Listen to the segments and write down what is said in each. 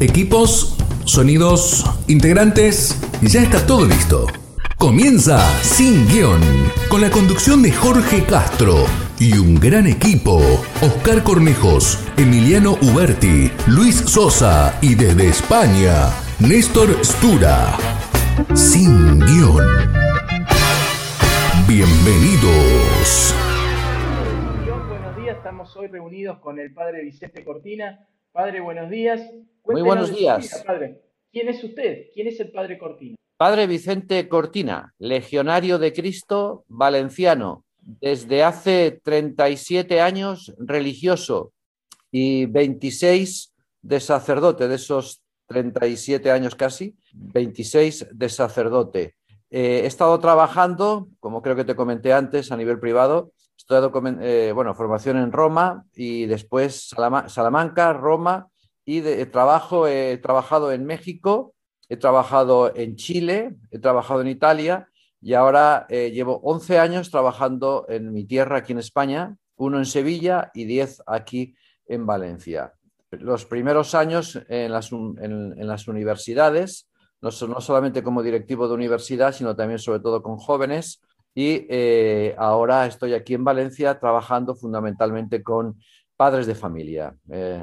Equipos, sonidos, integrantes, ya está todo listo. Comienza Sin Guión, con la conducción de Jorge Castro y un gran equipo. Oscar Cornejos, Emiliano Uberti, Luis Sosa y desde España, Néstor Stura. Sin Guión. Bienvenidos. Buenos días, estamos hoy reunidos con el padre Vicente Cortina. Padre, buenos días. Muy buenos días. padre. ¿Quién es usted? ¿Quién es el padre Cortina? Padre Vicente Cortina, legionario de Cristo, valenciano, desde hace 37 años religioso y 26 de sacerdote, de esos 37 años casi, 26 de sacerdote. Eh, he estado trabajando, como creo que te comenté antes, a nivel privado, estudiado eh, bueno, formación en Roma y después Salamanca, Roma y de, trabajo, he trabajado en México, he trabajado en Chile, he trabajado en Italia y ahora eh, llevo 11 años trabajando en mi tierra aquí en España, uno en Sevilla y 10 aquí en Valencia. Los primeros años en las, en las universidades, no, solamente como directivo de universidad, sino también sobre todo con jóvenes. Y eh, ahora estoy aquí en Valencia trabajando fundamentalmente con padres de familia, eh,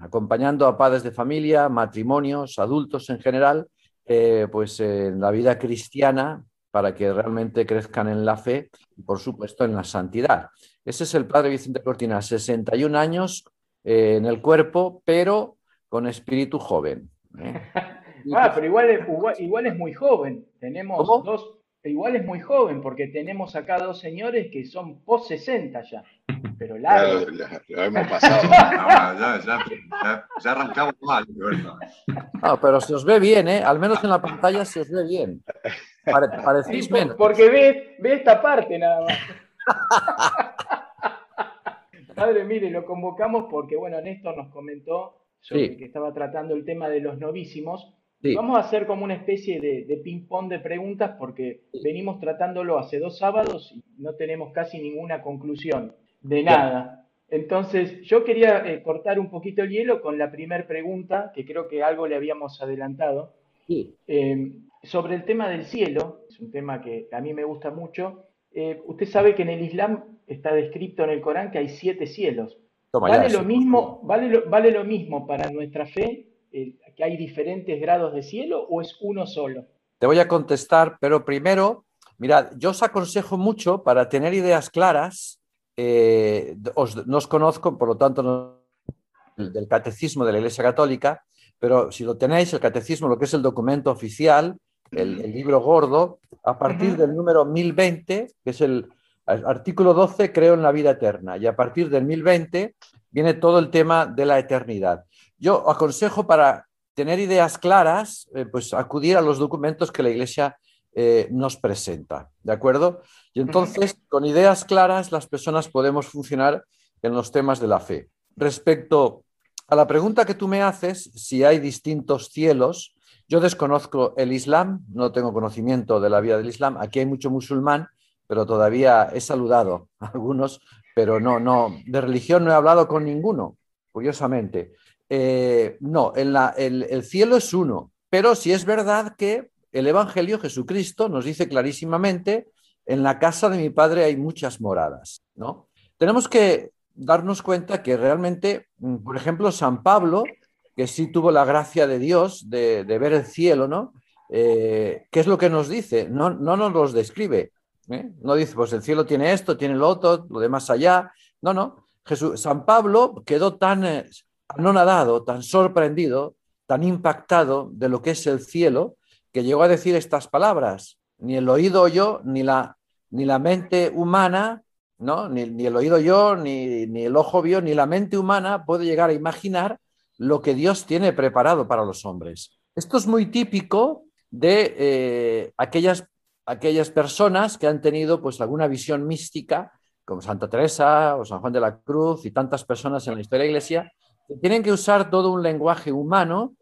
acompañando a padres de familia, matrimonios, adultos en general, eh, pues en la vida cristiana para que realmente crezcan en la fe y por supuesto en la santidad. Ese es el padre Vicente Cortina, 61 años en el cuerpo, pero con espíritu joven. Ah, pero igual igual, es muy joven. Tenemos dos, igual es muy joven porque tenemos acá dos señores que son post 60 ya. Pero largo. lo, hemos pasado. ya, ya, ya, arrancamos mal. No, pero se os ve bien, ¿eh? Al menos en la pantalla se os ve bien. parecéis menos. Porque ve, ve esta parte nada más. Padre, mire, lo convocamos porque, bueno, Néstor nos comentó sobre que estaba tratando el tema de los novísimos Vamos a hacer como una especie de, ping-pong de preguntas porque venimos tratándolo hace dos sábados y no tenemos casi ninguna conclusión de nada. Entonces, yo quería eh, cortar un poquito el hielo con la primera pregunta, que creo que algo le habíamos adelantado, eh, sobre el tema del cielo, es un tema que a mí me gusta mucho. Eh, usted sabe que en el Islam está descrito en el Corán que hay siete cielos. ¿Vale, lo mismo, vale, ¿Vale lo mismo para nuestra fe que hay diferentes grados de cielo o es uno solo? Te voy a contestar, pero primero, mirad, yo os aconsejo mucho para tener ideas claras, eh, no os conozco, por lo tanto, no, del catecismo de la Iglesia Católica, pero si lo tenéis, el catecismo, lo que es el documento oficial, el, libro gordo, a partir del número 1020, que es el, el artículo 12, creo en la vida eterna, y a partir del 1020 viene todo el tema de la eternidad. Yo aconsejo para tener ideas claras, eh, pues acudir a los documentos que la Iglesia eh, nos presenta, ¿de acuerdo? Y entonces, con ideas claras, las personas podemos funcionar en los temas de la fe. Respecto a la pregunta que tú me haces, si hay distintos cielos, yo desconozco el Islam, no tengo conocimiento de la vida del Islam, aquí hay mucho musulmán, pero todavía he saludado a algunos, pero no, no, de religión no he hablado con ninguno, curiosamente. Eh, no, el, cielo es uno, pero sí es verdad que el Evangelio Jesucristo nos dice clarísimamente, en la casa de mi Padre hay muchas moradas, ¿no? Tenemos que darnos cuenta que realmente, mm, por ejemplo, San Pablo, que sí tuvo la gracia de Dios de, ver el cielo, ¿no? Eh, ¿Qué es lo que nos dice? No, no nos los describe. ¿eh? No dice, pues el cielo tiene esto, tiene lo otro, lo demás allá. No, no. Jesús, San Pablo quedó tan nadado, tan sorprendido, tan impactado de lo que es el cielo, que llegó a decir estas palabras. Ni el oído yo, ni la, ni la mente humana, ¿no? ni, el oído yo, ni, ni el ojo vio, ni la mente humana puede llegar a imaginar lo que Dios tiene preparado para los hombres. Esto es muy típico de eh, aquellas, aquellas personas que han tenido pues alguna visión mística, como Santa Teresa o San Juan de la Cruz y tantas personas en la historia de la Iglesia, tienen que usar todo un lenguaje humano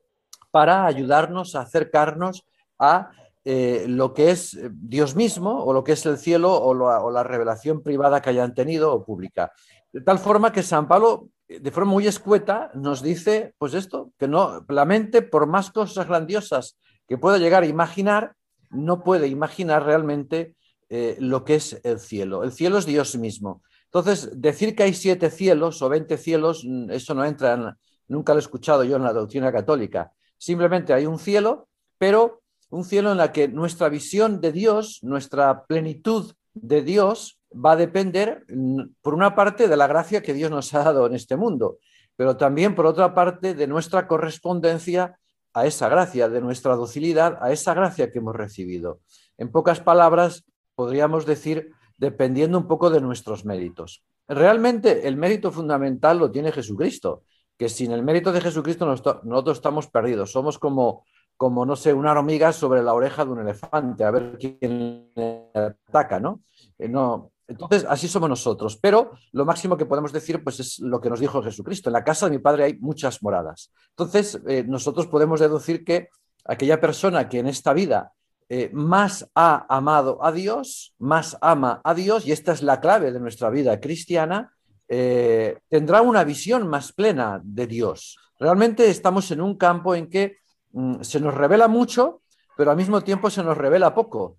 para ayudarnos a acercarnos a eh, lo que es eh, Dios mismo o lo que es el cielo o, la revelación privada que hayan tenido o pública. De tal forma que San Pablo de forma muy escueta, nos dice, pues esto, que no, la mente, por más cosas grandiosas que pueda llegar a imaginar, no puede imaginar realmente eh, lo que es el cielo. El cielo es Dios mismo. Entonces, decir que hay siete cielos o veinte cielos, mm, eso no entra, en, nunca lo he escuchado yo en la doctrina católica. Simplemente hay un cielo, pero un cielo en la que nuestra visión de Dios, nuestra plenitud de Dios, va a depender, mm, por una parte, de la gracia que Dios nos ha dado en este mundo, pero también, por otra parte, de nuestra correspondencia a esa gracia, de nuestra docilidad a esa gracia que hemos recibido. En pocas palabras, podríamos decir, dependiendo un poco de nuestros méritos. Realmente el mérito fundamental lo tiene Jesucristo, que sin el mérito de Jesucristo nosotros estamos perdidos, somos como, como, no sé, una hormiga sobre la oreja de un elefante, a ver quién ataca, ¿no? Eh, no entonces, así somos nosotros. Pero lo máximo que podemos decir pues, es lo que nos dijo Jesucristo. En la casa de mi padre hay muchas moradas. Entonces, eh, nosotros podemos deducir que aquella persona que en esta vida eh, más ha amado a Dios, más ama a Dios, y esta es la clave de nuestra vida cristiana, eh, tendrá una visión más plena de Dios. Realmente estamos en un campo en que mm, se nos revela mucho, pero al mismo tiempo se nos revela poco.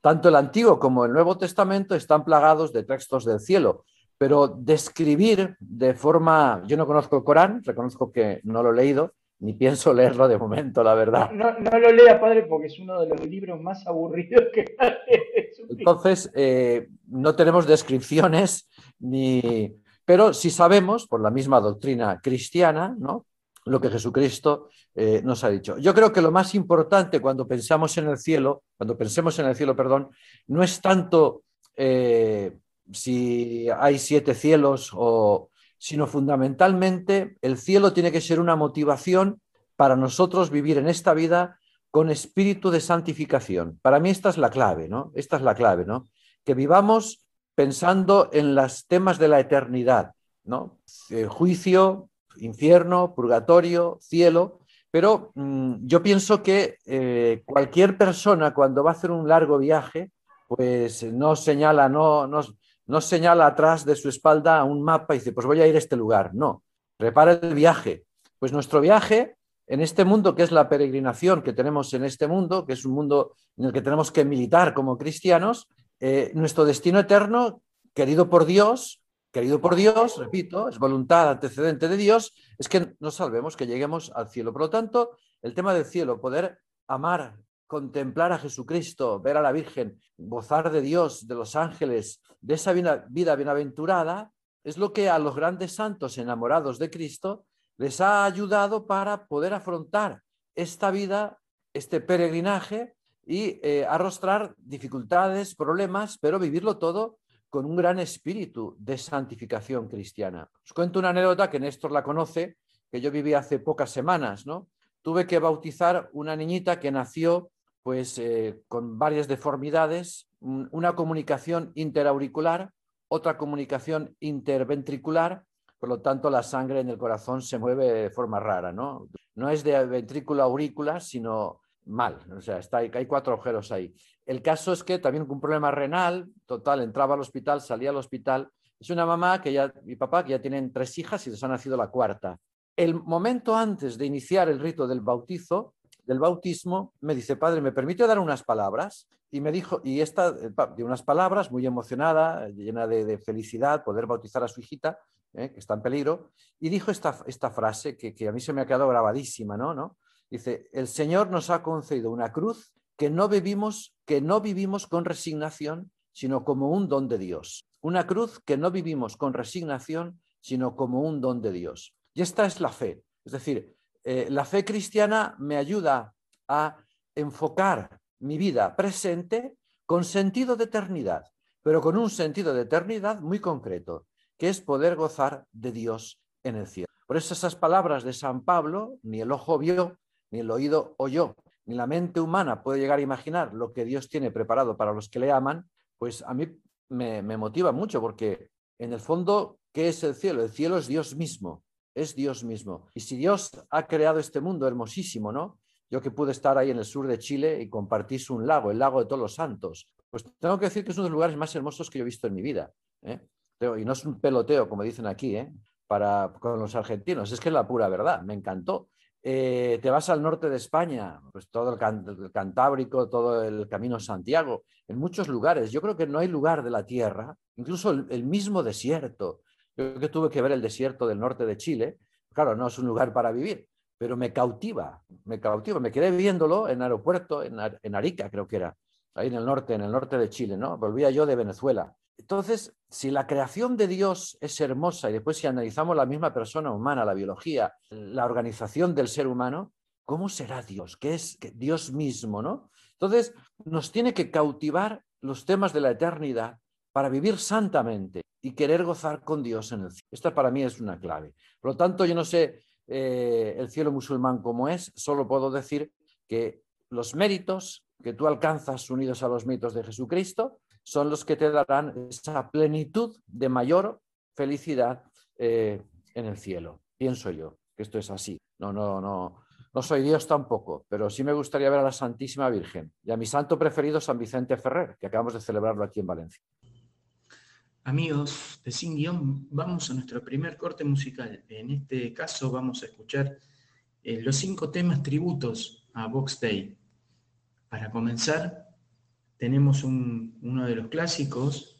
Tanto el Antiguo como el Nuevo Testamento están plagados de textos del cielo, pero describir de forma, yo no conozco el Corán, reconozco que no lo he leído, ni pienso leerlo de momento, la verdad. No, lo lea, padre, porque es uno de los libros más aburridos que hay. Entonces, eh, no tenemos descripciones, ni... pero sí sabemos, por la misma doctrina cristiana, ¿no? lo que Jesucristo eh, nos ha dicho. Yo creo que lo más importante cuando pensamos en el cielo, cuando pensemos en el cielo, perdón, no es tanto eh, si hay siete cielos o sino fundamentalmente el cielo tiene que ser una motivación para nosotros vivir en esta vida con espíritu de santificación. Para mí esta es la clave, ¿no? Esta es la clave, ¿no? Que vivamos pensando en los temas de la eternidad, ¿no? Eh, juicio, infierno, purgatorio, cielo, pero mm, yo pienso que eh, cualquier persona cuando va a hacer un largo viaje, pues no señala, no, no, señala atrás de su espalda un mapa y dice, pues voy a ir a este lugar. No, prepara el viaje. Pues nuestro viaje en este mundo, que es la peregrinación que tenemos en este mundo, que es un mundo en el que tenemos que militar como cristianos, eh, nuestro destino eterno, querido por Dios, querido por Dios, repito, es voluntad antecedente de Dios, es que nos salvemos, que lleguemos al cielo. Por lo tanto, el tema del cielo, poder amar, contemplar a Jesucristo, ver a la Virgen, gozar de Dios, de los ángeles, de esa vida, bienaventurada, es lo que a los grandes santos enamorados de Cristo les ha ayudado para poder afrontar esta vida, este peregrinaje y eh, arrostrar dificultades, problemas, pero vivirlo todo con un gran espíritu de santificación cristiana. Os cuento una anécdota que Néstor la conoce, que yo viví hace pocas semanas, ¿no? Tuve que bautizar una niñita que nació pues eh, con varias deformidades, una comunicación interauricular, otra comunicación interventricular, por lo tanto la sangre en el corazón se mueve de forma rara, ¿no? No es de ventrículo aurícula, sino mal, o sea, está, hay cuatro agujeros ahí. El caso es que también con un problema renal, total, entraba al hospital, salía al hospital. Es una mamá que ya, mi papá, que ya tienen tres hijas y les ha nacido la cuarta. El momento antes de iniciar el rito del bautizo, del bautismo, me dice, padre, ¿me permite dar unas palabras? Y me dijo, y esta, de unas palabras, muy emocionada, llena de, felicidad, poder bautizar a su hijita, eh, que está en peligro, y dijo esta, esta frase que, que, a mí se me ha quedado grabadísima, ¿no? ¿no? Dice, el Señor nos ha concedido una cruz que no vivimos, que no vivimos con resignación, sino como un don de Dios. Una cruz que no vivimos con resignación, sino como un don de Dios. Y esta es la fe. Es decir, eh, la fe cristiana me ayuda a enfocar mi vida presente con sentido de eternidad, pero con un sentido de eternidad muy concreto, que es poder gozar de Dios en el cielo. Por eso esas palabras de San Pablo, ni el ojo vio, ni el oído oyó, ni la mente humana puede llegar a imaginar lo que Dios tiene preparado para los que le aman, pues a mí me, motiva mucho porque en el fondo, ¿qué es el cielo? El cielo es Dios mismo, es Dios mismo. Y si Dios ha creado este mundo hermosísimo, ¿no? Yo que pude estar ahí en el sur de Chile y compartir un lago, el lago de todos los santos, pues tengo que decir que es uno de los lugares más hermosos que yo he visto en mi vida. ¿eh? Y no es un peloteo, como dicen aquí, ¿eh? para, con los argentinos. Es que es la pura verdad, me encantó. Eh, te vas al norte de España, pues todo el, Cantábrico, todo el Camino Santiago, en muchos lugares. Yo creo que no hay lugar de la Tierra, incluso el, mismo desierto. Yo que tuve que ver el desierto del norte de Chile. Claro, no es un lugar para vivir, pero me cautiva, me cautiva. Me quedé viéndolo en aeropuerto, en, en Arica creo que era, ahí en el norte, en el norte de Chile, ¿no? Volvía yo de Venezuela entonces, si la creación de Dios es hermosa y después si analizamos la misma persona humana, la biología, la organización del ser humano, ¿cómo será Dios? ¿Qué es Dios mismo, no? Entonces, nos tiene que cautivar los temas de la eternidad para vivir santamente y querer gozar con Dios en el cielo. Esta para mí es una clave. Por lo tanto, yo no sé eh, el cielo musulmán cómo es, solo puedo decir que los méritos que tú alcanzas unidos a los mitos de Jesucristo son los que te darán esa plenitud de mayor felicidad eh, en el cielo. Pienso yo que esto es así. No, no, no, no soy Dios tampoco, pero sí me gustaría ver a la Santísima Virgen y a mi santo preferido, San Vicente Ferrer, que acabamos de celebrarlo aquí en Valencia. Amigos de Sin Guión, vamos a nuestro primer corte musical. En este caso vamos a escuchar eh, los cinco temas tributos a Box Day. Para comenzar, tenemos uno de los clásicos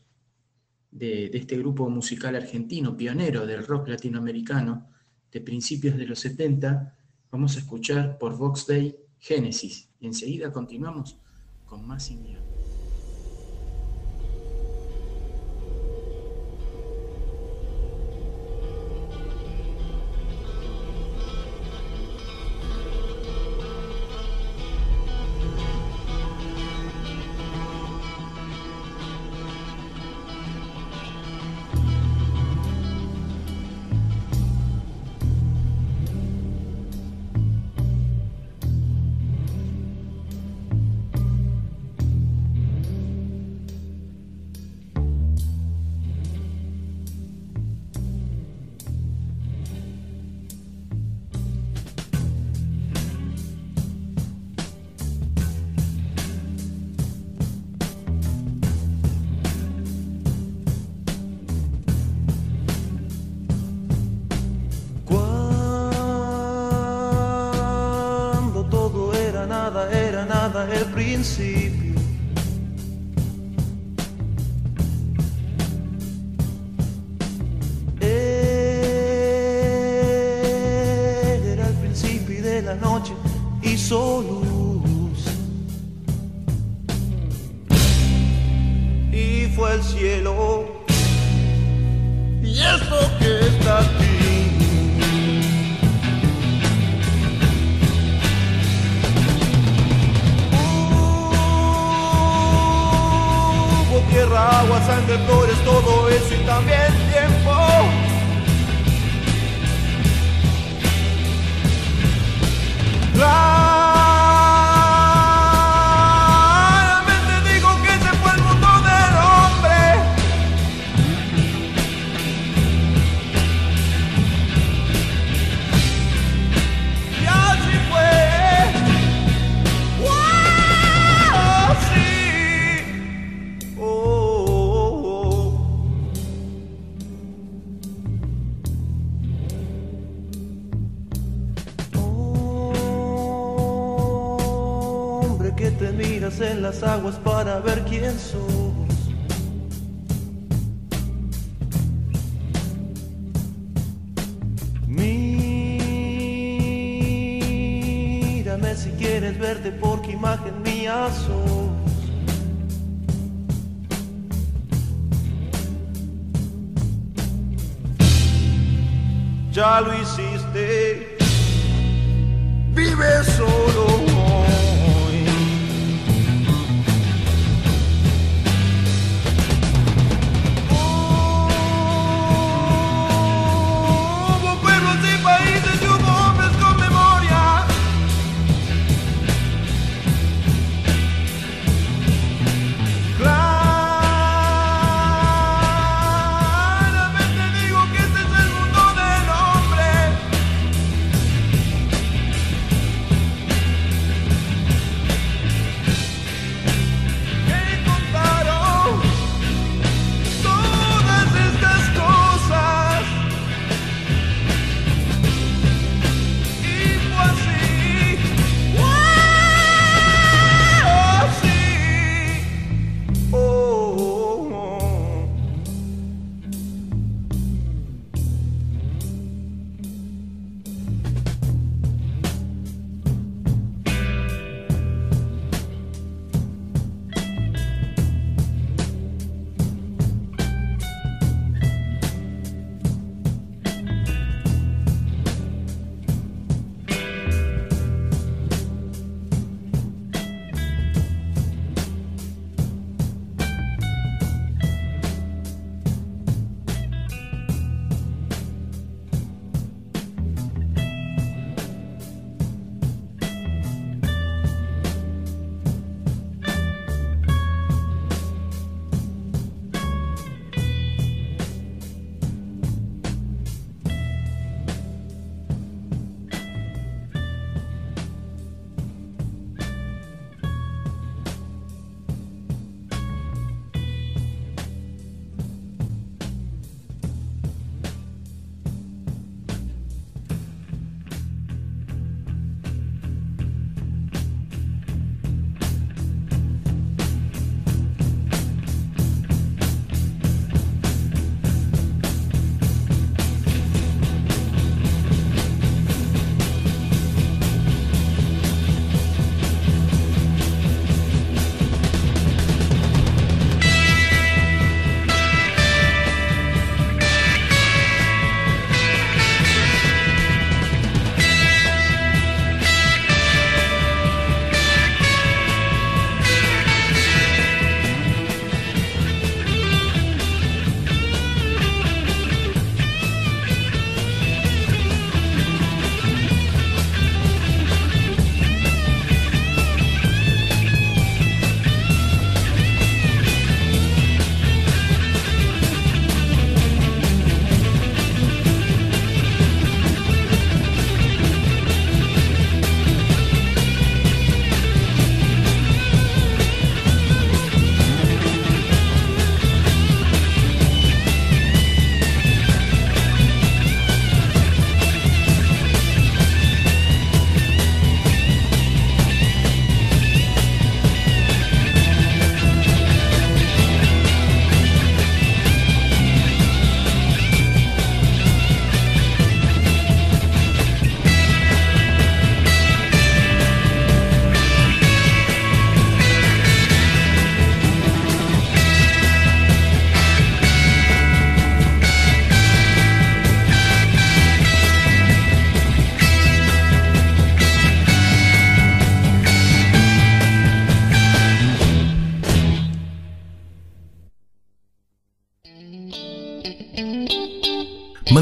de, este grupo musical argentino, pionero del rock latinoamericano, de principios de los 70. Vamos a escuchar por Vox Day Génesis. Enseguida continuamos con más India. see já, Luizinho.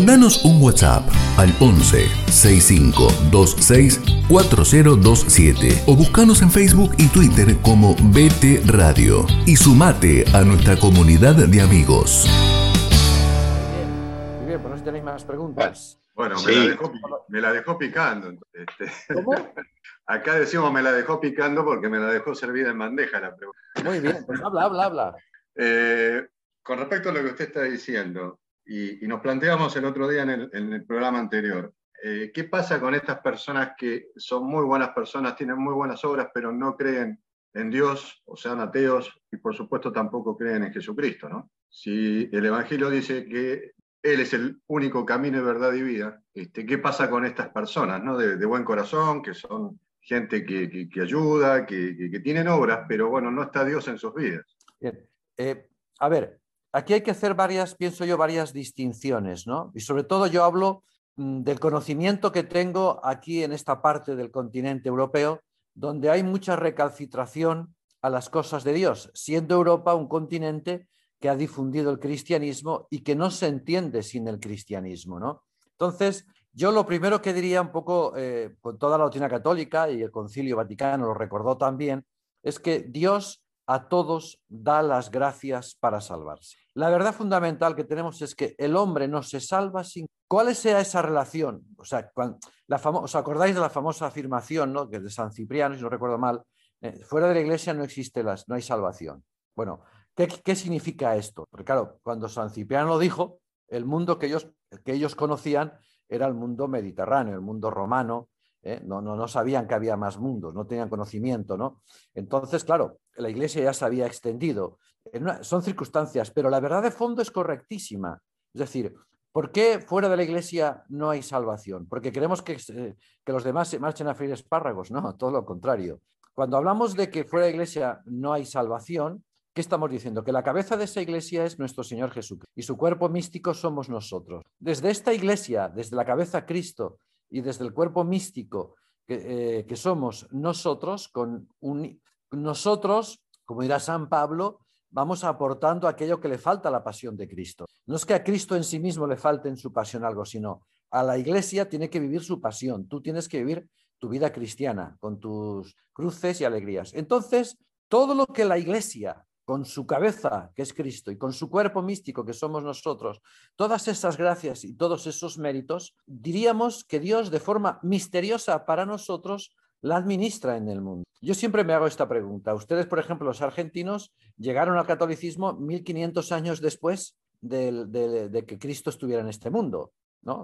Mandanos un WhatsApp al 11 65 26 4027 o buscanos en Facebook y Twitter como BT Radio y sumate a nuestra comunidad de amigos. Muy bien, pues no tenéis más preguntas. Bueno, me, la dejó, picando. Este. ¿Cómo? Acá decimos me la dejó picando porque me la dejó servida en bandeja la pregunta. Muy bien, pues habla, habla, habla. Eh, con respecto a lo que usted está diciendo, y, nos planteamos el otro día en el, programa anterior, eh, ¿qué pasa con estas personas que son muy buenas personas, tienen muy buenas obras, pero no creen en Dios, o sean ateos, y por supuesto tampoco creen en Jesucristo? ¿no? Si el Evangelio dice que Él es el único camino de verdad y vida, este, ¿qué pasa con estas personas ¿no? de, buen corazón, que son gente que, ayuda, que, que, tienen obras, pero bueno, no está Dios en sus vidas? Bien. Eh, a ver, aquí hay que hacer varias, pienso yo, varias distinciones, ¿no? Y sobre todo yo hablo mm, del conocimiento que tengo aquí en esta parte del continente europeo, donde hay mucha recalcitración a las cosas de Dios, siendo Europa un continente que ha difundido el cristianismo y que no se entiende sin el cristianismo, ¿no? Entonces, yo lo primero que diría un poco eh, con toda la doctrina católica y el Concilio Vaticano lo recordó también, es que Dios a todos da las gracias para salvarse. La verdad fundamental que tenemos es que el hombre no se salva sin... ¿Cuál sea esa relación? O sea, la ¿os acordáis de la famosa afirmación ¿no? que de San Cipriano, si no recuerdo mal? Eh, fuera de la iglesia no existe las, no hay salvación. Bueno, ¿qué, ¿qué, significa esto? Porque claro, cuando San Cipriano lo dijo, el mundo que ellos, que ellos conocían era el mundo mediterráneo, el mundo romano, ¿eh? no, no, no, sabían que había más mundos, no tenían conocimiento, ¿no? Entonces, claro, la iglesia ya se había extendido. son circunstancias, pero la verdad de fondo es correctísima. Es decir, ¿por qué fuera de la iglesia no hay salvación? Porque queremos que, que los demás se marchen a freír espárragos, no, todo lo contrario. Cuando hablamos de que fuera de la iglesia no hay salvación, ¿Qué estamos diciendo? Que la cabeza de esa iglesia es nuestro Señor Jesucristo y su cuerpo místico somos nosotros. Desde esta iglesia, desde la cabeza Cristo y desde el cuerpo místico que, eh, somos nosotros, con nosotros, como dirá San Pablo, vamos aportando aquello que le falta a la pasión de Cristo. No es que a Cristo en sí mismo le falte en su pasión algo, sino a la iglesia tiene que vivir su pasión. Tú tienes que vivir tu vida cristiana con tus cruces y alegrías. Entonces, todo lo que la iglesia con su cabeza, que es Cristo, y con su cuerpo místico, que somos nosotros, todas esas gracias y todos esos méritos, diríamos que Dios de forma misteriosa para nosotros la administra en el mundo. Yo siempre me hago esta pregunta. Ustedes, por ejemplo, los argentinos, llegaron al catolicismo 1500 años después de que Cristo estuviera en este mundo.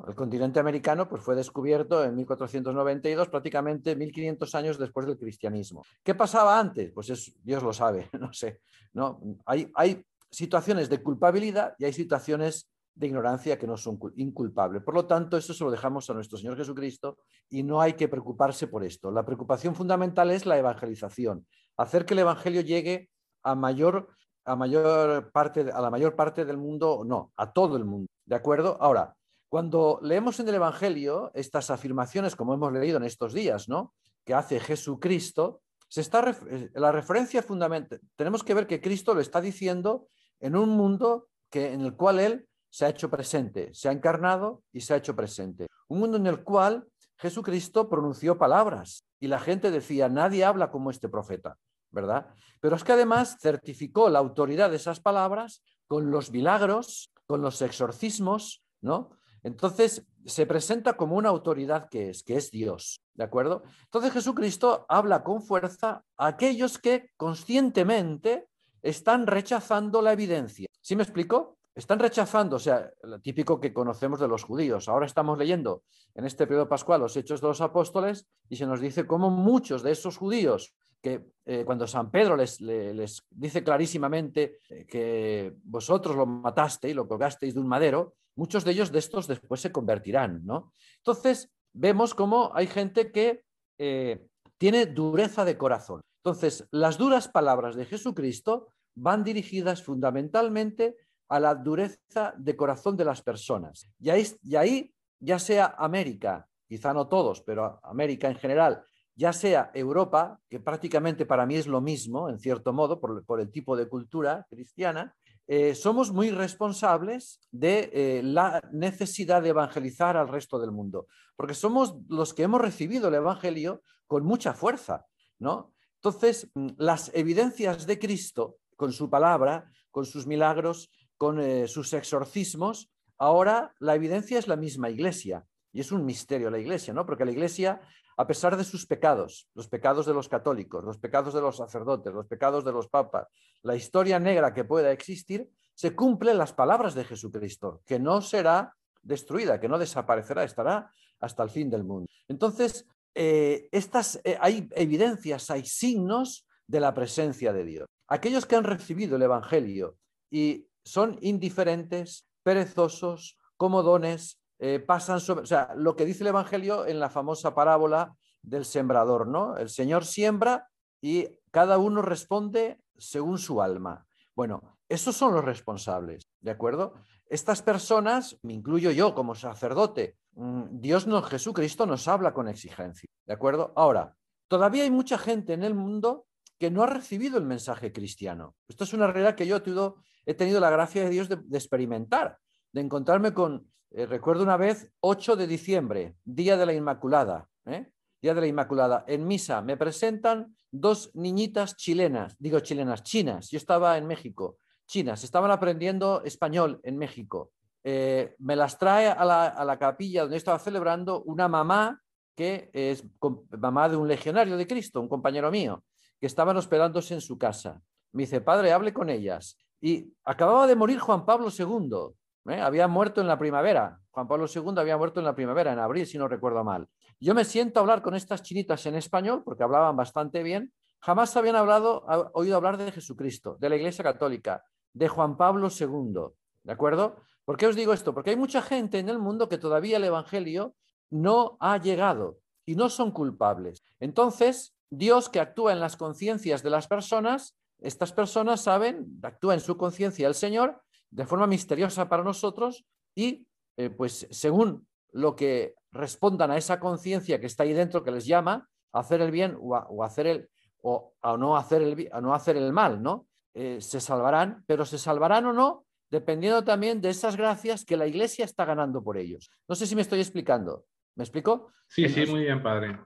El continente americano pues, fue descubierto en 1492, prácticamente 1500 años después del cristianismo. ¿Qué pasaba antes? Pues Dios lo sabe, no sé. ¿no? Hay, hay situaciones de culpabilidad y hay situaciones de ignorancia que no son inculpables. Por lo tanto, eso se lo dejamos a nuestro Señor Jesucristo y no hay que preocuparse por esto. La preocupación fundamental es la evangelización, hacer que el Evangelio llegue a mayor, a mayor parte, a la mayor parte del mundo, no, a todo el mundo. ¿De acuerdo? Ahora, cuando leemos en el Evangelio estas afirmaciones, como hemos leído en estos días, ¿no? que hace Jesucristo, se está eh, la referencia fundamental. Tenemos que ver que Cristo lo está diciendo en un mundo que, en el cual Él se ha hecho presente, se ha encarnado y se ha hecho presente. Un mundo en el cual Jesucristo pronunció palabras y la gente decía, nadie habla como este profeta, ¿verdad? Pero es que además certificó la autoridad de esas palabras con los milagros, con los exorcismos, ¿no? Entonces, se presenta como una autoridad que es, que es Dios, ¿de acuerdo? Entonces Jesucristo habla con fuerza a aquellos que conscientemente están rechazando la evidencia. ¿Sí me explico? Están rechazando, o sea, lo típico que conocemos de los judíos. Ahora estamos leyendo en este periodo pascual los Hechos de los Apóstoles y se nos dice cómo muchos de esos judíos que eh, cuando San Pedro les, les, dice clarísimamente que vosotros lo matasteis, lo colgasteis de un madero, muchos de ellos de estos después se convertirán, ¿no? Entonces, vemos cómo hay gente que eh, tiene dureza de corazón. Entonces, las duras palabras de Jesucristo van dirigidas fundamentalmente a la dureza de corazón de las personas. Y ahí, y ahí ya sea América, quizá no todos, pero América en general, ya sea Europa, que prácticamente para mí es lo mismo, en cierto modo, por, el tipo de cultura cristiana, eh, somos muy responsables de eh, la necesidad de evangelizar al resto del mundo, porque somos los que hemos recibido el Evangelio con mucha fuerza, ¿no? Entonces, mm, las evidencias de Cristo, con su palabra, con sus milagros, con eh, sus exorcismos, ahora la evidencia es la misma iglesia. Y es un misterio la iglesia, ¿no? Porque la iglesia, a pesar de sus pecados, los pecados de los católicos, los pecados de los sacerdotes, los pecados de los papas, la historia negra que pueda existir, se cumplen las palabras de Jesucristo, que no será destruida, que no desaparecerá, estará hasta el fin del mundo. Entonces, eh, estas, eh, hay evidencias, hay signos de la presencia de Dios. Aquellos que han recibido el Evangelio y son indiferentes, perezosos, comodones, eh, pasan sobre, o sea, lo que dice el Evangelio en la famosa parábola del sembrador, ¿no? El Señor siembra y cada uno responde según su alma. Bueno, esos son los responsables, ¿de acuerdo? Estas personas, me incluyo yo como sacerdote, mm, Dios no, Jesucristo nos habla con exigencia, ¿de acuerdo? Ahora, todavía hay mucha gente en el mundo que no ha recibido el mensaje cristiano. Esto es una realidad que yo he tenido, la gracia de Dios de experimentar, de encontrarme con eh, recuerdo una vez, 8 de diciembre, Día de la Inmaculada, ¿eh? Día de la Inmaculada. En misa me presentan dos niñitas chilenas, digo chilenas, chinas. Yo estaba en México, chinas, estaban aprendiendo español en México. Eh, me las trae a la, capilla donde estaba celebrando una mamá que es mamá de un legionario de Cristo, un compañero mío, que estaban hospedándose en su casa. Me dice, padre, hable con ellas. Y acababa de morir Juan Pablo II. ¿Eh? Había muerto en la primavera. Juan Pablo II había muerto en la primavera, en abril, si no recuerdo mal. Yo me siento a hablar con estas chinitas en español, porque hablaban bastante bien. Jamás habían hablado, oído hablar de Jesucristo, de la Iglesia Católica, de Juan Pablo II. ¿De acuerdo? ¿Por qué os digo esto? Porque hay mucha gente en el mundo que todavía el Evangelio no ha llegado y no son culpables. Entonces, Dios que actúa en las conciencias de las personas, estas personas saben, actúa en su conciencia el Señor de forma misteriosa para nosotros y eh, pues según lo que respondan a esa conciencia que está ahí dentro que les llama a hacer el bien o a, hacer el o a no hacer el a no hacer el mal, ¿no? Eh, se salvarán, pero se salvarán o no dependiendo también de esas gracias que la Iglesia está ganando por ellos. No sé si me estoy explicando. ¿Me explico? Sí, sí, muy bien, padre.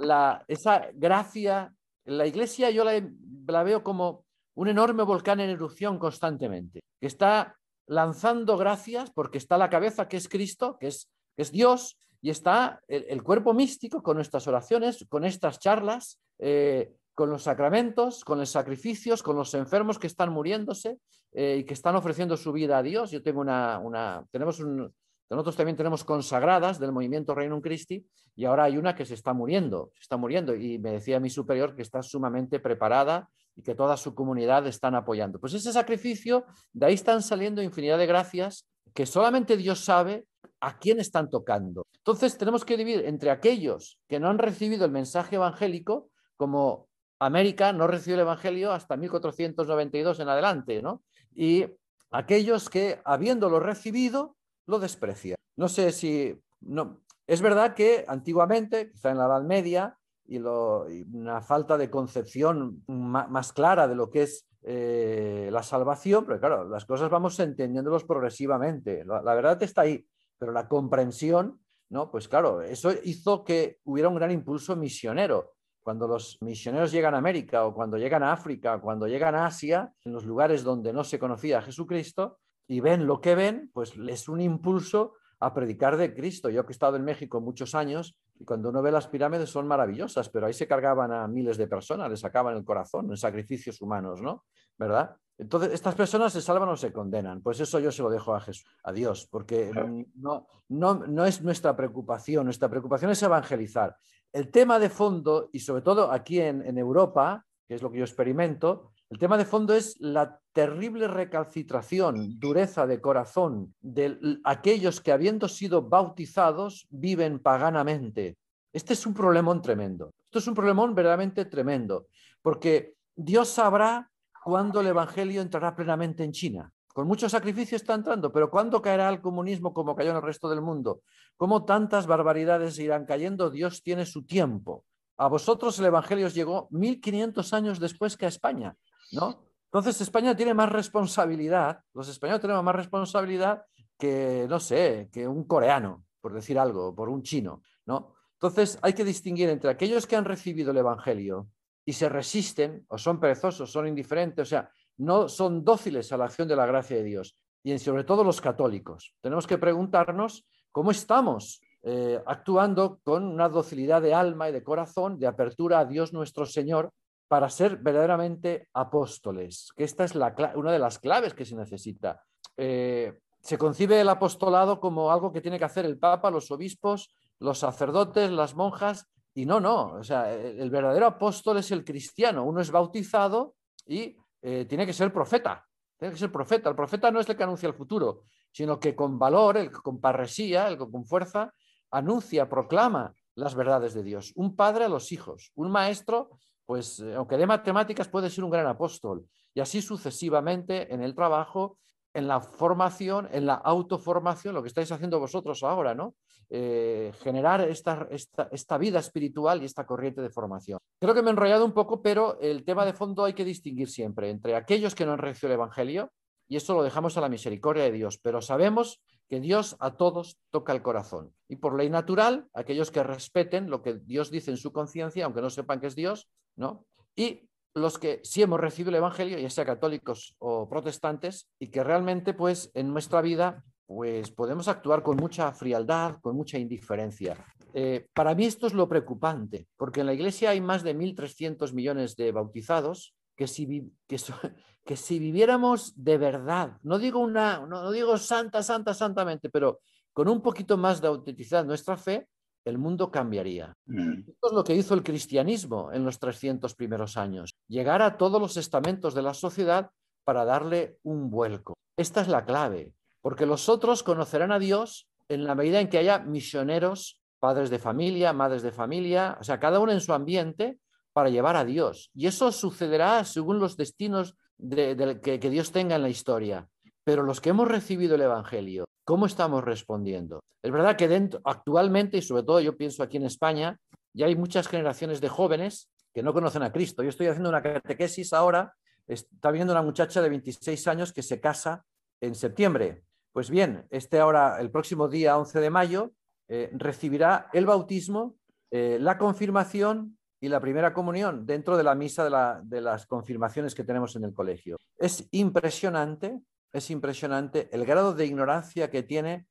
La, esa gracia, la Iglesia yo la veo como un enorme volcán en erupción constantemente, que está lanzando gracias porque está la cabeza que es Cristo, que es, es Dios, y está el, cuerpo místico con nuestras oraciones, con estas charlas, eh, con los sacramentos, con los sacrificios, con los enfermos que están muriéndose eh, y que están ofreciendo su vida a Dios. Yo tengo una, una tenemos un, nosotros también tenemos consagradas del movimiento Reino Christi y ahora hay una que se está muriendo, se está muriendo y me decía mi superior que está sumamente preparada y que toda su comunidad están apoyando. Pues ese sacrificio, de ahí están saliendo infinidad de gracias que solamente Dios sabe a quién están tocando. Entonces tenemos que dividir entre aquellos que no han recibido el mensaje evangélico, como América no recibió el evangelio hasta 1492 en adelante, ¿no? Y aquellos que, habiéndolo recibido, lo desprecian. No sé si... No, es verdad que antiguamente, quizá en la Edad Media, y, una falta de concepción más, clara de lo que es eh, la salvación, pero claro, las cosas vamos entendiéndolos progresivamente. La, verdad está ahí, pero la comprensión, ¿no? Pues claro, eso hizo que hubiera un gran impulso misionero. Cuando los misioneros llegan a América o cuando llegan a África, cuando llegan a Asia, en los lugares donde no se conocía a Jesucristo, y ven lo que ven, pues es un impulso a predicar de Cristo. Yo que he estado en México muchos años, cuando uno ve las pirámides son maravillosas, pero ahí se cargaban a miles de personas, les sacaban el corazón en sacrificios humanos, ¿no? ¿Verdad? Entonces, ¿estas personas se salvan o se condenan? Pues eso yo se lo dejo a Jesús, a Dios, porque no, no, no es nuestra preocupación, nuestra preocupación es evangelizar. El tema de fondo, y sobre todo aquí en, en Europa, que es lo que yo experimento, el tema de fondo es la terrible recalcitración, dureza de corazón de aquellos que habiendo sido bautizados viven paganamente. Este es un problemón tremendo. Esto es un problemón verdaderamente tremendo, porque Dios sabrá cuándo el Evangelio entrará plenamente en China. Con mucho sacrificio está entrando, pero ¿cuándo caerá el comunismo como cayó en el resto del mundo? ¿Cómo tantas barbaridades irán cayendo? Dios tiene su tiempo. A vosotros el Evangelio os llegó 1500 años después que a España. ¿No? Entonces España tiene más responsabilidad, los españoles tenemos más responsabilidad que, no sé, que un coreano, por decir algo, por un chino, ¿no? Entonces hay que distinguir entre aquellos que han recibido el Evangelio y se resisten, o son perezosos, son indiferentes, o sea, no son dóciles a la acción de la gracia de Dios, y sobre todo los católicos. Tenemos que preguntarnos cómo estamos eh, actuando con una docilidad de alma y de corazón, de apertura a Dios nuestro Señor, para ser verdaderamente apóstoles, que esta es la, una de las claves que se necesita. Eh, se concibe el apostolado como algo que tiene que hacer el Papa, los obispos, los sacerdotes, las monjas, y no, no, o sea, el verdadero apóstol es el cristiano, uno es bautizado y eh, tiene que ser profeta, tiene que ser profeta. El profeta no es el que anuncia el futuro, sino que con valor, el con parresía, el con fuerza, anuncia, proclama las verdades de Dios. Un padre a los hijos, un maestro, pues eh, aunque de matemáticas puede ser un gran apóstol, y así sucesivamente en el trabajo en la formación, en la autoformación, lo que estáis haciendo vosotros ahora, ¿no? Eh, generar esta, esta, vida espiritual y esta corriente de formación. Creo que me he enrollado un poco, pero el tema de fondo hay que distinguir siempre entre aquellos que no han recibido el Evangelio, y eso lo dejamos a la misericordia de Dios, pero sabemos que Dios a todos toca el corazón. Y por ley natural, aquellos que respeten lo que Dios dice en su conciencia, aunque no sepan que es Dios, ¿no? Y los que sí hemos recibido el Evangelio, ya sea católicos o protestantes, y que realmente pues en nuestra vida pues podemos actuar con mucha frialdad, con mucha indiferencia. Eh, para mí esto es lo preocupante, porque en la Iglesia hay más de 1.300 millones de bautizados que si, que, si viviéramos de verdad, no digo, una, no digo santa, santa, santamente, pero con un poquito más de autenticidad nuestra fe, el mundo cambiaría. Mm. Esto es lo que hizo el cristianismo en los 300 primeros años, llegar a todos los estamentos de la sociedad para darle un vuelco. Esta es la clave, porque los otros conocerán a Dios en la medida en que haya misioneros, padres de familia, madres de familia, o sea, cada uno en su ambiente para llevar a Dios. Y eso sucederá según los destinos que Dios tenga en la historia. Pero los que hemos recibido el Evangelio, ¿cómo estamos respondiendo? Es verdad que dentro, actualmente, y sobre todo yo pienso aquí en España, ya hay muchas generaciones de jóvenes que no conocen a Cristo. Yo estoy haciendo una catequesis ahora, está viendo una muchacha de 26 años que se casa en septiembre. Pues bien, este ahora, el próximo día 11 de mayo, eh, recibirá el bautismo, eh, la confirmación y la primera comunión dentro de la misa de, de las confirmaciones que tenemos en el colegio. Es impresionante es impresionante el grado de ignorancia que tiene,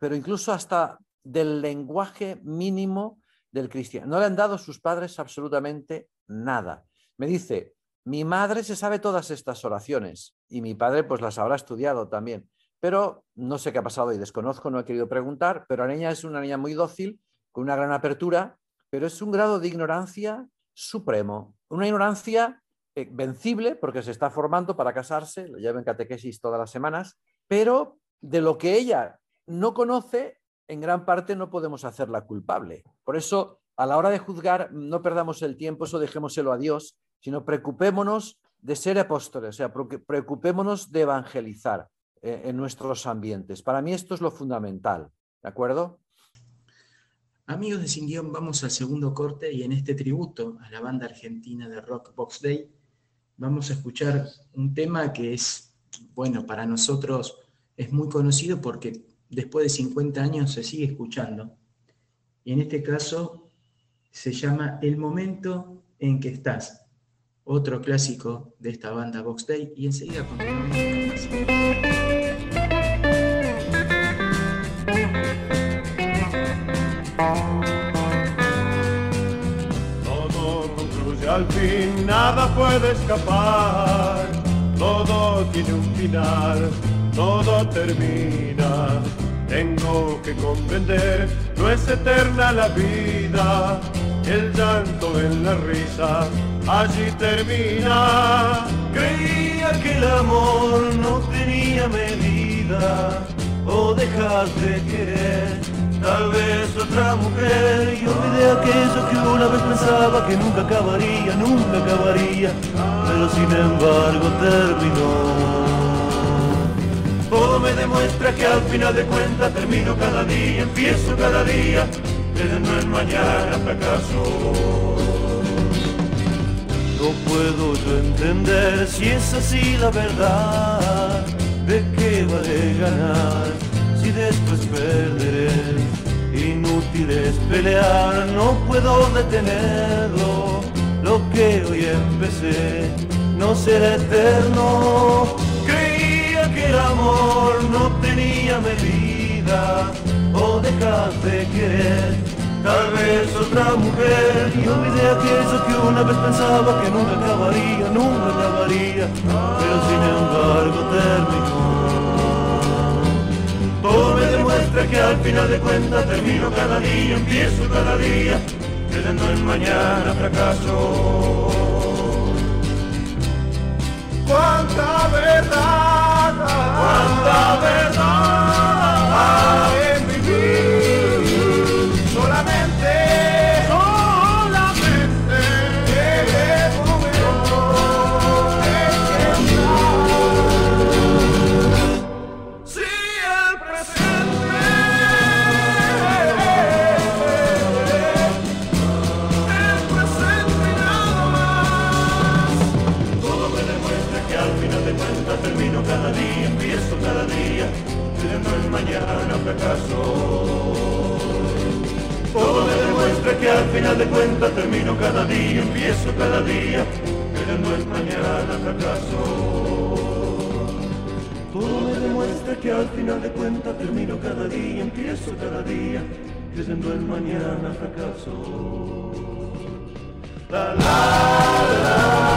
pero incluso hasta del lenguaje mínimo del cristiano. No le han dado sus padres absolutamente nada. Me dice, mi madre se sabe todas estas oraciones y mi padre pues las habrá estudiado también, pero no sé qué ha pasado y desconozco, no he querido preguntar, pero la niña es una niña muy dócil, con una gran apertura, pero es un grado de ignorancia supremo, una ignorancia vencible porque se está formando para casarse, lo lleva en catequesis todas las semanas, pero de lo que ella no conoce, en gran parte no podemos hacerla culpable. Por eso, a la hora de juzgar, no perdamos el tiempo, eso dejémoselo a Dios, sino preocupémonos de ser apóstoles, o sea, preocupémonos de evangelizar eh, en nuestros ambientes. Para mí esto es lo fundamental, ¿de acuerdo? Amigos de Sin Guión, vamos al segundo corte y en este tributo a la banda argentina de rock Box Day, vamos a escuchar un tema que es, bueno, para nosotros es muy conocido porque después de 50 años se sigue escuchando. Y en este caso se llama El momento en que estás, otro clásico de esta banda Box Day, y enseguida continuamos al fin nada puede escapar, todo tiene un final, todo termina. Tengo que comprender, no es eterna la vida, el llanto en la risa, allí termina. Creía que el amor no tenía medida, o dejar de querer Tal vez otra mujer y olvidé aquello que una vez pensaba que nunca acabaría, nunca acabaría, pero sin embargo terminó. Todo me demuestra que al final de cuentas termino cada día, empiezo cada día, desde no es mañana fracaso. No puedo yo entender si es así la verdad. ¿De qué vale ganar si después perderé? Inútil es pelear, no puedo detenerlo. Lo que hoy empecé no será eterno. Creía que el amor no tenía medida o dejar de querer Tal vez otra mujer y olvidé aquello que una vez pensaba que nunca acabaría, nunca acabaría, pero sin embargo terminó. Demuestra que al final de cuentas termino cada día, empiezo cada día, creyendo en mañana fracaso. Cuánta verdad, cuánta verdad Todo me demuestra que al final de cuentas termino cada día, empiezo cada día, no es mañana fracaso. Todo me demuestra que al final de cuentas termino cada día, empiezo cada día, creyendo en mañana fracaso. la, la, la,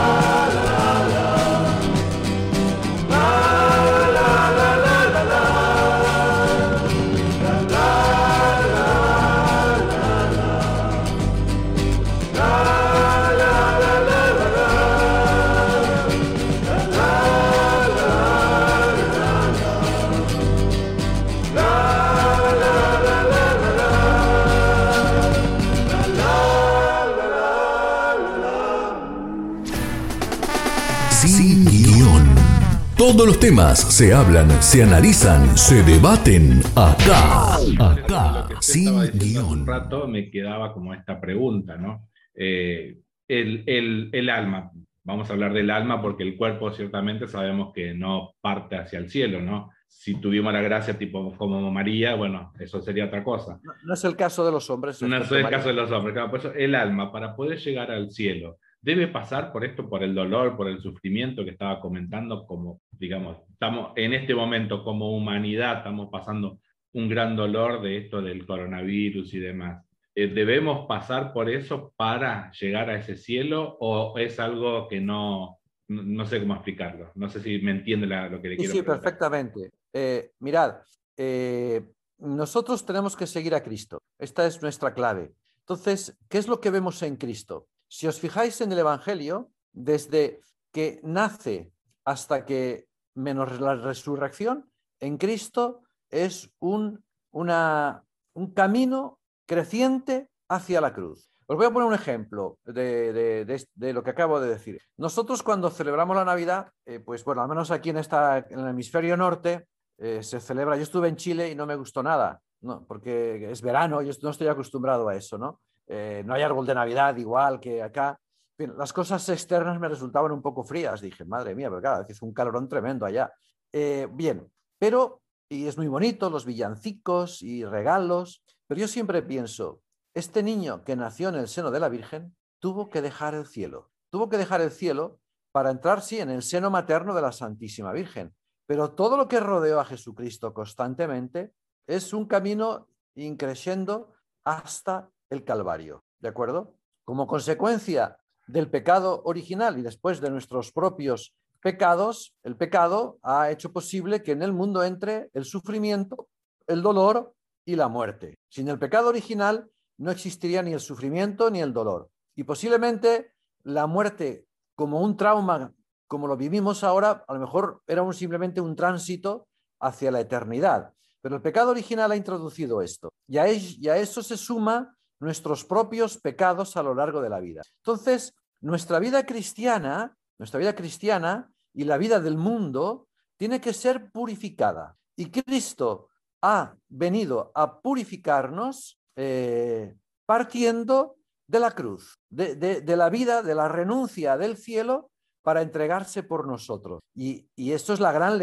Todos los temas se hablan, se analizan, se debaten acá. Acá, sin guion. Un rato me quedaba como esta pregunta, ¿no? Eh, el, el, alma, vamos a hablar del alma porque el cuerpo ciertamente sabemos que no parte hacia el cielo, ¿no? Si tuvimos la gracia tipo como María, bueno, eso sería otra cosa. No, es el caso de los hombres. No es el caso de los hombres, claro, pues el alma, para poder llegar al cielo, debe pasar por esto, por el dolor, por el sufrimiento que estaba comentando, como, digamos, estamos en este momento como humanidad, estamos pasando un gran dolor de esto del coronavirus y demás. Eh, ¿Debemos pasar por eso para llegar a ese cielo o es algo que no, no, sé cómo explicarlo? No sé si me entiende lo que le quiero decir. Sí, perfectamente. Eh, mirad, eh, nosotros tenemos que seguir a Cristo. Esta es nuestra clave. Entonces, ¿qué es lo que vemos en Cristo? Si os fijáis en el Evangelio, desde que nace hasta que menos la resurrección, en Cristo es un, un camino creciente hacia la cruz. Os voy a poner un ejemplo de, lo que acabo de decir. Nosotros cuando celebramos la Navidad, eh, pues bueno, al menos aquí en, esta, en el hemisferio norte, eh, se celebra, yo estuve en Chile y no me gustó nada, ¿no? porque es verano, yo no estoy acostumbrado a eso, ¿no? Eh, no hay árbol de Navidad igual que acá. las cosas externas me resultaban un poco frías. Dije, madre mía, pero claro, es un calorón tremendo allá. Eh, bien, pero, y es muy bonito, los villancicos y regalos, pero yo siempre pienso, este niño que nació en el seno de la Virgen tuvo que dejar el cielo. Tuvo que dejar el cielo para entrar, sí, en el seno materno de la Santísima Virgen. Pero todo lo que rodeó a Jesucristo constantemente es un camino increciendo hasta el Calvario, ¿de acuerdo? Como consecuencia del pecado original y después de nuestros propios pecados, el pecado ha hecho posible que en el mundo entre el sufrimiento, el dolor y la muerte. Sin el pecado original no existiría ni el sufrimiento ni el dolor. Y posiblemente la muerte como un trauma, como lo vivimos ahora, a lo mejor era simplemente un tránsito hacia la eternidad. Pero el pecado original ha introducido esto. Y a eso se suma nuestros propios pecados a lo largo de la vida. Entonces, nuestra vida cristiana, nuestra vida cristiana y la vida del mundo tiene que ser purificada. Y Cristo ha venido a purificarnos eh, partiendo de la cruz, de, la vida, de la renuncia del cielo para entregarse por nosotros. Y, esto es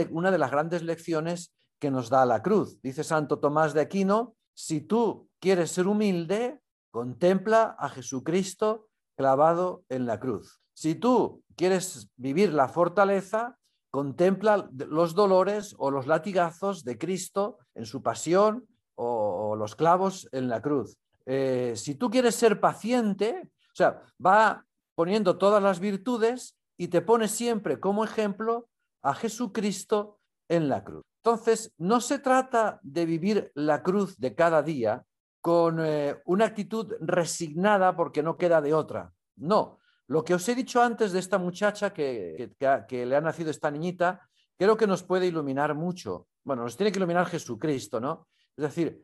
una de las grandes lecciones que nos da la cruz. Dice Santo Tomás de Aquino, si tú quieres ser humilde, contempla a Jesucristo clavado en la cruz. Si tú quieres vivir la fortaleza, contempla los dolores o los latigazos de Cristo en su pasión o, los clavos en la cruz. Eh, si tú quieres ser paciente, o sea, va poniendo todas las virtudes y te pone siempre como ejemplo a Jesucristo en la cruz. Entonces, no se trata de vivir la cruz de cada día con eh, una actitud resignada porque no queda de otra. No, lo que os he dicho antes de esta muchacha que, le ha nacido esta niñita, creo que nos puede iluminar mucho. Bueno, nos tiene que iluminar Jesucristo, ¿no? Es decir,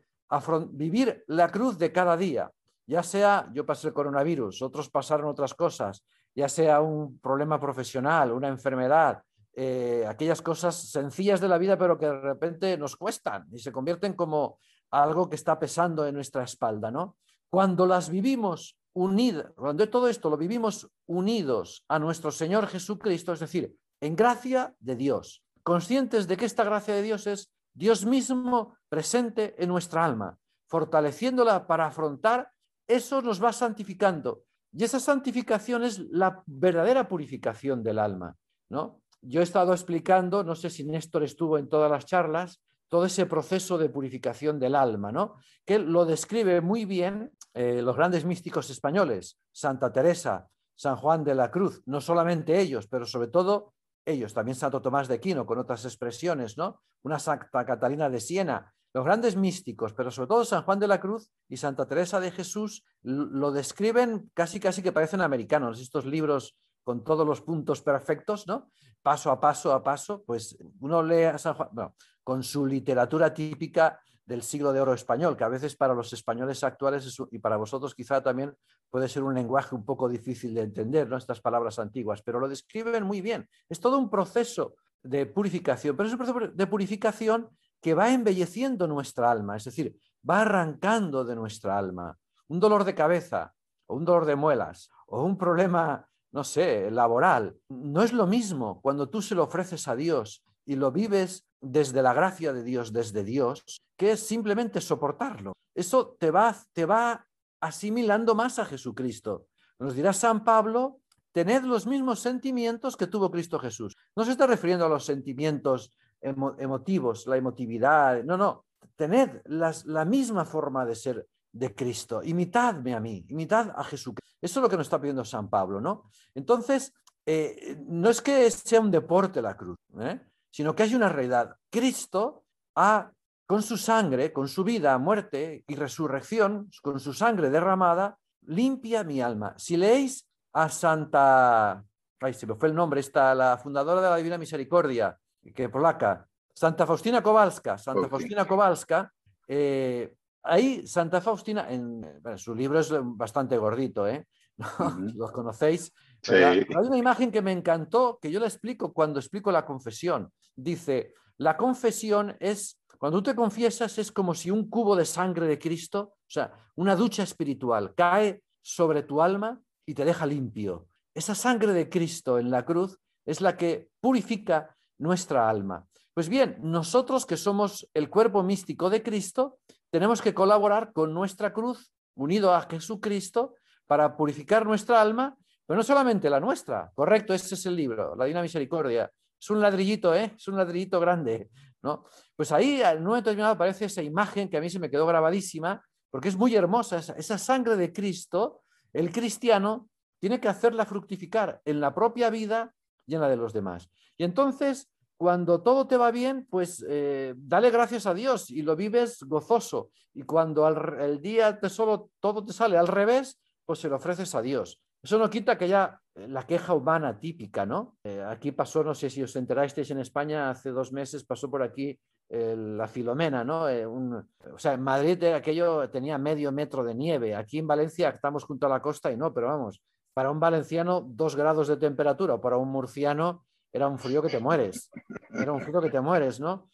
vivir la cruz de cada día, ya sea yo pasé el coronavirus, otros pasaron otras cosas, ya sea un problema profesional, una enfermedad, eh, aquellas cosas sencillas de la vida, pero que de repente nos cuestan y se convierten como algo que está pesando en nuestra espalda, ¿no? Cuando las vivimos unidos, cuando todo esto lo vivimos unidos a nuestro Señor Jesucristo, es decir, en gracia de Dios, conscientes de que esta gracia de Dios es Dios mismo presente en nuestra alma, fortaleciéndola para afrontar, eso nos va santificando. Y esa santificación es la verdadera purificación del alma, ¿no? Yo he estado explicando, no sé si Néstor estuvo en todas las charlas, todo ese proceso de purificación del alma, ¿no? que lo describe muy bien eh, los grandes místicos españoles, Santa Teresa, San Juan de la Cruz, no solamente ellos, pero sobre todo ellos, también Santo Tomás de Quino, con otras expresiones, ¿no? Una Santa Catalina de Siena, los grandes místicos, pero sobre todo San Juan de la Cruz y Santa Teresa de Jesús lo describen casi casi que parecen americanos, estos libros con todos los puntos perfectos, ¿no? Paso a paso a paso, pues uno lee a San Juan, con su literatura típica del siglo de oro español, que a veces para los españoles actuales y para vosotros quizá también puede ser un lenguaje un poco difícil de entender, ¿no? estas palabras antiguas, pero lo describen muy bien. Es todo un proceso de purificación, pero es un proceso de purificación que va embelleciendo nuestra alma, es decir, va arrancando de nuestra alma un dolor de cabeza o un dolor de muelas o un problema, no sé, laboral. No es lo mismo cuando tú se lo ofreces a Dios y lo vives desde la gracia de Dios, desde Dios, que es simplemente soportarlo. Eso te va, te va asimilando más a Jesucristo. Nos dirá San Pablo, tened los mismos sentimientos que tuvo Cristo Jesús. No se está refiriendo a los sentimientos emotivos, la emotividad, no, no, tened la misma forma de ser de Cristo, imitadme a mí, imitad a Jesucristo. Eso es lo que nos está pidiendo San Pablo, ¿no? Entonces, eh, no es que sea un deporte la cruz, ¿eh? Sino que hay una realidad. Cristo ha, con su sangre, con su vida, muerte y resurrección, con su sangre derramada, limpia mi alma. Si leéis a Santa, ay, se me fue el nombre, está la fundadora de la Divina Misericordia, que polaca, Santa Faustina Kowalska, Santa Faustina Kowalska, eh, ahí Santa Faustina, en, su libro es bastante gordito, ¿eh? Los conocéis, hay una imagen que me encantó, que yo la explico cuando explico la confesión. Dice, la confesión es, cuando tú te confiesas, es como si un cubo de sangre de Cristo, o sea, una ducha espiritual, cae sobre tu alma y te deja limpio. Esa sangre de Cristo en la cruz es la que purifica nuestra alma. Pues bien, nosotros que somos el cuerpo místico de Cristo, tenemos que colaborar con nuestra cruz, unido a Jesucristo, para purificar nuestra alma pero no solamente la nuestra, correcto, ese es el libro, La Divina Misericordia. Es un ladrillito, ¿eh? Es un ladrillito grande, ¿no? Pues ahí, en un momento determinado, aparece esa imagen que a mí se me quedó grabadísima, porque es muy hermosa, esa, sangre de Cristo, el cristiano tiene que hacerla fructificar en la propia vida y en la de los demás. Y entonces, cuando todo te va bien, pues eh, dale gracias a Dios y lo vives gozoso. Y cuando el día te solo todo te sale al revés, pues se lo ofreces a Dios. Eso no quita que ya eh, la queja humana típica, ¿no? Eh, aquí pasó, no sé si os enterasteis en España, hace dos meses pasó por aquí la Filomena, ¿no? Eh, o sea, en Madrid aquello tenía medio metro de nieve. Aquí en Valencia estamos junto a la costa y no, pero vamos, para un valenciano dos grados de temperatura, o para un murciano era un frío que te mueres. Era un frío que te mueres, ¿no?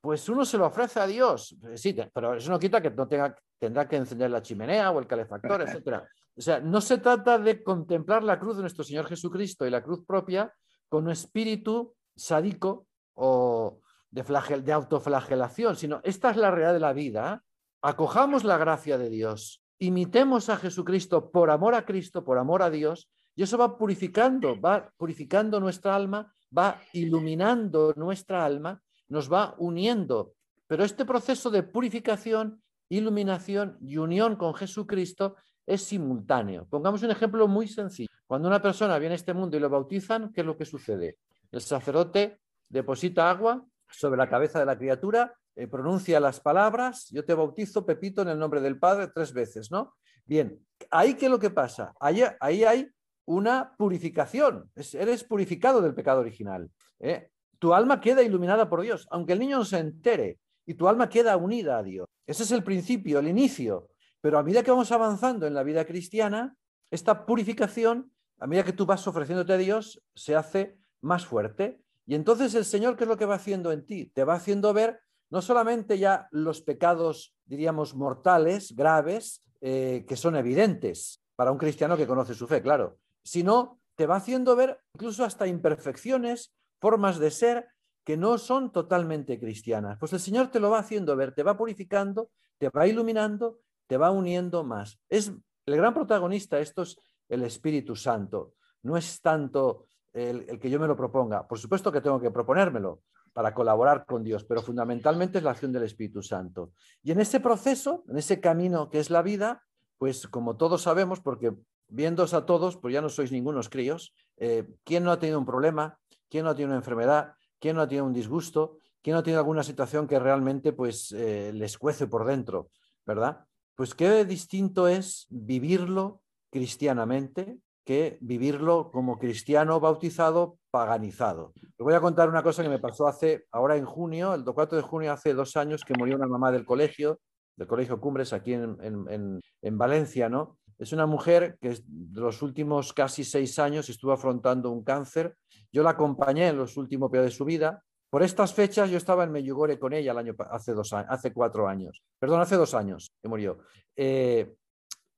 pues uno se lo ofrece a Dios. Sí, pero eso no quita que no tenga tendrá que encender la chimenea o el calefactor, etc. O sea, no se trata de contemplar la cruz de nuestro Señor Jesucristo y la cruz propia con un espíritu sádico o de, de autoflagelación, sino esta es la realidad de la vida. Acojamos la gracia de Dios, imitemos a Jesucristo por amor a Cristo, por amor a Dios, y eso va purificando, va purificando nuestra alma, va iluminando nuestra alma, nos va uniendo. Pero este proceso de purificación, iluminación y unión con Jesucristo es simultáneo. Pongamos un ejemplo muy sencillo. Cuando una persona viene a este mundo y lo bautizan, ¿qué es lo que sucede? El sacerdote deposita agua sobre la cabeza de la criatura, eh, pronuncia las palabras, yo te bautizo, Pepito, en el nombre del Padre, tres veces, ¿no? Bien, ahí qué es lo que pasa? Ahí, ahí hay una purificación, eres purificado del pecado original. ¿eh? Tu alma queda iluminada por Dios, aunque el niño no se entere, y tu alma queda unida a Dios. Ese es el principio, el inicio. Pero a medida que vamos avanzando en la vida cristiana, esta purificación, a medida que tú vas ofreciéndote a Dios, se hace más fuerte. Y entonces el Señor, ¿qué es lo que va haciendo en ti? Te va haciendo ver no solamente ya los pecados, diríamos, mortales, graves, eh, que son evidentes para un cristiano que conoce su fe, claro, sino te va haciendo ver incluso hasta imperfecciones, formas de ser que no son totalmente cristianas. Pues el Señor te lo va haciendo ver, te va purificando, te va iluminando te va uniendo más. Es el gran protagonista, esto es el Espíritu Santo. No es tanto el, que yo me lo proponga. Por supuesto que tengo que proponérmelo para colaborar con Dios, pero fundamentalmente es la acción del Espíritu Santo. Y en ese proceso, en ese camino que es la vida, pues como todos sabemos, porque viéndos a todos, pues ya no sois ningunos críos, eh, ¿quién no ha tenido un problema? ¿Quién no ha tenido una enfermedad? ¿Quién no ha tenido un disgusto? ¿Quién no ha tenido alguna situación que realmente pues eh, les cuece por dentro? ¿Verdad? Pues qué distinto es vivirlo cristianamente que vivirlo como cristiano bautizado paganizado. Les voy a contar una cosa que me pasó hace, ahora en junio, el 4 de junio, hace dos años, que murió una mamá del colegio, del Colegio Cumbres, aquí en, Valencia, ¿no? Es una mujer que los últimos casi seis años estuvo afrontando un cáncer. Yo la acompañé en los últimos periodos de su vida por estas fechas yo estaba en Meyugore con ella el año, hace, dos, hace cuatro años, perdón, hace dos años que murió. Eh,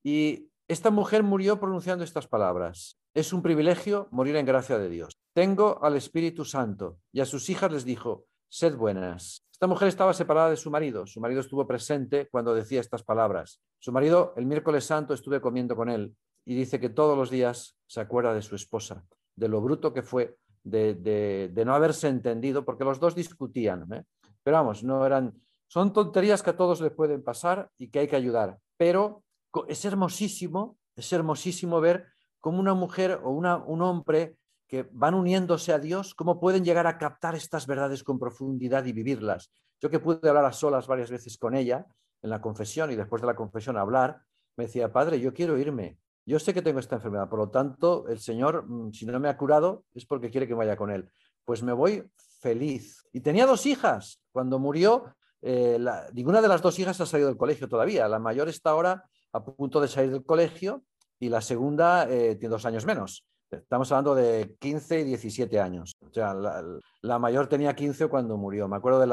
y esta mujer murió pronunciando estas palabras. Es un privilegio morir en gracia de Dios. Tengo al Espíritu Santo y a sus hijas les dijo, sed buenas. Esta mujer estaba separada de su marido. Su marido estuvo presente cuando decía estas palabras. Su marido, el miércoles santo, estuve comiendo con él y dice que todos los días se acuerda de su esposa, de lo bruto que fue, de, no haberse entendido, porque los dos discutían, ¿eh? pero vamos, no eran, son tonterías que a todos les pueden pasar y que hay que ayudar, pero es hermosísimo, es hermosísimo ver cómo una mujer o una, un hombre que van uniéndose a Dios, cómo pueden llegar a captar estas verdades con profundidad y vivirlas. Yo que pude hablar a solas varias veces con ella en la confesión y después de la confesión hablar, me decía, padre, yo quiero irme, yo sé que tengo esta enfermedad, por lo tanto, el Señor, mm, si no me ha curado, es porque quiere que vaya con Él. Pues me voy feliz. Y tenía dos hijas. Cuando murió, eh, ninguna de las dos hijas ha salido del colegio todavía. La mayor está ahora a punto de salir del colegio y la segunda eh, tiene dos años menos. Estamos hablando de 15 y 17 años. O sea, la, mayor tenía 15 cuando murió. Me acuerdo de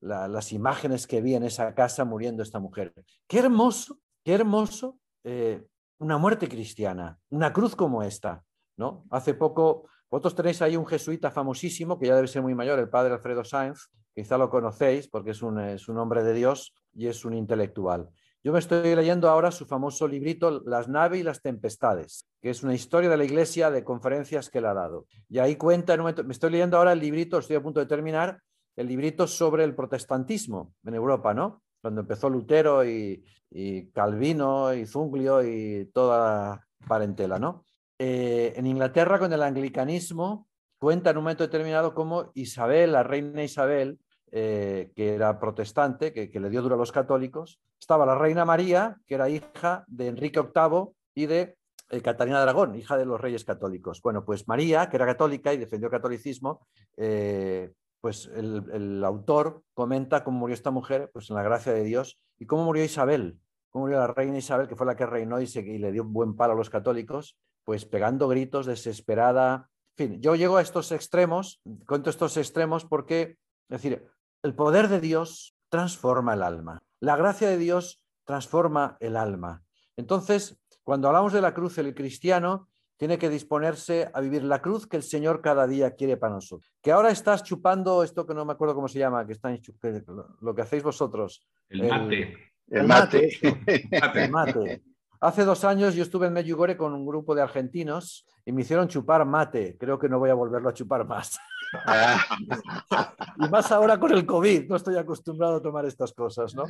las imágenes que vi en esa casa muriendo esta mujer. Qué hermoso, qué hermoso eh, una muerte cristiana, una cruz como esta. ¿no? Hace poco, vosotros tenéis ahí un jesuita famosísimo, que ya debe ser muy mayor, el padre Alfredo Sáenz, quizá lo conocéis porque es un, es un hombre de Dios y es un intelectual. Yo me estoy leyendo ahora su famoso librito Las naves y las tempestades, que es una historia de la iglesia de conferencias que él ha dado. Y ahí cuenta, me estoy leyendo ahora el librito, estoy a punto de terminar, el librito sobre el protestantismo en Europa, ¿no? Cuando empezó Lutero y, Calvino y Zunglio y toda parentela, ¿no? Eh, en Inglaterra, con el anglicanismo, cuenta en un momento determinado cómo Isabel, la reina Isabel, eh, que era protestante, que, le dio duro a los católicos, estaba la reina María, que era hija de Enrique VIII y de eh, Catalina de Aragón, hija de los reyes católicos. Bueno, pues María, que era católica y defendió el catolicismo, pues el, autor comenta cómo murió esta mujer, pues en la gracia de Dios, y cómo murió Isabel, cómo murió la reina Isabel, que fue la que reinó y, y le dio un buen palo a los católicos, pues pegando gritos, desesperada. En fin, yo llego a estos extremos, cuento estos extremos porque, es decir, el poder de Dios transforma el alma. La gracia de Dios transforma el alma. Entonces, cuando hablamos de la cruz, el cristiano tiene que disponerse a vivir la cruz que el Señor cada día quiere para nosotros. Que ahora estás chupando esto que no me acuerdo cómo se llama, que, están, lo que hacéis vosotros. El mate. El, mate. El mate. Hace dos años yo estuve en Medjugorje con un grupo de argentinos y me hicieron chupar mate. Creo que no voy a volverlo a chupar más. Ah. y más ahora con el COVID, no estoy acostumbrado a tomar estas cosas, ¿no?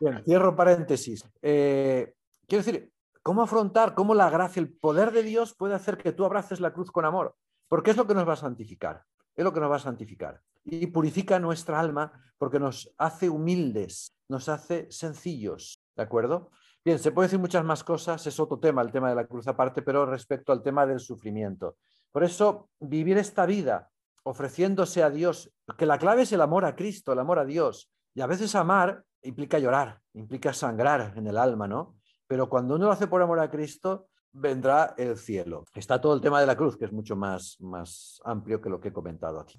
Bien, cierro paréntesis. Eh, quiero decir, ¿Cómo afrontar, cómo la gracia, el poder de Dios puede hacer que tú abraces la cruz con amor? Porque es lo que nos va a santificar, es lo que nos va a santificar. Y purifica nuestra alma porque nos hace humildes, nos hace sencillos, ¿de acuerdo? Bien, se puede decir muchas más cosas, es otro tema, el tema de la cruz aparte, pero respecto al tema del sufrimiento. Por eso, vivir esta vida ofreciéndose a Dios, que la clave es el amor a Cristo, el amor a Dios. Y a veces amar implica llorar, implica sangrar en el alma, ¿no? Pero cuando uno lo hace por amor a Cristo, vendrá el cielo. Está todo el tema de la cruz, que es mucho más, más amplio que lo que he comentado aquí.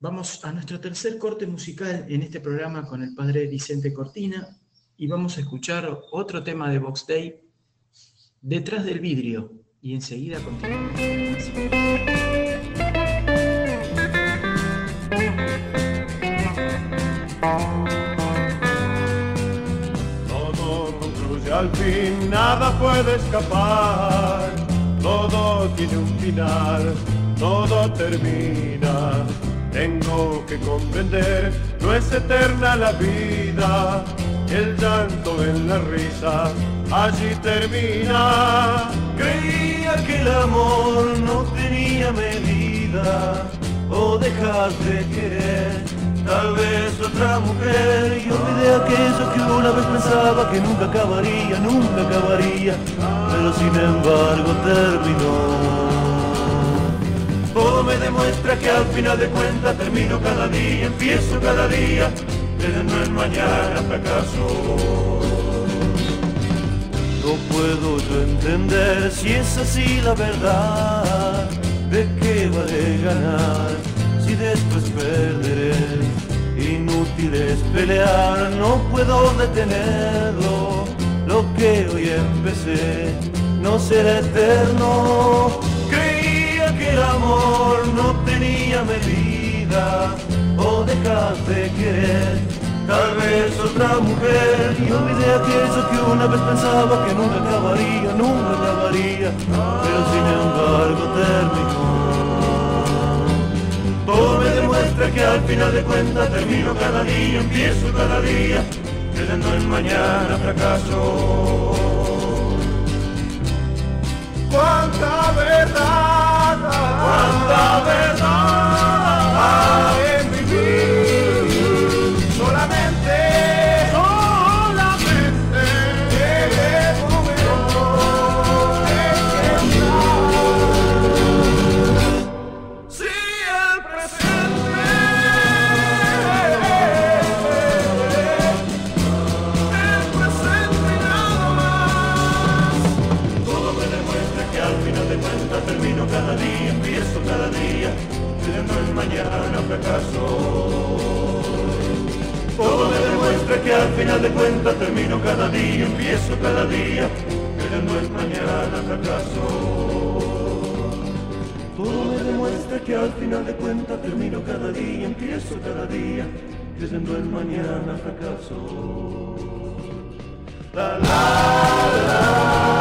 Vamos a nuestro tercer corte musical en este programa con el padre Vicente Cortina y vamos a escuchar otro tema de Box Day, Detrás del vidrio, y enseguida continuamos. Al fin nada puede escapar, todo tiene un final, todo termina. Tengo que comprender, no es eterna la vida, el llanto en la risa, allí termina. Creía que el amor no tenía medida, o dejar de querer Tal vez otra mujer y olvidé aquello que una vez pensaba que nunca acabaría, nunca acabaría, pero sin embargo terminó. Todo me demuestra que al final de cuentas termino cada día, empiezo cada día, no el mañana fracaso. No puedo yo entender si es así la verdad, de qué vale ganar y después perderé. Inútil es pelear, no puedo detenerlo. Lo que hoy empecé no será eterno. Creía que el amor no tenía medida o dejaste querer. Tal vez otra mujer y olvidé aquello que una vez pensaba que nunca acabaría, nunca acabaría, pero sin embargo terminó. Todo me demuestra que al final de cuentas termino cada día, empiezo cada día, creyendo en mañana fracaso. Cuánta verdad, cuánta verdad fracaso. Todo me demuestra que al final de cuentas termino cada día, empiezo cada día, pero no es mañana fracaso. Todo me demuestra que al final de cuentas termino cada día, empiezo cada día, creyendo en mañana fracaso. la la la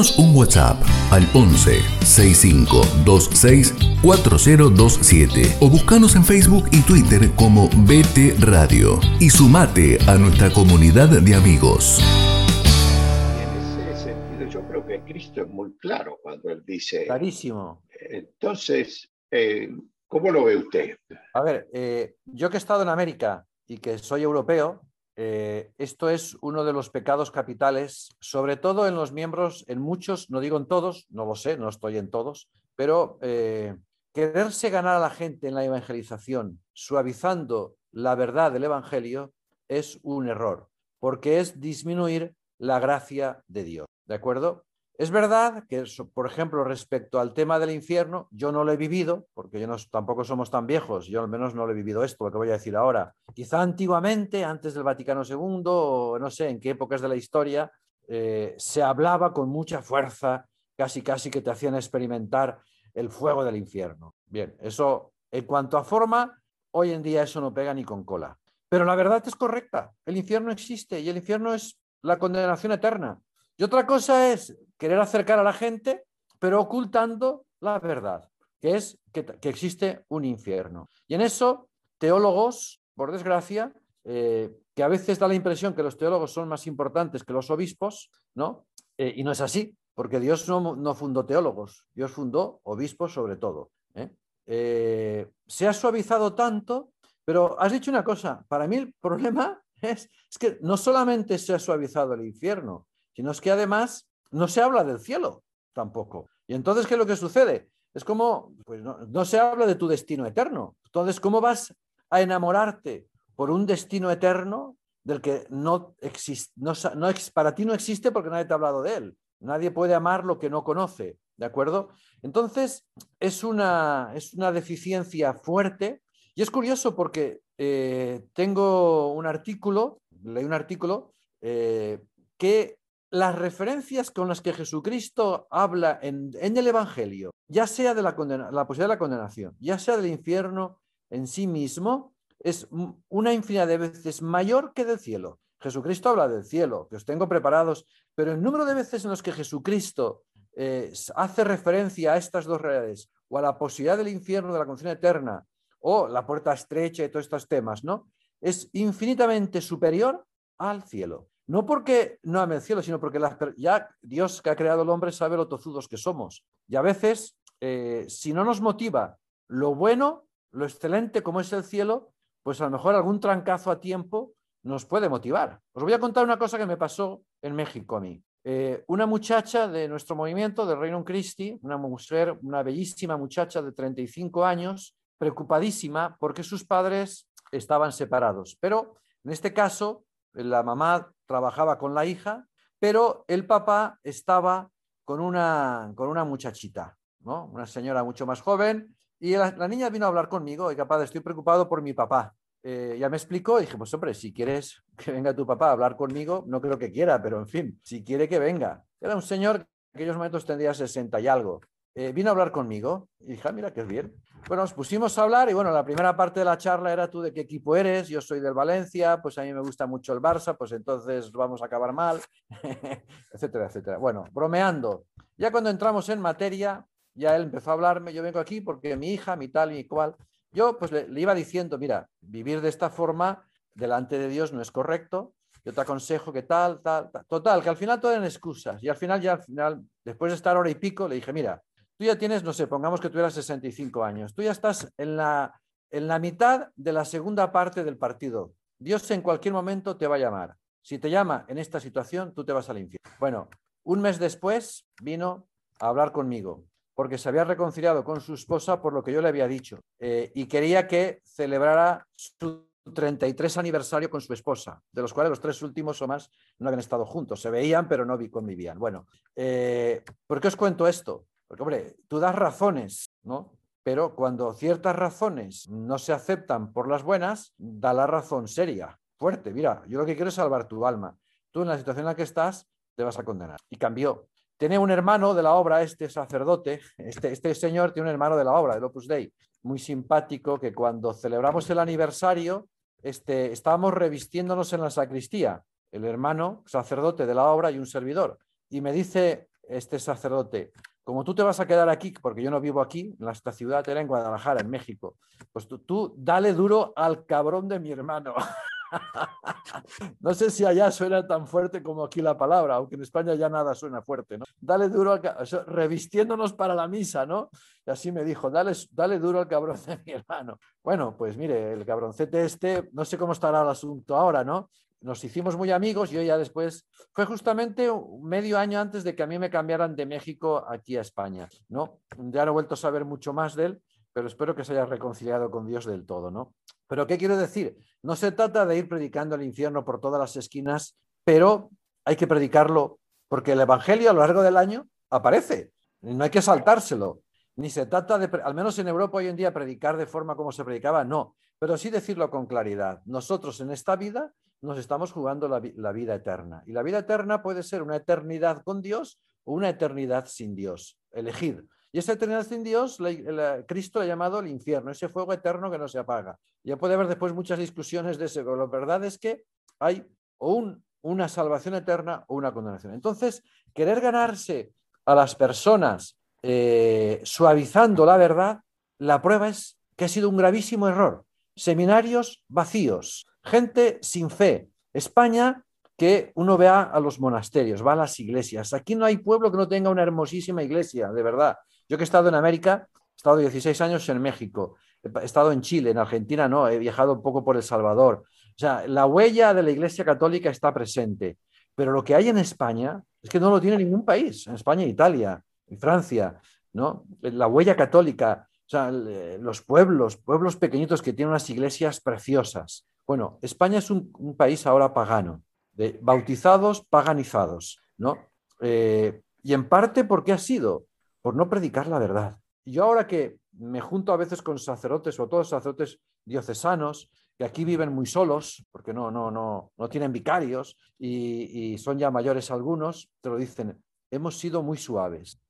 Mandanos un WhatsApp al 11 6526 4027 o buscanos en Facebook y Twitter como BT Radio y sumate a nuestra comunidad de amigos. En ese sentido, yo creo que Cristo es muy claro cuando él dice. Clarísimo. Entonces, eh, ¿cómo lo ve usted? A ver, eh, yo que he estado en América y que soy europeo, eh, esto es uno de los pecados capitales, sobre todo en los miembros, en muchos, no digo en todos, no lo sé, no estoy en todos, pero eh, quererse ganar a la gente en la evangelización, suavizando la verdad del Evangelio, es un error, porque es disminuir la gracia de Dios. ¿De acuerdo? Es verdad que, por ejemplo, respecto al tema del infierno, yo no lo he vivido, porque yo no, tampoco somos tan viejos, yo al menos no lo he vivido esto, lo que voy a decir ahora. Quizá antiguamente, antes del Vaticano II, o no sé en qué épocas de la historia, eh, se hablaba con mucha fuerza, casi casi que te hacían experimentar el fuego del infierno. Bien, eso en cuanto a forma, hoy en día eso no pega ni con cola. Pero la verdad es correcta, el infierno existe y el infierno es la condenación eterna. Y otra cosa es querer acercar a la gente, pero ocultando la verdad, que es que, existe un infierno. Y en eso, teólogos, por desgracia, eh, que a veces da la impresión que los teólogos son más importantes que los obispos, ¿no? Eh, y no es así, porque Dios no, fundó teólogos, Dios fundó obispos sobre todo. ¿eh? se ha suavizado tanto, pero has dicho una cosa, para mí el problema es, es que no solamente se ha suavizado el infierno, sino es que además no se habla del cielo tampoco. Y entonces, ¿qué es lo que sucede? Es como, pues no, se habla de tu destino eterno. Entonces, ¿cómo vas a enamorarte por un destino eterno del que no existe, no, para ti no existe porque nadie te ha hablado de él? Nadie puede amar lo que no conoce, ¿de acuerdo? Entonces, es una, es una deficiencia fuerte y es curioso porque eh, tengo un artículo, leí un artículo eh, que las referencias con las que Jesucristo habla en, el Evangelio, ya sea de la, posibilidad de la condenación, ya sea del infierno en sí mismo, es una infinidad de veces mayor que del cielo. Jesucristo habla del cielo, que os tengo preparados, pero el número de veces en los que Jesucristo eh, hace referencia a estas dos realidades, o a la posibilidad del infierno, de la condición eterna, o la puerta estrecha y todos estos temas, ¿no? Es infinitamente superior al cielo. No porque no ame el cielo, sino porque ya Dios que ha creado el hombre sabe lo tozudos que somos. Y a veces, eh, si no nos motiva lo bueno, lo excelente como es el cielo, pues a lo mejor algún trancazo a tiempo nos puede motivar. Os voy a contar una cosa que me pasó en México a mí. Eh, una muchacha de nuestro movimiento, del Reino Christi, una mujer, una bellísima muchacha de 35 años, preocupadísima porque sus padres estaban separados. Pero en este caso, la mamá trabajaba con la hija, pero el papá estaba con una, con una muchachita, ¿no? una señora mucho más joven, y la, niña vino a hablar conmigo, y capaz, estoy preocupado por mi papá. Eh, ya me explicó y dije, pues hombre, si quieres que venga tu papá a hablar conmigo, no creo que quiera, pero en fin, si quiere que venga. Era un señor que en aquellos momentos tendría 60 y algo. Eh, vino a hablar conmigo y dije, ah, mira, que bien. Bueno, nos pusimos a hablar y bueno, la primera parte de la charla era tú de qué equipo eres, yo soy del Valencia, pues a mí me gusta mucho el Barça, pues entonces vamos a acabar mal, etcétera, etcétera. Bueno, bromeando. Ya cuando entramos en materia, ya él empezó a hablarme, yo vengo aquí porque mi hija, mi tal, mi cual, yo pues le, iba diciendo, mira, vivir de esta forma delante de Dios no es correcto, yo te aconsejo que tal, tal, tal. Total, que al final todo eran excusas. Y al final, ya al final, después de estar hora y pico, le dije, mira, Tú ya tienes, no sé, pongamos que tuvieras 65 años. Tú ya estás en la, en la mitad de la segunda parte del partido. Dios en cualquier momento te va a llamar. Si te llama en esta situación, tú te vas al infierno. Bueno, un mes después vino a hablar conmigo porque se había reconciliado con su esposa por lo que yo le había dicho eh, y quería que celebrara su 33 aniversario con su esposa, de los cuales los tres últimos o más no habían estado juntos, se veían pero no convivían. Bueno, eh, ¿por qué os cuento esto? Porque, hombre, tú das razones, ¿no? Pero cuando ciertas razones no se aceptan por las buenas, da la razón seria, fuerte. Mira, yo lo que quiero es salvar tu alma. Tú en la situación en la que estás te vas a condenar. Y cambió. Tiene un hermano de la obra, este sacerdote, este, este señor tiene un hermano de la obra, del Opus Dei, muy simpático, que cuando celebramos el aniversario, este, estábamos revistiéndonos en la sacristía, el hermano sacerdote de la obra y un servidor. Y me dice este sacerdote, como tú te vas a quedar aquí, porque yo no vivo aquí, en esta ciudad era en Guadalajara, en México, pues tú, dale duro al cabrón de mi hermano. no sé si allá suena tan fuerte como aquí la palabra, aunque en España ya nada suena fuerte, ¿no? Dale duro al revistiéndonos para la misa, ¿no? Y así me dijo, dale, dale duro al cabrón de mi hermano. Bueno, pues mire, el cabroncete este, no sé cómo estará el asunto ahora, ¿no? Nos hicimos muy amigos yo ya después, fue justamente medio año antes de que a mí me cambiaran de México aquí a España, ¿no? Ya no he vuelto a saber mucho más de él, pero espero que se haya reconciliado con Dios del todo, ¿no? Pero ¿qué quiero decir? No se trata de ir predicando el infierno por todas las esquinas, pero hay que predicarlo porque el Evangelio a lo largo del año aparece, no hay que saltárselo. Ni se trata de, al menos en Europa hoy en día, predicar de forma como se predicaba, no, pero sí decirlo con claridad. Nosotros en esta vida nos estamos jugando la, vida eterna. Y la vida eterna puede ser una eternidad con Dios o una eternidad sin Dios. Elegid. Y esa eternidad sin Dios, Cristo ha llamado el infierno, ese fuego eterno que no se apaga. Ya puede haber después muchas discusiones de eso, pero la verdad es que hay o una salvación eterna o una condenación. Entonces, querer ganarse a las personas eh, suavizando la verdad, la prueba es que ha sido un gravísimo error. Seminarios vacíos, gente sin fe. España que uno vea a los monasterios, va a las iglesias. Aquí no hay pueblo que no tenga una hermosísima iglesia, de verdad. Yo que he estado en América, he estado 16 años en México, he estado en Chile, en Argentina no, he viajado un poco por El Salvador. O sea, la huella de la Iglesia Católica está presente, pero lo que hay en España es que no lo tiene ningún país, en España, Italia, en Francia, ¿no? La huella católica, o sea, los pueblos, pueblos pequeñitos que tienen unas iglesias preciosas. Bueno, España es un, país ahora pagano, de bautizados, paganizados, ¿no? Eh, y en parte, ¿por qué ha sido? por no predicar la verdad. Yo ahora que me junto a veces con sacerdotes, o todos sacerdotes diocesanos, que aquí viven muy solos, porque no, no, no, no tienen vicarios y, son ya mayores algunos, te lo dicen, hemos sido muy suaves.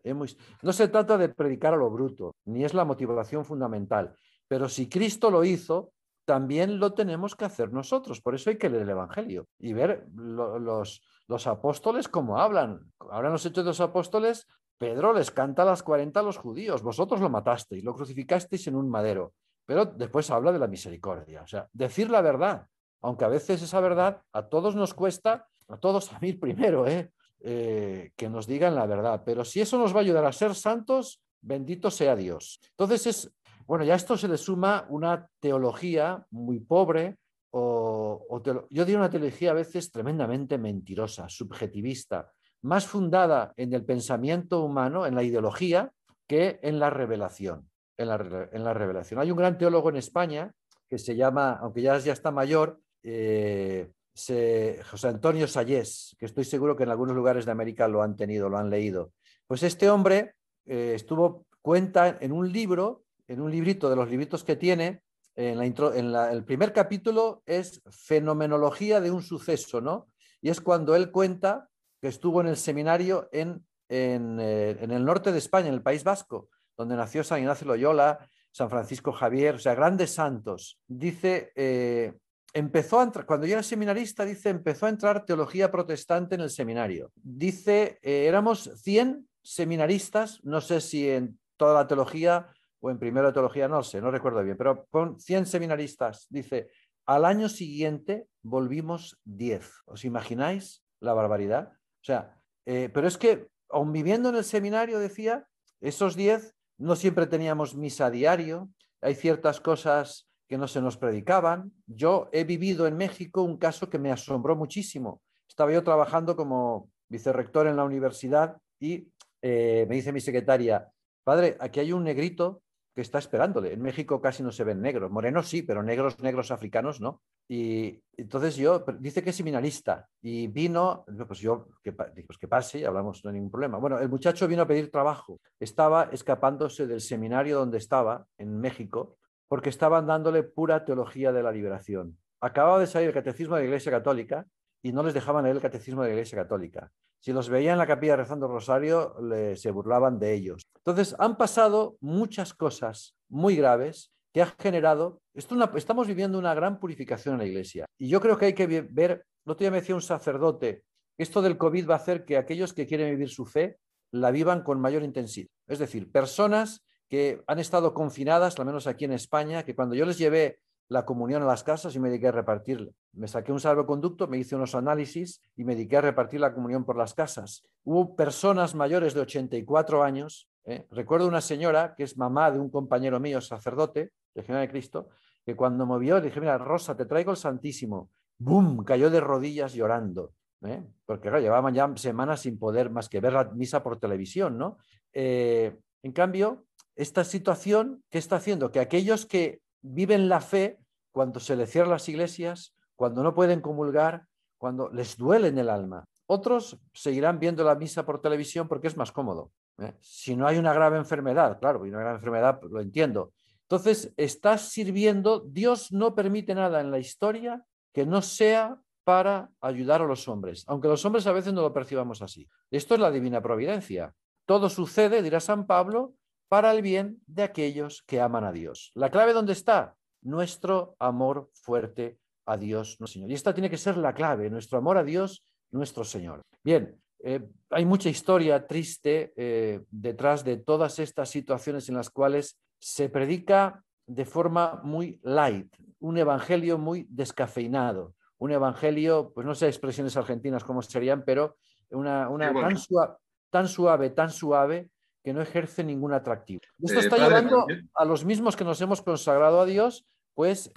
No se trata de predicar a lo bruto, ni es la motivación fundamental, pero si Cristo lo hizo, también lo tenemos que hacer nosotros. Por eso hay que leer el Evangelio y ver los, los apóstoles cómo hablan. Hablan los hechos de los apóstoles Pedro les canta a las 40 a los judíos, vosotros lo matasteis, lo crucificasteis en un madero, pero después habla de la misericordia, o sea, decir la verdad, aunque a veces esa verdad a todos nos cuesta, a todos a mí primero, ¿eh? Eh, que nos digan la verdad, pero si eso nos va a ayudar a ser santos, bendito sea Dios. Entonces es, bueno, ya esto se le suma una teología muy pobre, o, o yo diría una teología a veces tremendamente mentirosa, subjetivista, más fundada en el pensamiento humano, en la ideología, que en la revelación. En la, revelación. Hay un gran teólogo en España que se llama, aunque ya, ya está mayor, eh, José Antonio Sayés, que estoy seguro que en algunos lugares de América lo han tenido, lo han leído. Pues este hombre eh, estuvo, cuenta en un libro, en un librito de los libritos que tiene, en, la el primer capítulo es Fenomenología de un suceso, ¿no? Y es cuando él cuenta que estuvo en el seminario en, eh, en, el norte de España, en el País Vasco, donde nació San Ignacio Loyola, San Francisco Javier, o sea, grandes santos. Dice, eh, empezó a entrar, cuando yo era seminarista, dice, empezó a entrar teología protestante en el seminario. Dice, eh, éramos 100 seminaristas, no sé si en toda la teología o en primero de teología, no sé, no recuerdo bien, pero con 100 seminaristas. Dice, al año siguiente volvimos 10. ¿Os imagináis la barbaridad? O sea, eh, pero es que, aun viviendo en el seminario, decía, esos diez no siempre teníamos misa a diario, hay ciertas cosas que no se nos predicaban. Yo he vivido en México un caso que me asombró muchísimo. Estaba yo trabajando como vicerrector en la universidad y eh, me dice mi secretaria, padre, aquí hay un negrito que está esperándole. En México casi no se ven negros, morenos sí, pero negros, negros africanos no. Y entonces yo, dice que es seminarista y vino, pues yo, que, pues que pase y hablamos, no hay ningún problema. Bueno, el muchacho vino a pedir trabajo, estaba escapándose del seminario donde estaba, en México, porque estaban dándole pura teología de la liberación. Acababa de salir el catecismo de la Iglesia Católica y no les dejaban leer el catecismo de la Iglesia Católica. Si los veían en la capilla rezando el rosario, se burlaban de ellos. Entonces, han pasado muchas cosas muy graves que ha generado, esto estamos viviendo una gran purificación en la iglesia. Y yo creo que hay que ver, no te me decía un sacerdote, esto del COVID va a hacer que aquellos que quieren vivir su fe la vivan con mayor intensidad. Es decir, personas que han estado confinadas, al menos aquí en España, que cuando yo les llevé la comunión a las casas y me dediqué a repartir me saqué un salvoconducto, me hice unos análisis y me dediqué a repartir la comunión por las casas. Hubo personas mayores de 84 años. ¿eh? Recuerdo una señora que es mamá de un compañero mío, sacerdote, de General de Cristo, que cuando me vio le dije, mira, Rosa, te traigo el Santísimo. ¡Bum! Cayó de rodillas llorando. ¿eh? Porque claro, llevaban ya semanas sin poder más que ver la misa por televisión, ¿no? Eh, en cambio, esta situación, ¿qué está haciendo? Que aquellos que viven la fe, cuando se les cierran las iglesias, cuando no pueden comulgar, cuando les duele en el alma. Otros seguirán viendo la misa por televisión porque es más cómodo. ¿eh? Si no hay una grave enfermedad, claro, una grave enfermedad lo entiendo. Entonces, estás sirviendo, Dios no permite nada en la historia que no sea para ayudar a los hombres, aunque los hombres a veces no lo percibamos así. Esto es la divina providencia. Todo sucede, dirá San Pablo, para el bien de aquellos que aman a Dios. ¿La clave dónde está? Nuestro amor fuerte a Dios, nuestro Señor. Y esta tiene que ser la clave, nuestro amor a Dios, nuestro Señor. Bien, eh, hay mucha historia triste eh, detrás de todas estas situaciones en las cuales se predica de forma muy light, un evangelio muy descafeinado, un evangelio, pues no sé expresiones argentinas cómo serían, pero una, tan, suave, tan suave, tan suave, que no ejerce ningún atractivo. Esto eh, está llevando a los mismos que nos hemos consagrado a Dios, pues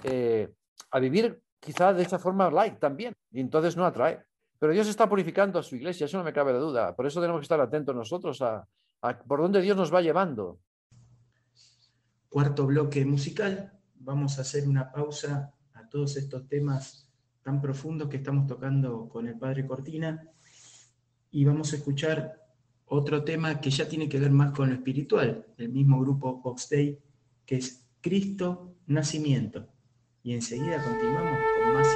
a vivir quizá de esa forma light también, y entonces no atrae. Pero Dios está purificando a su iglesia, eso no me cabe de duda. Por eso tenemos que estar atentos nosotros a, por dónde Dios nos va llevando. Cuarto bloque musical, vamos a hacer una pausa a todos estos temas tan profundos que estamos tocando con el Padre Cortina y vamos a escuchar otro tema que ya tiene que ver más con lo espiritual, el mismo grupo Box Day, que es Cristo Nacimiento. Y enseguida continuamos con más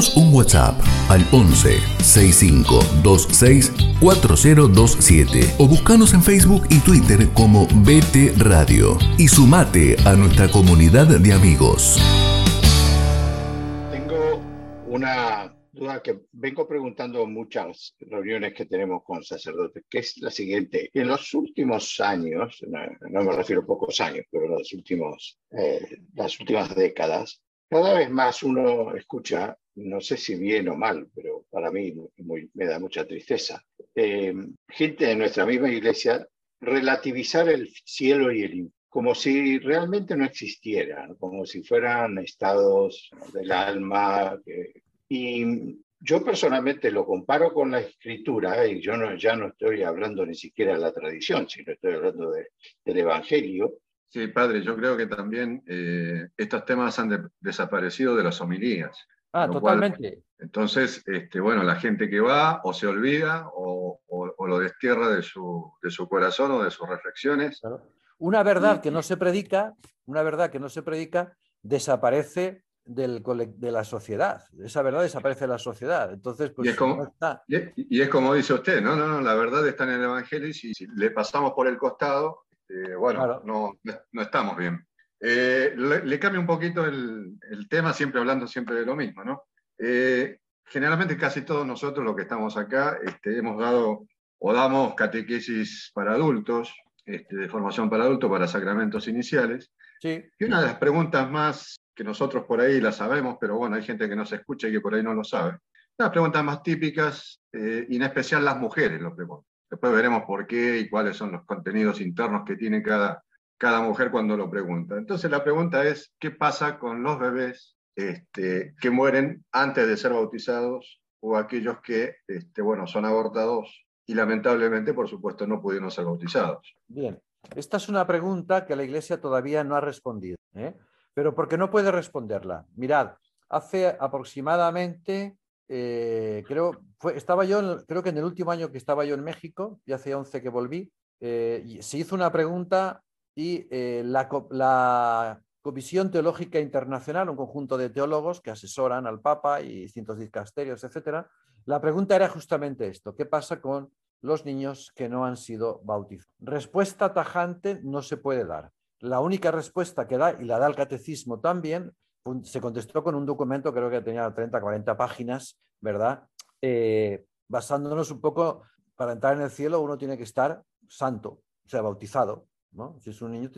Mandanos un WhatsApp al 11 6526 4027 o buscanos en Facebook y Twitter como BT Radio y sumate a nuestra comunidad de amigos. Tengo una duda que vengo preguntando en muchas reuniones que tenemos con sacerdotes, que es la siguiente. En los últimos años, no, me refiero a pocos años, pero en los últimos, eh, las últimas décadas, cada vez más uno escucha, no sé si bien o mal, pero para mí me da mucha tristeza, eh, gente de nuestra misma iglesia relativizar el cielo y el infierno como si realmente no existieran, como si fueran estados del alma. y yo personalmente lo comparo con la escritura, y yo no, ya no estoy hablando ni siquiera de la tradición, sino estoy hablando del Evangelio, Sí, padre, yo creo que también eh, estos temas han desaparecido de las homilías. Ah, totalmente. entonces, este, bueno, la gente que va o se olvida o, lo destierra de su, de su, corazón o de sus reflexiones. Una verdad que no se predica, una verdad que no se predica, desaparece del, de la sociedad. Esa verdad desaparece de la sociedad. Entonces, pues, y, es como, y, es, como dice usted, no, no, no, la verdad está en el Evangelio y si le pasamos por el costado, este, bueno, no, no, estamos bien. Eh, le, cambio un poquito el, el, tema, siempre hablando siempre de lo mismo, ¿no? Eh, generalmente casi todos nosotros los que estamos acá este, hemos dado o damos catequesis para adultos, este, de formación para adultos, para sacramentos iniciales. Sí. Y una de las preguntas más que nosotros por ahí la sabemos, pero bueno, hay gente que no se escucha y que por ahí no lo sabe. Las preguntas más típicas, eh, y en especial las mujeres lo preguntan. Después veremos por qué y cuáles son los contenidos internos que tiene cada, cada mujer cuando lo pregunta. Entonces la pregunta es, ¿qué pasa con los bebés este, que mueren antes de ser bautizados o aquellos que este, bueno, son abortados y lamentablemente, por supuesto, no pudieron ser bautizados? Bien, esta es una pregunta que la Iglesia todavía no ha respondido, ¿eh? pero porque no puede responderla. Mirad, hace aproximadamente eh, creo, estaba yo, creo que en el último año que estaba yo en México, ya hace 11 que volví, eh, se hizo una pregunta y eh, la, Comisión Teológica Internacional, un conjunto de teólogos que asesoran al Papa y distintos dicasterios, etcétera, la pregunta era justamente esto, ¿qué pasa con los niños que no han sido bautizados? Respuesta tajante no se puede dar. La única respuesta que da, y la da el catecismo también, se contestó con un documento, creo que tenía 30, 40 páginas, ¿verdad? Eh, basándonos un poco, para entrar en el cielo uno tiene que estar santo, o sea, bautizado, ¿no? Si es un niño,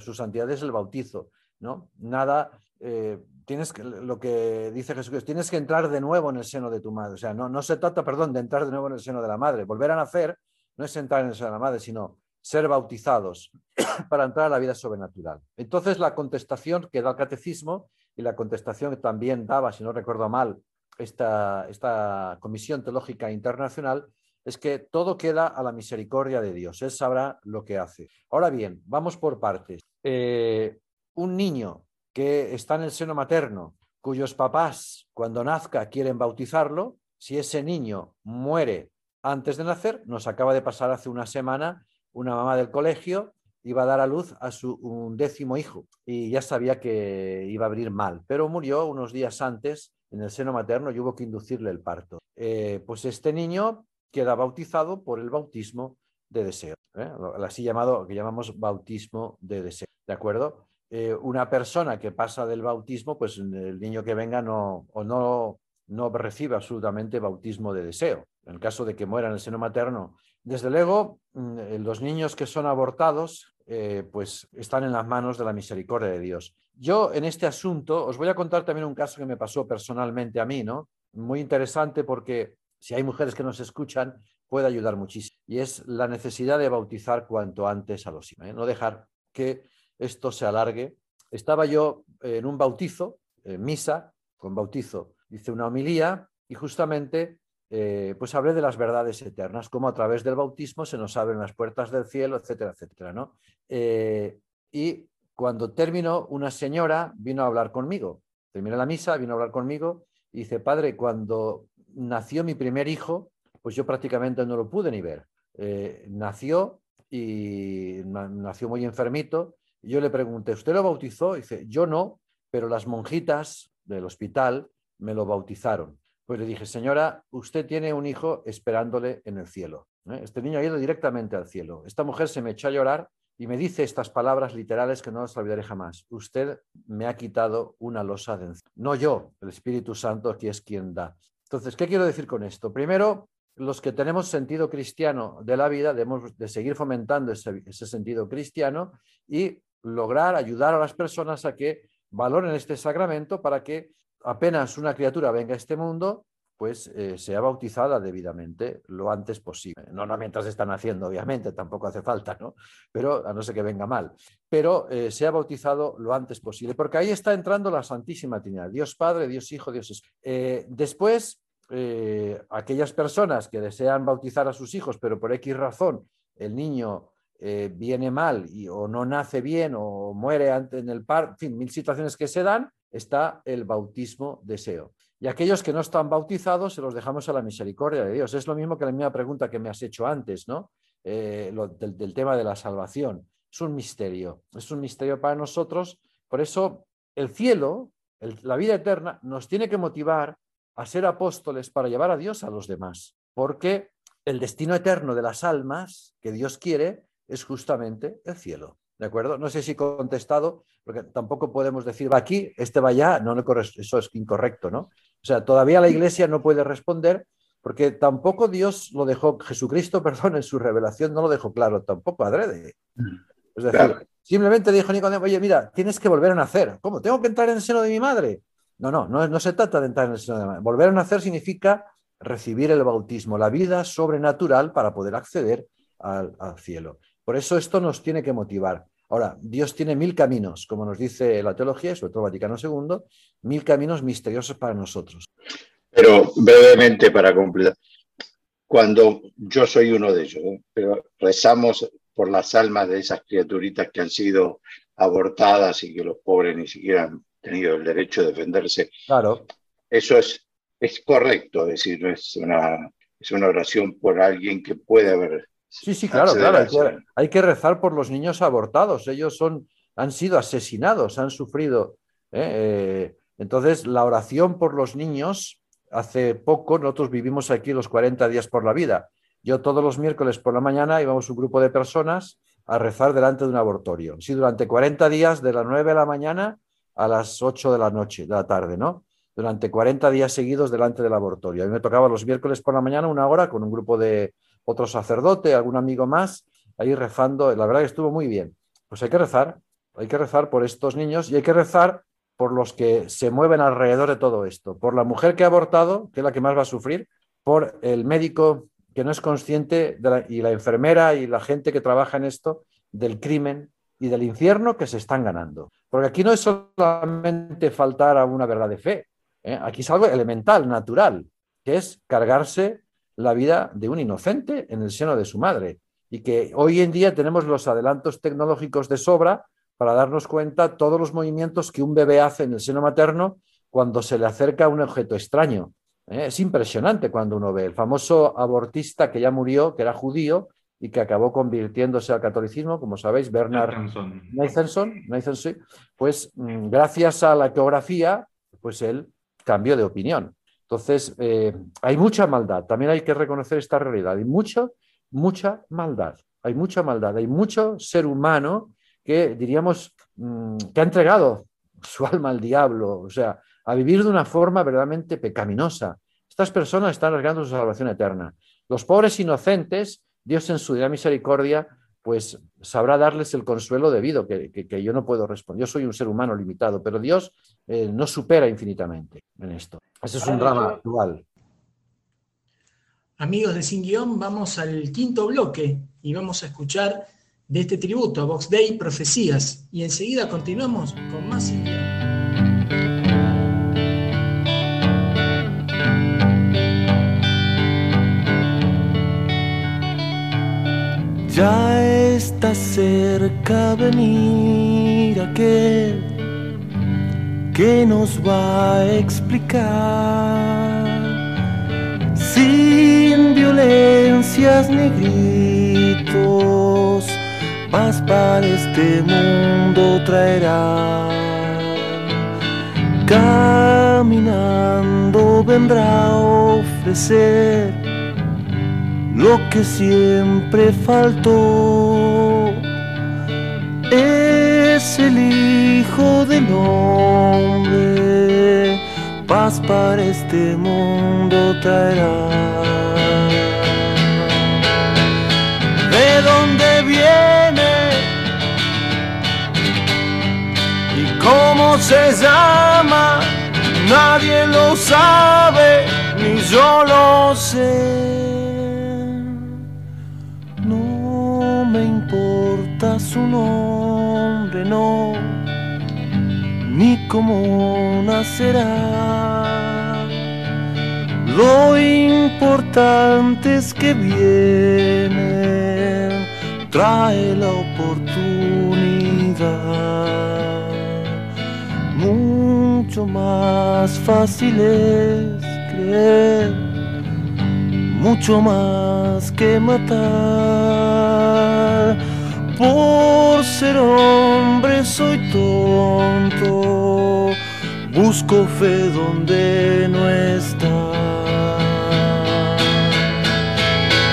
su santidad es el bautizo, ¿no? Nada, eh, tienes que, lo que dice Jesús, tienes que entrar de nuevo en el seno de tu madre, o sea, no, no se trata, perdón, de entrar de nuevo en el seno de la madre, volver a nacer no es entrar en el seno de la madre, sino ser bautizados para entrar a la vida sobrenatural. Entonces, la contestación que da el catecismo y la contestación que también daba, si no recuerdo mal, esta, esta Comisión Teológica Internacional, es que todo queda a la misericordia de Dios. Él sabrá lo que hace. Ahora bien, vamos por partes. Eh, un niño que está en el seno materno, cuyos papás cuando nazca quieren bautizarlo, si ese niño muere antes de nacer, nos acaba de pasar hace una semana una mamá del colegio iba a dar a luz a su un décimo hijo y ya sabía que iba a abrir mal, pero murió unos días antes en el seno materno y hubo que inducirle el parto. Eh, pues este niño queda bautizado por el bautismo de deseo, ¿eh? así llamado, que llamamos bautismo de deseo, ¿de acuerdo? Eh, una persona que pasa del bautismo, pues el niño que venga no, o no, no recibe absolutamente bautismo de deseo. En el caso de que muera en el seno materno desde luego, mm, eh, los niños que son abortados, eh, pues están en las manos de la misericordia de Dios. Yo en este asunto os voy a contar también un caso que me pasó personalmente a mí, ¿no? Muy interesante porque si hay mujeres que nos escuchan, puede ayudar muchísimo. Y es la necesidad de bautizar cuanto antes a los hijos, ¿eh? no dejar que esto se alargue. Estaba yo en un bautizo, en misa, con bautizo, hice una homilía y justamente eh, pues hablé de las verdades eternas, como a través del bautismo se nos abren las puertas del cielo, etcétera, etcétera. ¿no? Eh, y cuando terminó, una señora vino a hablar conmigo. Terminé la misa, vino a hablar conmigo y dice, padre, cuando nació mi primer hijo, pues yo prácticamente no lo pude ni ver. Eh, nació y nació muy enfermito. Y yo le pregunté, ¿usted lo bautizó? dice, yo no, pero las monjitas del hospital, me lo bautizaron. Pues le dije, señora, usted tiene un hijo esperándole en el cielo. ¿eh? Este niño ha ido directamente al cielo. Esta mujer se me echó a llorar y me dice estas palabras literales que no las olvidaré jamás. Usted me ha quitado una losa de encima. No yo, el Espíritu Santo que es quien da. Entonces, ¿qué quiero decir con esto? Primero, los que tenemos sentido cristiano de la vida debemos de seguir fomentando ese, ese sentido cristiano y lograr ayudar a las personas a que valoren este sacramento para que apenas una criatura venga a este mundo, pues eh, sea bautizada debidamente lo antes posible. No, no mientras están haciendo, obviamente, tampoco hace falta, ¿no? Pero a no ser que venga mal. Pero eh, sea bautizado lo antes posible, porque ahí está entrando la Santísima Trinidad, Dios Padre, Dios Hijo, Dios Espíritu. Eh, después, aquellas personas que desean bautizar a sus hijos, pero por X razón el niño viene mal o no nace bien o muere en el par, en fin, mil situaciones que se dan, está el bautismo deseo. Y aquellos que no están bautizados se los dejamos a la misericordia de Dios. Es lo mismo que la misma pregunta que me has hecho antes, ¿no? Eh, del, tema de la salvación. Es un misterio, es un misterio para nosotros. Por eso el cielo, la vida eterna, nos tiene que motivar a ser apóstoles para llevar a Dios a los demás. Porque el destino eterno de las almas que Dios quiere es justamente el cielo. ¿De acuerdo? No sé si he contestado, porque tampoco podemos decir va aquí, este va allá, no, no, eso es incorrecto, ¿no? O sea, todavía la Iglesia no puede responder porque tampoco Dios lo dejó, Jesucristo, perdón, en su revelación no lo dejó claro, tampoco adrede. Es decir, simplemente dijo Nicodemo, oye, mira, tienes que volver a nacer. ¿Cómo? ¿Tengo que entrar en el seno de mi madre? No, no, no, no se trata de entrar en el seno de mi madre. Volver a nacer significa recibir el bautismo, la vida sobrenatural para poder acceder al cielo. Por eso esto nos tiene que motivar. Ahora, Dios tiene mil caminos, como nos dice la teología, sobre todo Vaticano II, mil caminos misteriosos para nosotros. Pero brevemente para completar, cuando yo soy uno de ellos, ¿eh? pero rezamos por las almas de esas criaturitas que han sido abortadas y que los pobres ni siquiera han tenido el derecho de defenderse. Claro. Eso es, es correcto, es decir, es una, es una oración por alguien que puede haber Sí, sí, claro, claro. Hay que, rezar por los niños abortados. Ellos son, han sido asesinados, han sufrido. ¿eh? Eh, entonces, la oración por los niños, hace poco nosotros vivimos aquí los 40 días por la vida. Yo todos los miércoles por la mañana íbamos un grupo de personas a rezar delante de un abortorio. Sí, durante 40 días, de las 9 de la mañana a las 8 de la noche, de la tarde, ¿no? Durante 40 días seguidos delante del abortorio. A mí me tocaba los miércoles por la mañana una hora con un grupo de, otro sacerdote, algún amigo más, ahí rezando. La verdad que estuvo muy bien. Pues hay que rezar, hay que rezar por estos niños y hay que rezar por los que se mueven alrededor de todo esto, por la mujer que ha abortado, que es la que más va a sufrir, por el médico que no es consciente y la enfermera y la gente que trabaja en esto del crimen y del infierno que se están ganando. Porque aquí no es solamente faltar a una verdad de fe, ¿eh? aquí es algo elemental, natural, que es cargarse la vida de un inocente en el seno de su madre y que hoy en día tenemos los adelantos tecnológicos de sobra para darnos cuenta todos los movimientos que un bebé hace en el seno materno cuando se le acerca a un objeto extraño. ¿eh? Es impresionante cuando uno ve el famoso abortista que ya murió, que era judío y que acabó convirtiéndose al catolicismo, como sabéis, Bernard Nathanson, Nathanson pues mm, gracias a la ecografía, pues él cambió de opinión. Entonces, eh, hay mucha maldad, también hay que reconocer esta realidad, hay mucha, mucha maldad, hay mucha maldad, hay mucho ser humano que diríamos mm, que ha entregado su alma al diablo, o sea, a vivir de una forma verdaderamente pecaminosa. Estas personas están arriesgando su salvación eterna. Los pobres inocentes, Dios en su misericordia, pues sabrá darles el consuelo debido, que, que, yo no puedo responder. Yo soy un ser humano limitado, pero Dios eh, no supera infinitamente en esto. Ese es un drama actual. Amigos de Sin Guión, vamos al quinto bloque y vamos a escuchar de este tributo a Vox Day Profecías y enseguida continuamos con más Sin Ya está cerca venir aquel que nos va a explicar sin violencias ni gritos, paz para este mundo traerá. caminando vendrá a ofrecer lo que siempre faltó. Es el Hijo del Hombre, paz para este mundo traerá. ¿De dónde viene? ¿Y cómo se llama? Nadie lo sabe, ni yo lo sé. Su nombre, no, ni cómo nacerá. Lo importante es que viene, trae la oportunidad mucho más fácil es creer, mucho más que matar. Por ser hombre soy tonto, busco fe donde no está.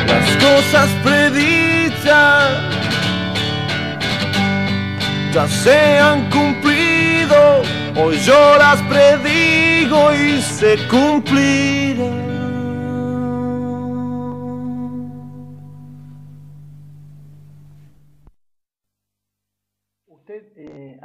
Las cosas predichas ya se han cumplido Hoy yo las predigo y se cumplirán.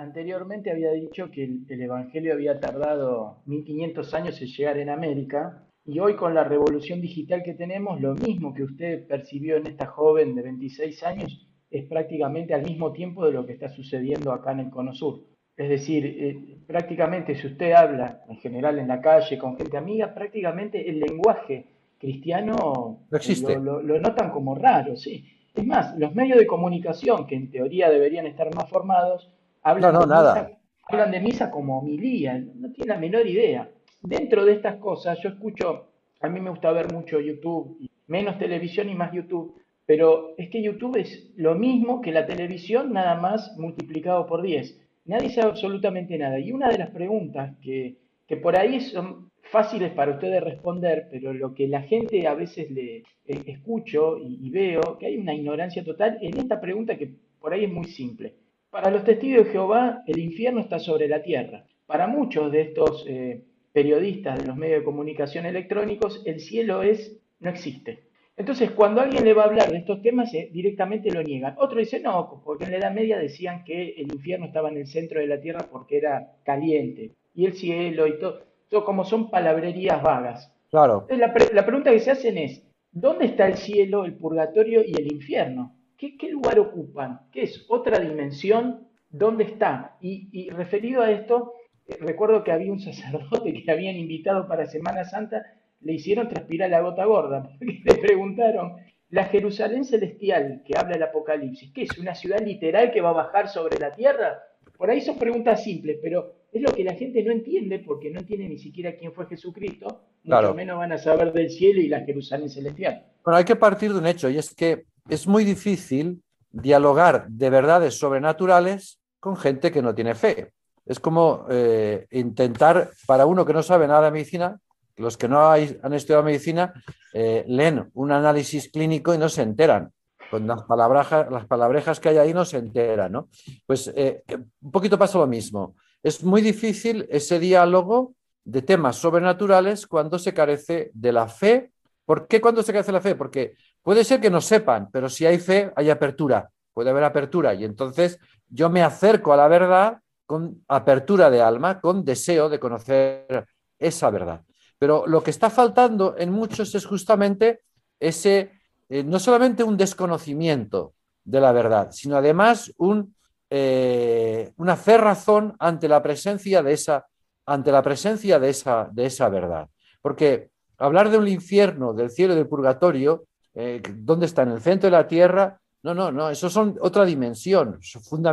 Anteriormente había dicho que el, el Evangelio había tardado 1500 años en llegar en América y hoy con la revolución digital que tenemos, lo mismo que usted percibió en esta joven de 26 años es prácticamente al mismo tiempo de lo que está sucediendo acá en el Cono Sur. Es decir, eh, prácticamente si usted habla en general en la calle con gente amiga, prácticamente el lenguaje cristiano No existe. Lo, lo- lo notan como raro, sí. Es más, los medios de comunicación, que en teoría deberían estar más formados, hablan, No, no, de, nada. Misa, hablan de misa como homilía, no tienen la menor idea. Dentro de estas cosas, yo escucho, a mí me gusta ver mucho YouTube, menos televisión y más YouTube, pero es que YouTube es lo mismo que la televisión, nada más multiplicado por 10. Nadie sabe absolutamente nada. Y una de las preguntas que, que por ahí son fáciles para ustedes responder, pero lo que la gente a veces le eh, escucho y, y veo, que hay una ignorancia total en esta pregunta que por ahí es muy simple. Para los testigos de Jehová, el infierno está sobre la tierra. Para muchos de estos eh, periodistas de los medios de comunicación electrónicos, el cielo es, no existe. Entonces, cuando alguien le va a hablar de estos temas, eh, directamente lo niegan. Otro dice, no, porque en la Edad Media decían que el infierno estaba en el centro de la tierra porque era caliente. Y el cielo y todo, todo como son palabrerías vagas. Claro. Entonces, la, pre- la pregunta que se hacen es, ¿dónde está el cielo, el purgatorio y el infierno? ¿Qué, qué lugar ocupan? ¿Qué es? ¿Otra dimensión? ¿Dónde está? Y, y referido a esto, eh, recuerdo que había un sacerdote que habían invitado para Semana Santa, le hicieron transpirar la gota gorda, porque le preguntaron, la Jerusalén celestial que habla el Apocalipsis, ¿qué es? ¿Una ciudad literal que va a bajar sobre la tierra? Por ahí son preguntas simples, pero es lo que la gente no entiende porque no entiende ni siquiera quién fue Jesucristo, mucho Claro. menos van a saber del cielo y la Jerusalén celestial. Bueno, hay que partir de un hecho, y es que es muy difícil dialogar de verdades sobrenaturales con gente que no tiene fe. Es como eh, intentar, para uno que no sabe nada de medicina, los que no han estudiado medicina eh, leen un análisis clínico y no se enteran. Con las, palabrejas, las palabrejas que hay ahí no se enteran, ¿no? Pues eh, un poquito pasa lo mismo. Es muy difícil ese diálogo de temas sobrenaturales cuando se carece de la fe. ¿Por qué cuando se carece de la fe? Porque puede ser que no sepan, pero si hay fe, hay apertura. Puede haber apertura y entonces yo me acerco a la verdad con apertura de alma, con deseo de conocer esa verdad. Pero lo que está faltando en muchos es justamente ese, eh, no solamente un desconocimiento de la verdad, sino además un, eh, una cerrazón ante la presencia de esa, ante la presencia de esa, de esa verdad. Porque hablar de un infierno, del cielo y del purgatorio, eh, ¿dónde está? ¿En el centro de la tierra? No, no, no, eso son otra dimensión.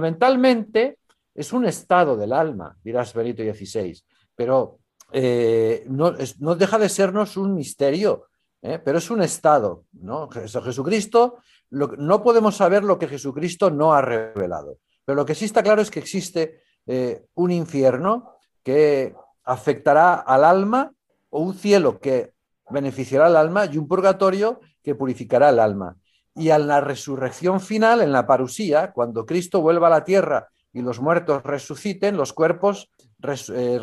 Fundamentalmente es un estado del alma, dirás Benito XVI, pero eh, no, no deja de sernos un misterio, ¿eh? pero es un estado. ¿no? Jes- Jesucristo, lo- no podemos saber lo que Jesucristo no ha revelado, pero lo que sí está claro es que existe un infierno que afectará al alma, o un cielo que beneficiará al alma y un purgatorio que purificará el alma. Y en la resurrección final, en la parusía, cuando Cristo vuelva a la tierra y los muertos resuciten, los cuerpos, eh,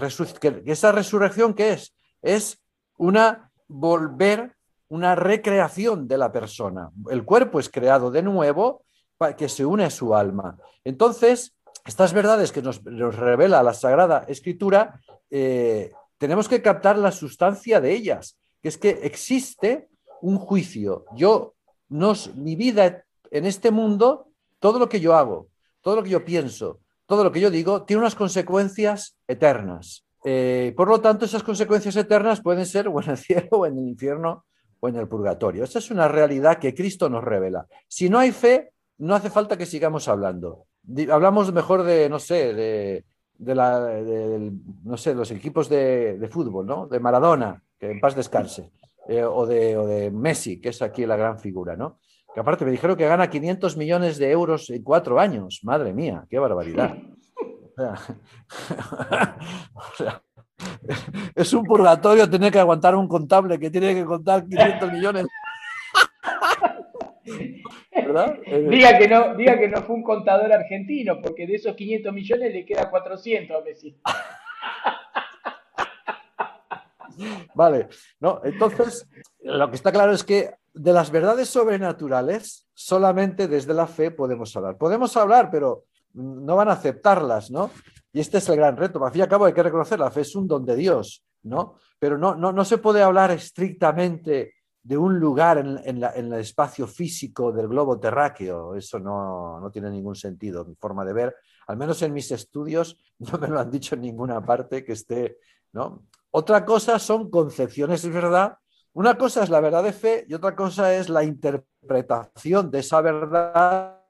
¿esa resurrección qué es? Es una volver, una recreación de la persona. El cuerpo es creado de nuevo para que se une a su alma. Entonces, estas verdades que nos, revela la Sagrada Escritura, eh, tenemos que captar la sustancia de ellas, que es que existe un juicio. Yo, no, mi vida en este mundo, todo lo que yo hago, todo lo que yo pienso, todo lo que yo digo, tiene unas consecuencias eternas. Eh, por lo tanto, esas consecuencias eternas pueden ser o en el cielo o en el infierno o en el purgatorio. Esa es una realidad que Cristo nos revela. Si no hay fe, no hace falta que sigamos hablando. Hablamos mejor de, no sé, de, los equipos de, fútbol, ¿no? De Maradona, que en paz descanse, eh, o, de, o de Messi, que es aquí la gran figura, ¿no? Que aparte me dijeron que gana 500 millones de euros en cuatro años. Madre mía, qué barbaridad. es un purgatorio tener que aguantar un contable que tiene que contar 500 millones. ¿Verdad? Eh, diga, que no, diga que no fue un contador argentino, porque de esos 500 millones le queda 400 a Messi. Vale, no, entonces lo que está claro es que de las verdades sobrenaturales solamente desde la fe podemos hablar. Podemos hablar, pero no van a aceptarlas, ¿no? Y este es el gran reto. Al fin y al cabo hay que reconocer, la fe es un don de Dios, ¿no? Pero no, no, no se puede hablar estrictamente de un lugar en, en, el espacio físico del globo terráqueo. Eso no, no, tiene ningún sentido, mi forma de ver. Al menos en mis estudios no me lo han dicho en ninguna parte que esté, ¿no? Otra cosa son concepciones, es verdad. Una cosa es la verdad de fe y otra cosa es la interpretación de esa verdad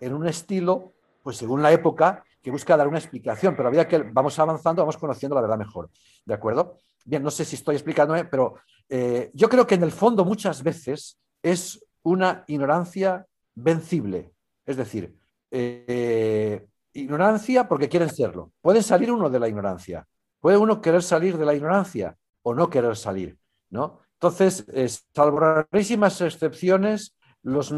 en un estilo, pues según la época, que busca dar una explicación, pero a medida que vamos avanzando, vamos conociendo la verdad mejor. ¿De acuerdo? Bien, no sé si estoy explicándome, pero eh, yo creo que en el fondo muchas veces es una ignorancia vencible. Es decir, eh, ignorancia porque quieren serlo. Pueden salir uno de la ignorancia. Puede uno querer salir de la ignorancia o no querer salir. ¿no? Entonces, salvo rarísimas excepciones, los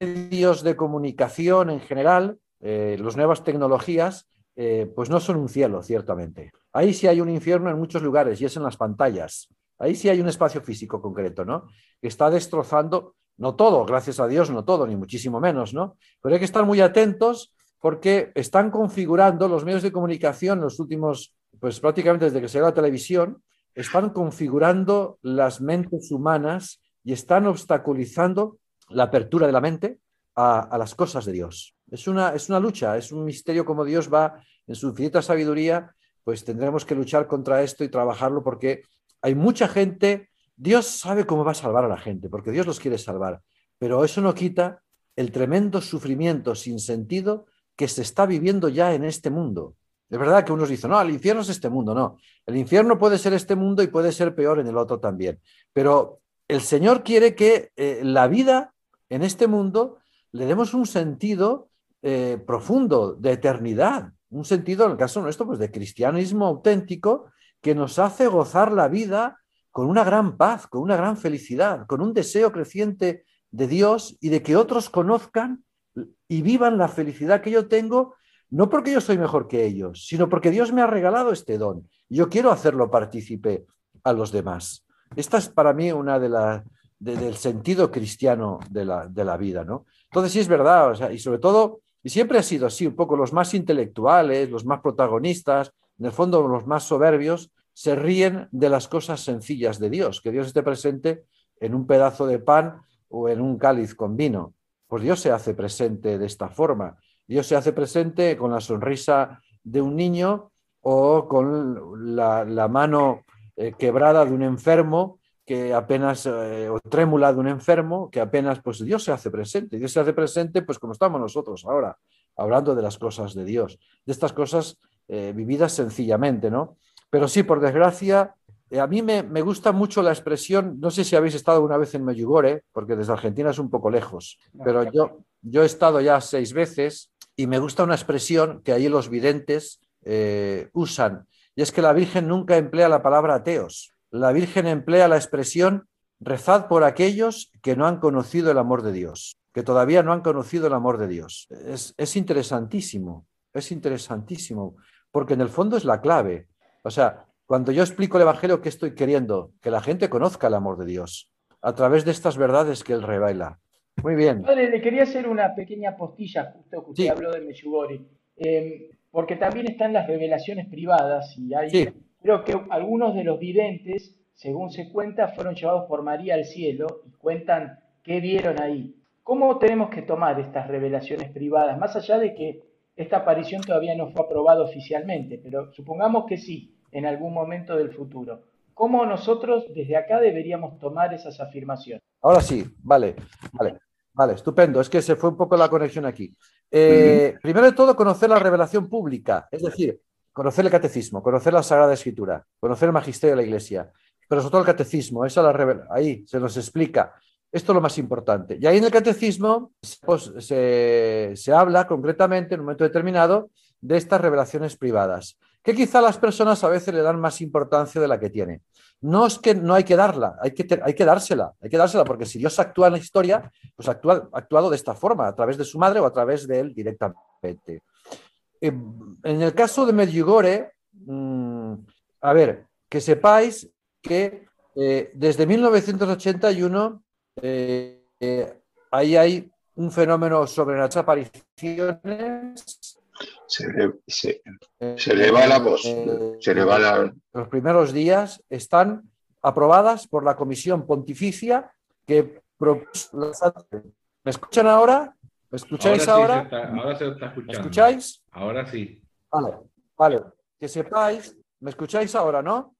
medios de comunicación en general eh, las nuevas tecnologías, eh, pues no son un cielo, ciertamente. Ahí sí hay un infierno en muchos lugares y es en las pantallas. Ahí sí hay un espacio físico concreto, ¿no? Que está destrozando, no todo, gracias a Dios, no todo, ni muchísimo menos, ¿no? Pero hay que estar muy atentos porque están configurando los medios de comunicación los últimos, pues prácticamente desde que se la televisión, están configurando las mentes humanas y están obstaculizando la apertura de la mente a las cosas de Dios. Es una, es una lucha, es un misterio como Dios va en su infinita sabiduría, pues tendremos que luchar contra esto y trabajarlo porque hay mucha gente, Dios sabe cómo va a salvar a la gente, porque Dios los quiere salvar, pero eso no quita el tremendo sufrimiento sin sentido que se está viviendo ya en este mundo. De verdad que unos dicen, no, el infierno es este mundo, no. El infierno puede ser este mundo y puede ser peor en el otro también. Pero el Señor quiere que eh, la vida en este mundo le demos un sentido eh, profundo, de eternidad, un sentido, en el caso nuestro, pues de cristianismo auténtico que nos hace gozar la vida con una gran paz, con una gran felicidad, con un deseo creciente de Dios y de que otros conozcan y vivan la felicidad que yo tengo, no porque yo soy mejor que ellos, sino porque Dios me ha regalado este don. Yo quiero hacerlo partícipe a los demás. Esta es para mí una de las del sentido cristiano de la, de la vida, ¿no? Entonces sí es verdad, y sobre todo y siempre ha sido así, un poco los más intelectuales, los más protagonistas, en el fondo los más soberbios, se ríen de las cosas sencillas de Dios, que Dios esté presente en un pedazo de pan o en un cáliz con vino. Pues Dios se hace presente de esta forma. Dios se hace presente con la sonrisa de un niño o con la, mano eh, quebrada de un enfermo que apenas, eh, o trémula de un enfermo, que apenas, pues Dios se hace presente. Dios se hace presente, pues como estamos nosotros ahora, hablando de las cosas de Dios, de estas cosas eh, vividas sencillamente, ¿no? Pero sí, por desgracia, a mí me, me, gusta mucho la expresión, no sé si habéis estado una vez en Medjugorje, porque desde Argentina es un poco lejos, pero yo, yo he estado ya seis veces y me gusta una expresión que ahí los videntes eh, usan, y es que la Virgen nunca emplea la palabra ateos. La Virgen emplea la expresión rezad por aquellos que no han conocido el amor de Dios, que todavía no han conocido el amor de Dios. Es, es interesantísimo, es interesantísimo, porque en el fondo es la clave. O sea, cuando yo explico el Evangelio, ¿qué estoy queriendo? Que la gente conozca el amor de Dios a través de estas verdades que Él revela. Muy bien. Le quería hacer una pequeña postilla, justo que usted habló de Meshugori, em, porque también están las revelaciones privadas y hay, creo que algunos de los videntes, según se cuenta, fueron llevados por María al cielo y cuentan qué vieron ahí. ¿Cómo tenemos que tomar estas revelaciones privadas? Más allá de que esta aparición todavía no fue aprobada oficialmente, pero supongamos que sí, en algún momento del futuro. ¿Cómo nosotros desde acá deberíamos tomar esas afirmaciones? Ahora sí, vale, vale. Vale, estupendo. Es que se fue un poco la conexión aquí. Eh, primero de todo, conocer la revelación pública, es decir, conocer el catecismo, conocer la Sagrada Escritura, conocer el magisterio de la Iglesia, pero sobre todo el catecismo, eso la ahí se nos explica. Esto es lo más importante. Y ahí en el catecismo pues, se, se habla concretamente en un momento determinado de estas revelaciones privadas, que quizá las personas a veces le dan más importancia de la que tiene. No es que no hay que darla, hay que, hay que dársela, hay que dársela, porque si Dios actúa en la historia, pues actúa, ha actuado de esta forma, a través de su madre o a través de él directamente. Eh, en el caso de Medjugorje, mm, a ver, que sepáis que eh, desde 1981 eh, ahí hay un fenómeno sobrenatural apariciones se le, va la voz, se le va la... Los primeros días están aprobadas por la Comisión Pontificia que ¿Me escuchan ahora? ¿Me escucháis ahora? ahora se está escuchando. ¿Me escucháis? Ahora sí. Vale, vale. Que sepáis, ¿me escucháis ahora, no?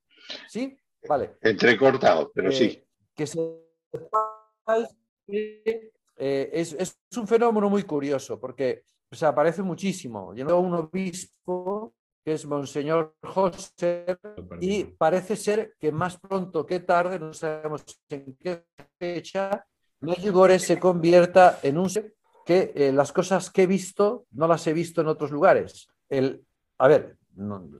¿Sí? Vale. Entrecortado, pero sí. Eh, que sepáis que eh, es, es un fenómeno muy curioso, porque o sea, aparece muchísimo. Yo un obispo que es Monseñor José, y parece ser que más pronto que tarde, no sabemos en qué fecha, Medjugorje se convierta en un que eh, las cosas que he visto no las he visto en otros lugares. El, a ver,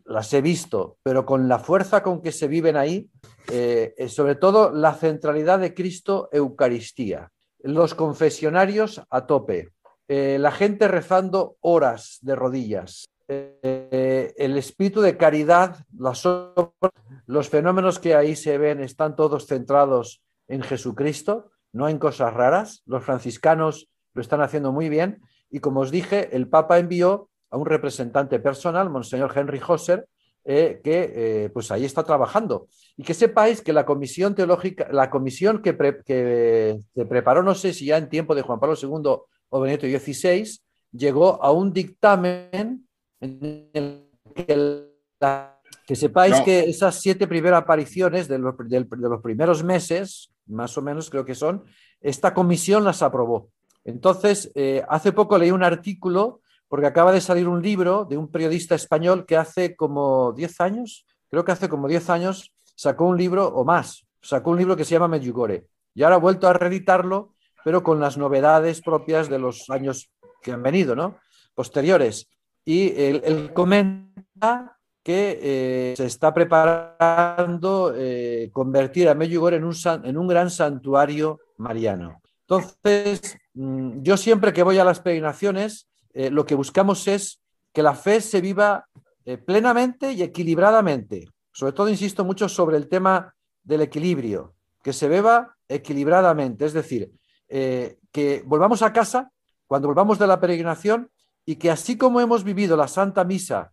las he visto, pero con la fuerza con que se viven ahí, eh, eh, sobre todo la centralidad de Cristo Eucaristía, los confesionarios a tope, eh, la gente rezando horas de rodillas, eh, el espíritu de caridad, los fenómenos que ahí se ven están todos centrados en Jesucristo, no en cosas raras. Los franciscanos lo están haciendo muy bien y como os dije, el Papa envió a un representante personal, Monseñor Henry Hosser, eh, que pues ahí está trabajando. Y que sepáis que la comisión teológica, la comisión que, que se preparó, no sé si ya en tiempo de Juan Pablo II o Benito XVI, llegó a un dictamen en el que, que sepáis que esas siete primeras apariciones de los, de los primeros meses, más o menos creo que son, esta comisión las aprobó. Entonces, eh, hace poco leí un artículo, porque acaba de salir un libro de un periodista español que hace como 10 años, creo que hace como 10 años, sacó un libro o más, sacó un libro que se llama Medjugorje. Y ahora ha vuelto a reeditarlo pero con las novedades propias de los años que han venido, ¿no? Posteriores. Y él, comenta que eh, se está preparando eh, convertir a Medjugorje en un, en un gran santuario mariano. Entonces, mm, yo siempre que voy a las peregrinaciones, eh, lo que buscamos es que la fe se viva plenamente y equilibradamente. Sobre todo, insisto mucho sobre el tema del equilibrio, que se beba equilibradamente, es decir, eh, que volvamos a casa cuando volvamos de la peregrinación y que así como hemos vivido la Santa Misa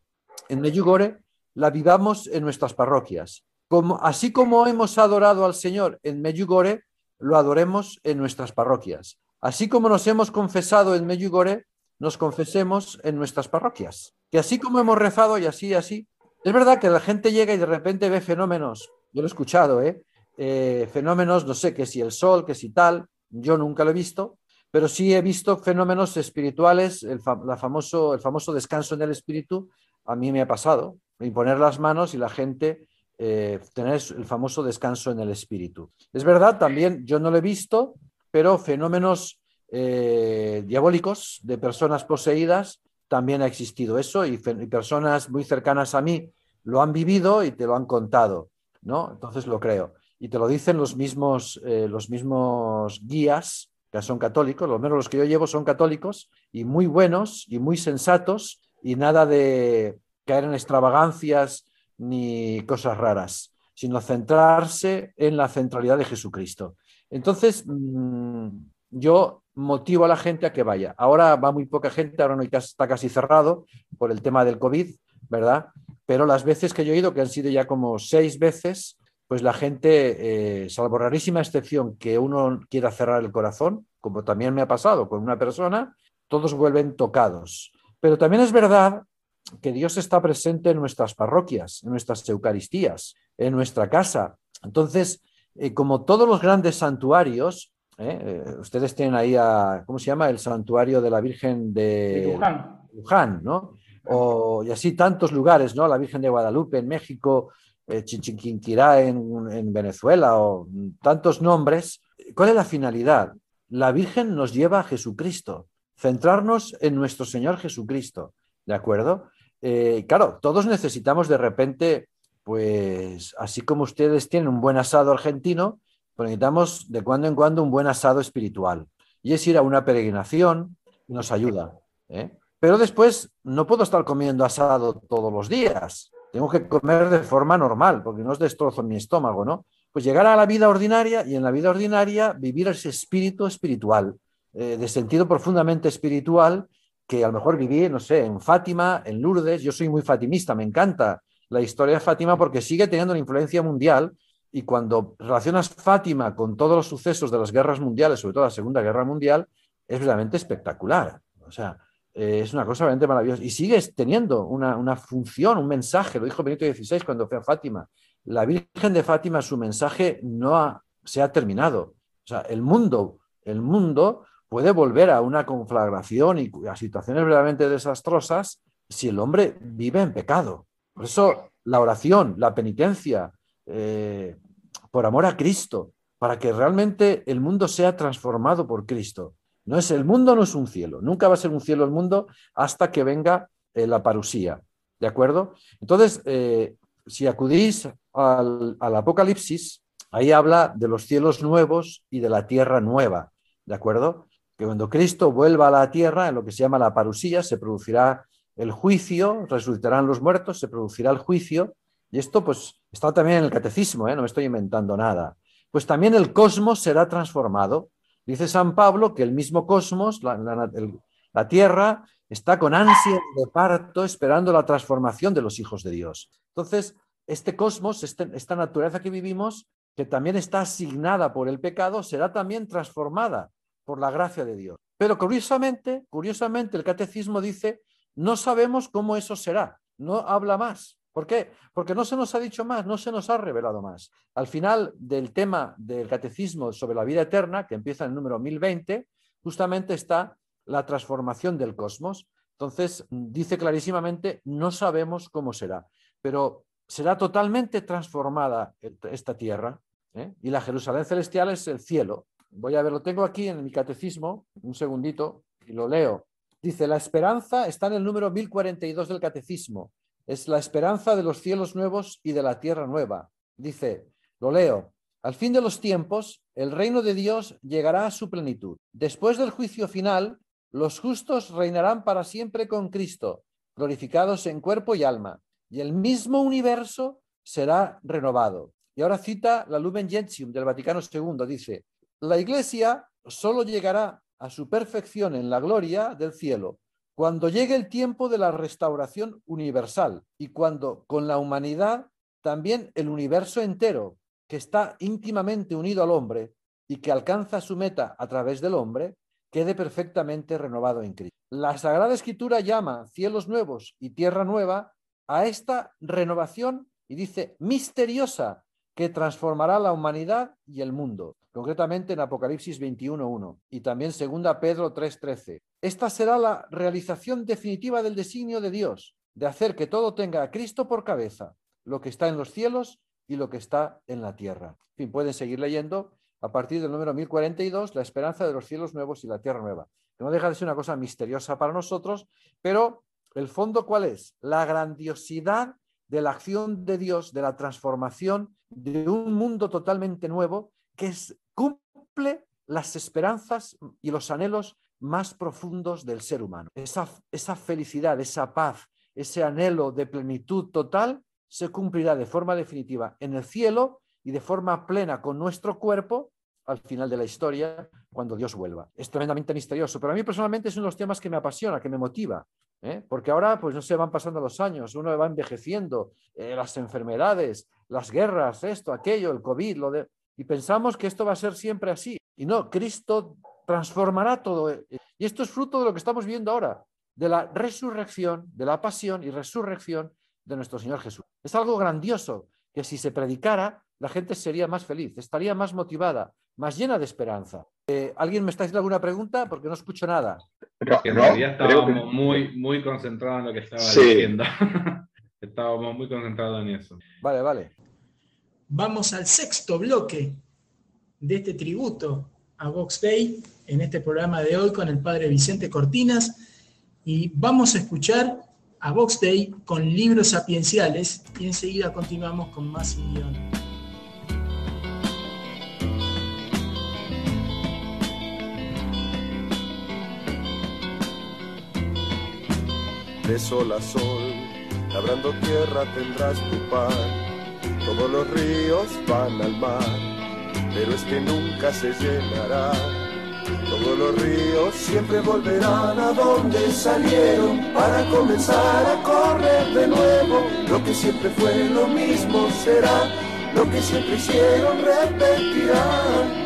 en Medjugorje, la vivamos en nuestras parroquias. Como, así como hemos adorado al Señor en Medjugorje, lo adoremos en nuestras parroquias. Así como nos hemos confesado en Medjugorje, nos confesemos en nuestras parroquias. Que así como hemos rezado y así y así, es verdad que la gente llega y de repente ve fenómenos, yo lo he escuchado, ¿eh? Eh, fenómenos, no sé, que si el sol, que si tal, yo nunca lo he visto, pero sí he visto fenómenos espirituales, el, famoso, el famoso descanso en el espíritu, a mí me ha pasado, imponer las manos y la gente eh, tener el famoso descanso en el espíritu. Es verdad, también yo no lo he visto, pero fenómenos eh, diabólicos de personas poseídas, también ha existido eso y, personas muy cercanas a mí lo han vivido y te lo han contado, ¿no? Entonces lo creo. Y te lo dicen los mismos, eh, los mismos guías que son católicos, lo menos los que yo llevo son católicos y muy buenos y muy sensatos y nada de caer en extravagancias ni cosas raras, sino centrarse en la centralidad de Jesucristo. Entonces, mm, yo motivo a la gente a que vaya. Ahora va muy poca gente, ahora no está casi cerrado por el tema del COVID, ¿verdad? Pero las veces que yo he ido, que han sido ya como seis veces, pues la gente, eh, salvo rarísima excepción que uno quiera cerrar el corazón, como también me ha pasado con una persona, todos vuelven tocados. Pero también es verdad que Dios está presente en nuestras parroquias, en nuestras Eucaristías, en nuestra casa. Entonces, eh, como todos los grandes santuarios, eh, ustedes tienen ahí a, ¿cómo se llama? El santuario de la Virgen de, Luján, ¿no? O, y así tantos lugares, ¿no? La Virgen de Guadalupe en México, eh, en, Venezuela o tantos nombres. ¿Cuál es la finalidad? La Virgen nos lleva a Jesucristo, centrarnos en nuestro Señor Jesucristo, ¿de acuerdo? Eh, claro, todos necesitamos de repente, pues así como ustedes tienen un buen asado argentino, pues necesitamos de cuando en cuando un buen asado espiritual. Y es ir a una peregrinación nos ayuda. ¿eh? Pero después no puedo estar comiendo asado todos los días. Tengo que comer de forma normal, porque no es destrozo mi estómago, ¿no? Pues llegar a la vida ordinaria y en la vida ordinaria vivir ese espíritu espiritual, eh, de sentido profundamente espiritual, que a lo mejor viví, no sé, en Fátima, en Lourdes. Yo soy muy fatimista, me encanta la historia de Fátima porque sigue teniendo una influencia mundial y cuando relacionas Fátima con todos los sucesos de las guerras mundiales, sobre todo la Segunda Guerra Mundial, es realmente espectacular. O sea, eh, es una cosa realmente maravillosa. Y sigues teniendo una, función, un mensaje, lo dijo Benito XVI cuando fue a Fátima. La Virgen de Fátima, su mensaje no se ha terminado. O sea, el mundo, el mundo puede volver a una conflagración y a situaciones verdaderamente desastrosas si el hombre vive en pecado. Por eso la oración, la penitencia, eh, por amor a Cristo, para que realmente el mundo sea transformado por Cristo. No es, el mundo no es un cielo, nunca va a ser un cielo el mundo hasta que venga eh, la parusía. ¿De acuerdo? Entonces, eh, si acudís al, Apocalipsis, ahí habla de los cielos nuevos y de la tierra nueva. ¿De acuerdo? Que cuando Cristo vuelva a la tierra, en lo que se llama la parusía, se producirá el juicio, resucitarán los muertos, se producirá el juicio. Y esto, pues, está también en el catecismo, ¿eh? no me estoy inventando nada. Pues también el cosmos será transformado Dice San Pablo que el mismo cosmos, la, Tierra, está con ansia de parto esperando la transformación de los hijos de Dios. Entonces, este cosmos, este, esta naturaleza que vivimos, que también está asignada por el pecado, será también transformada por la gracia de Dios. Pero curiosamente, curiosamente, el catecismo dice, no sabemos cómo eso será, no habla más. ¿Por qué? Porque no se nos ha dicho más, no se nos ha revelado más. Al final del tema del catecismo sobre la vida eterna, que empieza en el número 1020, justamente está la transformación del cosmos. Entonces, dice clarísimamente, no sabemos cómo será, pero será totalmente transformada esta tierra ¿eh? y la Jerusalén celestial es el cielo. Voy a ver, lo tengo aquí en mi catecismo, un segundito, y lo leo. Dice, la esperanza está en el número 1042 del catecismo es la esperanza de los cielos nuevos y de la tierra nueva. Dice, lo leo, al fin de los tiempos, el reino de Dios llegará a su plenitud. Después del juicio final, los justos reinarán para siempre con Cristo, glorificados en cuerpo y alma, y el mismo universo será renovado. Y ahora cita la Lumen Gentium del Vaticano II, dice, la Iglesia solo llegará a su perfección en la gloria del cielo cuando llegue el tiempo de la restauración universal y cuando con la humanidad también el universo entero, que está íntimamente unido al hombre y que alcanza su meta a través del hombre, quede perfectamente renovado en Cristo. La Sagrada Escritura llama cielos nuevos y tierra nueva a esta renovación y dice misteriosa que transformará la humanidad y el mundo, concretamente en Apocalipsis 21.1 y también 2 Pedro 3.13. Esta será la realización definitiva del designio de Dios, de hacer que todo tenga a Cristo por cabeza, lo que está en los cielos y lo que está en la tierra. En fin, pueden seguir leyendo a partir del número 1042, la esperanza de los cielos nuevos y la tierra nueva. que no deja de ser una cosa misteriosa para nosotros, pero el fondo cuál es? La grandiosidad de la acción de Dios, de la transformación de un mundo totalmente nuevo que cumple las esperanzas y los anhelos más profundos del ser humano. Esa, esa felicidad, esa paz, ese anhelo de plenitud total se cumplirá de forma definitiva en el cielo y de forma plena con nuestro cuerpo al final de la historia, cuando Dios vuelva. Es tremendamente misterioso, pero a mí personalmente es uno de los temas que me apasiona, que me motiva, ¿eh? porque ahora, pues no se van pasando los años, uno va envejeciendo, eh, las enfermedades, las guerras, esto, aquello, el COVID, lo de... y pensamos que esto va a ser siempre así. Y no, Cristo transformará todo. Y esto es fruto de lo que estamos viendo ahora, de la resurrección, de la pasión y resurrección de nuestro Señor Jesús. Es algo grandioso que si se predicara, la gente sería más feliz, estaría más motivada, más llena de esperanza. Eh, ¿Alguien me está haciendo alguna pregunta? Porque no escucho nada. en realidad estábamos muy, muy concentrados en lo que estaba diciendo. estábamos muy concentrados en eso. Vale, vale. Vamos al sexto bloque de este tributo a Vox Day en este programa de hoy con el padre Vicente Cortinas y vamos a escuchar a Vox Day con libros sapienciales y enseguida continuamos con más guion. De sol a sol, labrando tierra tendrás tu pan. Todos los ríos van al mar, pero es que nunca se llenará. Todos los ríos siempre volverán a donde salieron para comenzar a correr de nuevo. Lo que siempre fue lo mismo será, lo que siempre hicieron repetirán.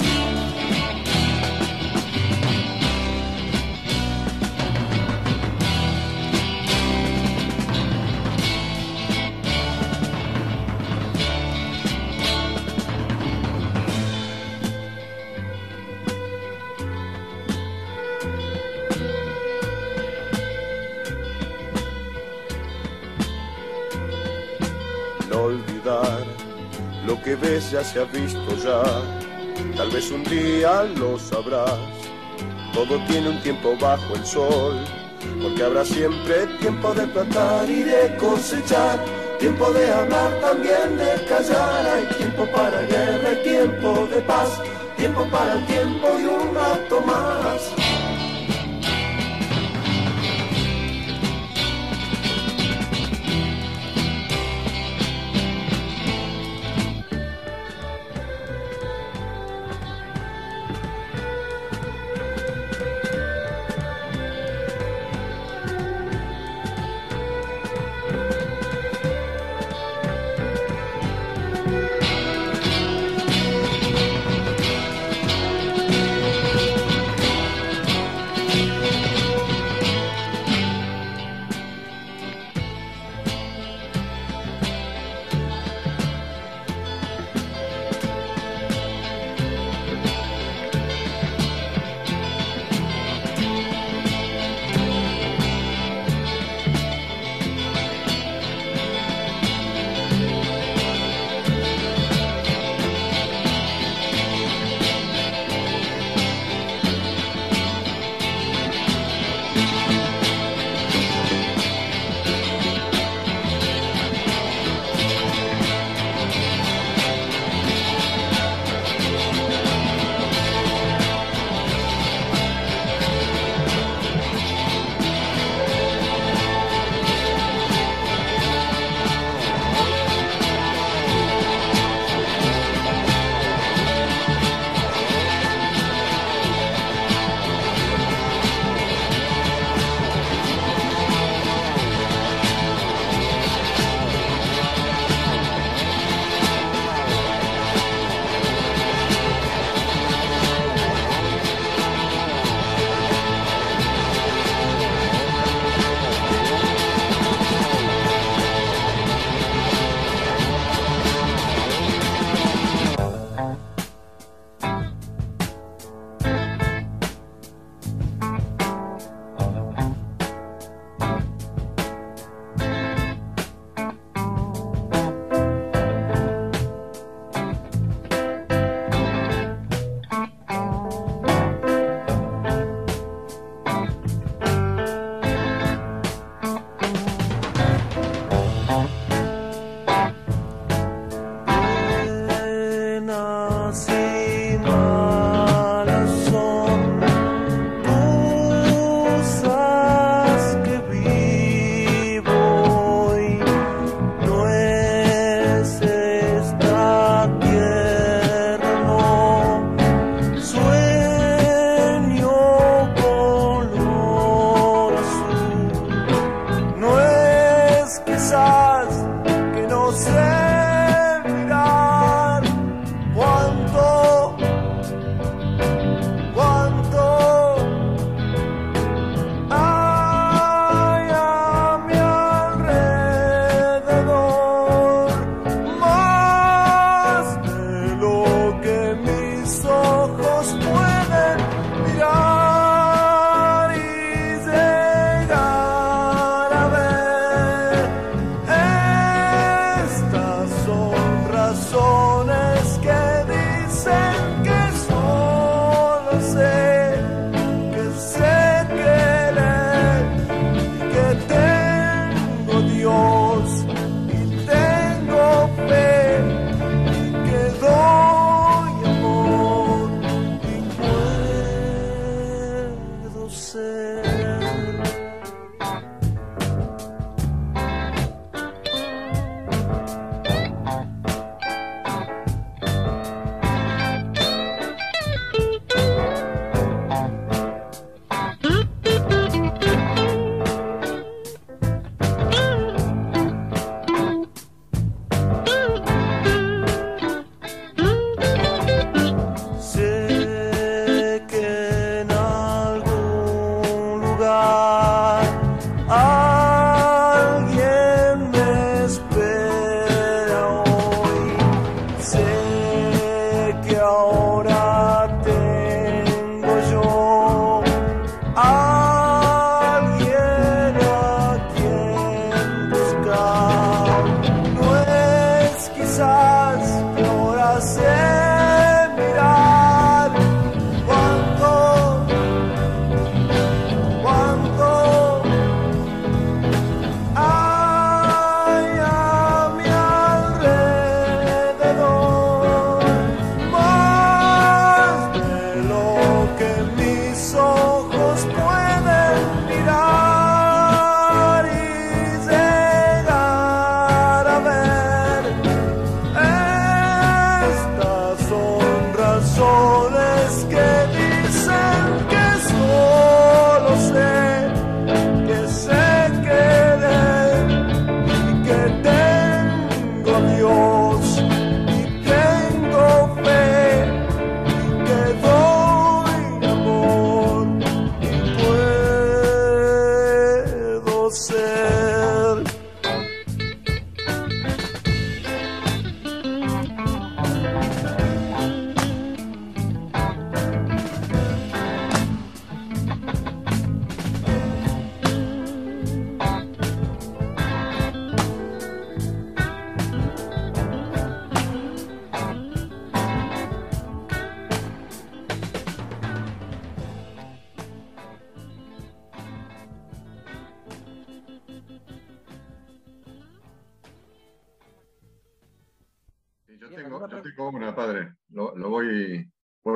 Ya se ha visto ya, tal vez un día lo sabrás. Todo tiene un tiempo bajo el sol, porque habrá siempre tiempo de plantar y de cosechar, tiempo de hablar también de callar, hay tiempo para guerra y tiempo de paz, tiempo para el tiempo y un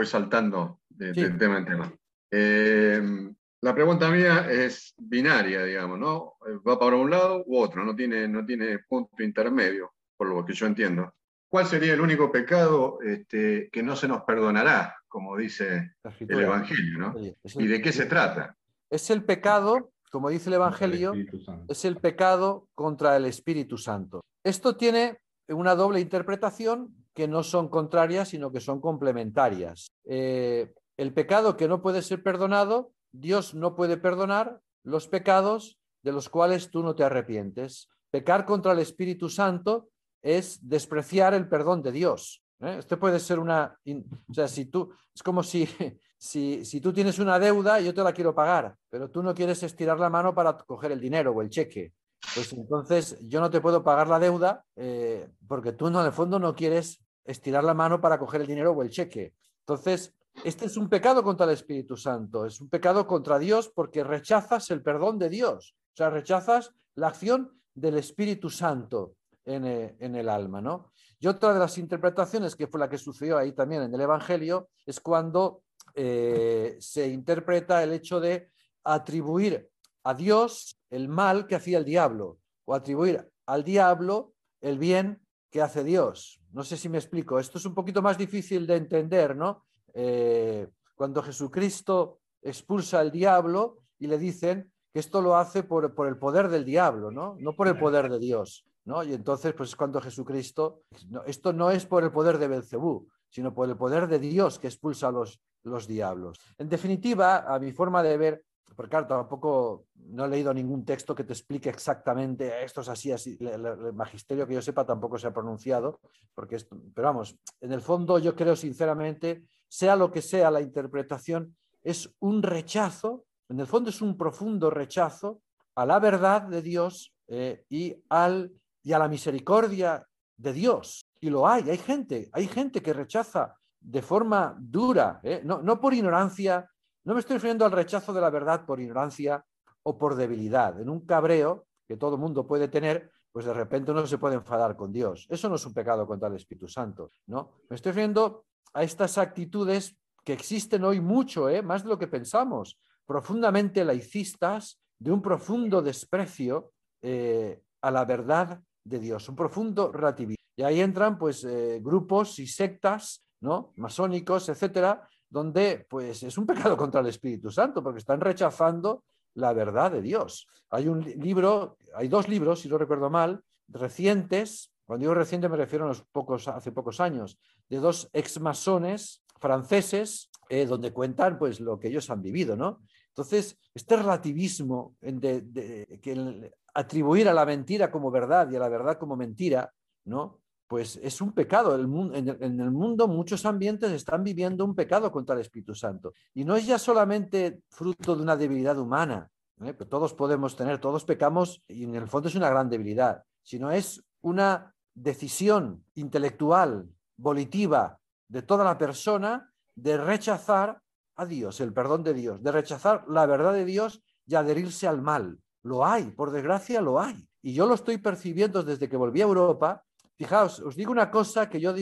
saltando de, tema en tema. Eh, la pregunta mía es binaria, digamos, ¿no? Va para un lado u otro, no tiene, no tiene punto intermedio, por lo que yo entiendo. ¿Cuál sería el único pecado este, que no se nos perdonará, como dice el Evangelio, ¿no? ¿Y de qué se trata? Es el pecado, como dice el Evangelio, es el pecado contra el Espíritu Santo. Esto tiene una doble interpretación que no son contrarias, sino que son complementarias. Eh, el pecado que no puede ser perdonado, Dios no puede perdonar los pecados de los cuales tú no te arrepientes. Pecar contra el Espíritu Santo es despreciar el perdón de Dios. ¿eh? Esto puede ser una... O sea, si tú... Es como si, si, si tú tienes una deuda yo te la quiero pagar, pero tú no quieres estirar la mano para coger el dinero o el cheque. Pues entonces yo no te puedo pagar la deuda eh, porque tú en el fondo no quieres estirar la mano para coger el dinero o el cheque. Entonces, este es un pecado contra el Espíritu Santo, es un pecado contra Dios porque rechazas el perdón de Dios, o sea, rechazas la acción del Espíritu Santo en, eh, el alma, ¿no? Y otra de las interpretaciones, que fue la que sucedió ahí también en el Evangelio, es cuando eh, se interpreta el hecho de atribuir a Dios el mal que hacía el diablo o atribuir al diablo el bien que hace Dios. No sé si me explico. Esto es un poquito más difícil de entender, ¿no? Eh, cuando Jesucristo expulsa al diablo y le dicen que esto lo hace por, el poder del diablo, ¿no? No por el poder de Dios, ¿no? Y entonces, pues es cuando Jesucristo, esto no es por el poder de Belcebú, sino por el poder de Dios que expulsa a los, los diablos. En definitiva, a mi forma de ver, porque claro, tampoco no he leído ningún texto que te explique exactamente esto es así, así. El, magisterio que yo sepa tampoco se ha pronunciado, porque pero vamos, en el fondo yo creo sinceramente, sea lo que sea la interpretación, es un rechazo, en el fondo es un profundo rechazo a la verdad de Dios eh, y, al, y a la misericordia de Dios. Y lo hay, hay gente, hay gente que rechaza de forma dura, eh, no, no por ignorancia, no me estoy refiriendo al rechazo de la verdad por ignorancia o por debilidad. En un cabreo que todo mundo puede tener, pues de repente uno se puede enfadar con Dios. Eso no es un pecado contra el Espíritu Santo, ¿no? Me estoy refiriendo a estas actitudes que existen hoy mucho, ¿eh? más de lo que pensamos, profundamente laicistas, de un profundo desprecio eh, a la verdad de Dios, un profundo relativismo. Y ahí entran pues eh, grupos y sectas, ¿no? masónicos, etcétera, donde pues es un pecado contra el Espíritu Santo, porque están rechazando la verdad de Dios. Hay un libro, hay dos libros, si no recuerdo mal, recientes, cuando digo reciente me refiero a los pocos, hace pocos años, de dos exmasones franceses, eh, donde cuentan pues lo que ellos han vivido, ¿no? Entonces, este relativismo de, que atribuir a la mentira como verdad y a la verdad como mentira, ¿no? Pues es un pecado. en, el, mundo muchos ambientes están viviendo un pecado contra el Espíritu Santo. Y no es ya solamente fruto de una debilidad humana, ¿eh? que todos podemos tener, todos pecamos y en el fondo es una gran debilidad, sino es una decisión intelectual, volitiva de toda la persona de rechazar a Dios, el perdón de Dios, de rechazar la verdad de Dios y adherirse al mal. Lo hay, por desgracia lo hay. Y yo lo estoy percibiendo desde que volví a Europa Fijaos, os digo una cosa que yo,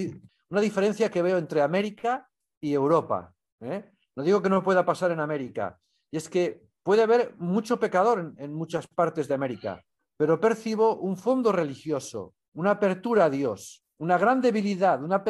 una diferencia que veo entre América y Europa. ¿eh? No digo que no pueda pasar en América, y es que puede haber mucho pecador en, muchas partes de América, pero percibo un fondo religioso, una apertura a Dios, una gran debilidad, una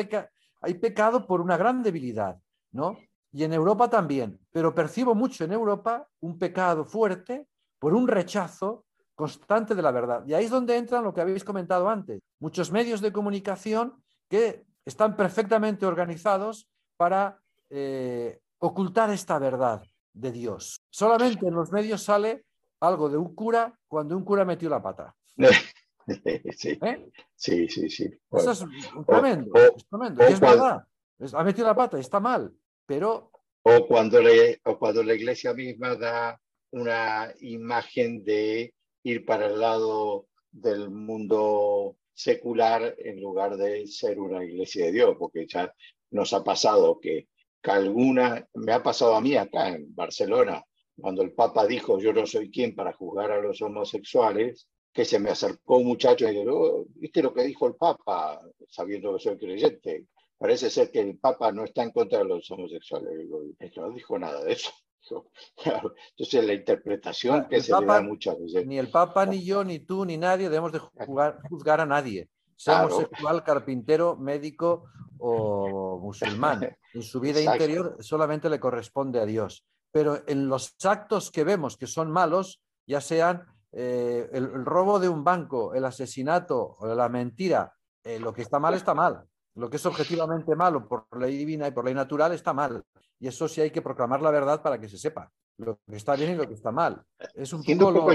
hay pecado por una gran debilidad, ¿no? Y en Europa también, pero percibo mucho en Europa un pecado fuerte por un rechazo constante de la verdad. Y ahí es donde entran lo que habéis comentado antes, muchos medios de comunicación que están perfectamente organizados para eh, ocultar esta verdad de Dios. Solamente en los medios sale algo de un cura cuando un cura metió la pata. sí. ¿Eh? sí, sí, sí. Eso es tremendo, es tremendo. es verdad. ha metido la pata, está mal, pero... O cuando, le, o cuando la iglesia misma da una imagen de ir para el lado del mundo secular en lugar de ser una iglesia de Dios, porque ya nos ha pasado que, alguna, me ha pasado a mí acá en Barcelona, cuando el Papa dijo yo no soy quien para juzgar a los homosexuales, que se me acercó un muchacho y dijo, oh, ¿viste lo que dijo el Papa? Sabiendo que soy creyente. Parece ser que el Papa no está en contra de los homosexuales. no dijo nada de eso. Entonces la interpretación que se le da muchas veces. Ni el Papa, ni yo, ni tú, ni nadie debemos de juzgar a nadie. Sea homosexual, carpintero, médico o musulmán. En su vida interior solamente le corresponde a Dios. Pero en los actos que vemos que son malos, ya sean eh, el, robo de un banco, el asesinato o la mentira, eh, lo que está mal está mal. Lo que es objetivamente malo por ley divina y por ley natural está mal. Y eso sí hay que proclamar la verdad para que se sepa lo que está bien y lo que está mal. Es un poco,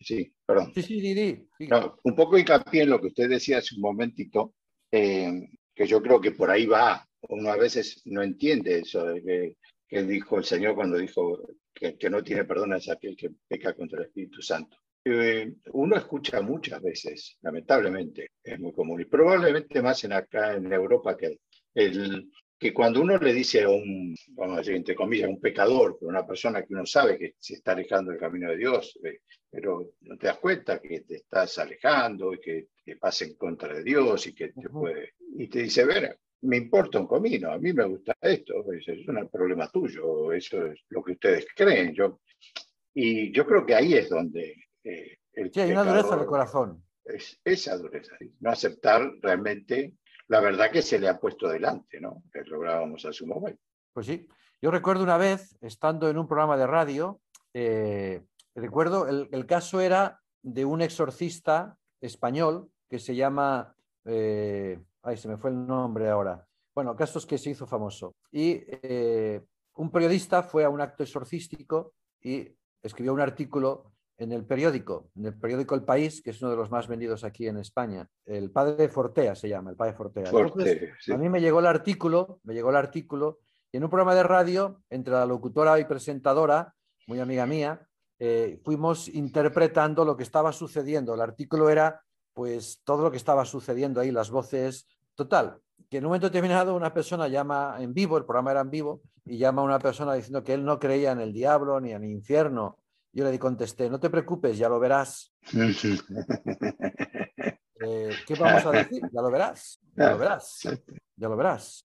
sí, perdón. Sí, sí, un poco hincapié en lo que usted decía hace un momentito, eh, que yo creo que por ahí va. Uno a veces no entiende eso de que, que dijo el Señor cuando dijo que, no tiene perdón es aquel que peca contra el Espíritu Santo. Eh, uno escucha muchas veces, lamentablemente, es muy común, y probablemente más en acá en Europa que el, que cuando uno le dice a un, vamos a decir, entre comillas, un pecador, una persona que uno sabe que se está alejando del camino de Dios, eh, pero no te das cuenta que te estás alejando y que, que pasa en contra de Dios y que te puede, y te dice, ver, me importa un comino, a mí me gusta esto, es, es un problema tuyo, eso es lo que ustedes creen. Yo, y yo creo que ahí es donde... Eh, el sí, hay una dureza del corazón. Es esa dureza, no aceptar realmente la verdad que se le ha puesto delante, ¿no? Que lográbamos a su momento. Pues sí, yo recuerdo una vez, estando en un programa de radio, eh, recuerdo, el, el, caso era de un exorcista español que se llama... Eh, Ay, se me fue el nombre ahora. Bueno, el caso es que se hizo famoso. Y eh, un periodista fue a un acto exorcístico y escribió un artículo en el periódico, en el periódico El País, que es uno de los más vendidos aquí en España. El padre Fortea se llama, el padre Fortea. A mí me llegó el artículo, me llegó el artículo, y en un programa de radio, entre la locutora y presentadora, muy amiga mía, eh, fuimos interpretando lo que estaba sucediendo. El artículo era, pues, todo lo que estaba sucediendo ahí, las voces Total, que en un momento determinado una persona llama en vivo, el programa era en vivo, y llama a una persona diciendo que él no creía en el diablo ni en el infierno. Yo le contesté, no te preocupes, ya lo verás. Eh, ¿Qué vamos a decir? Ya lo verás, ya lo verás, ya lo verás.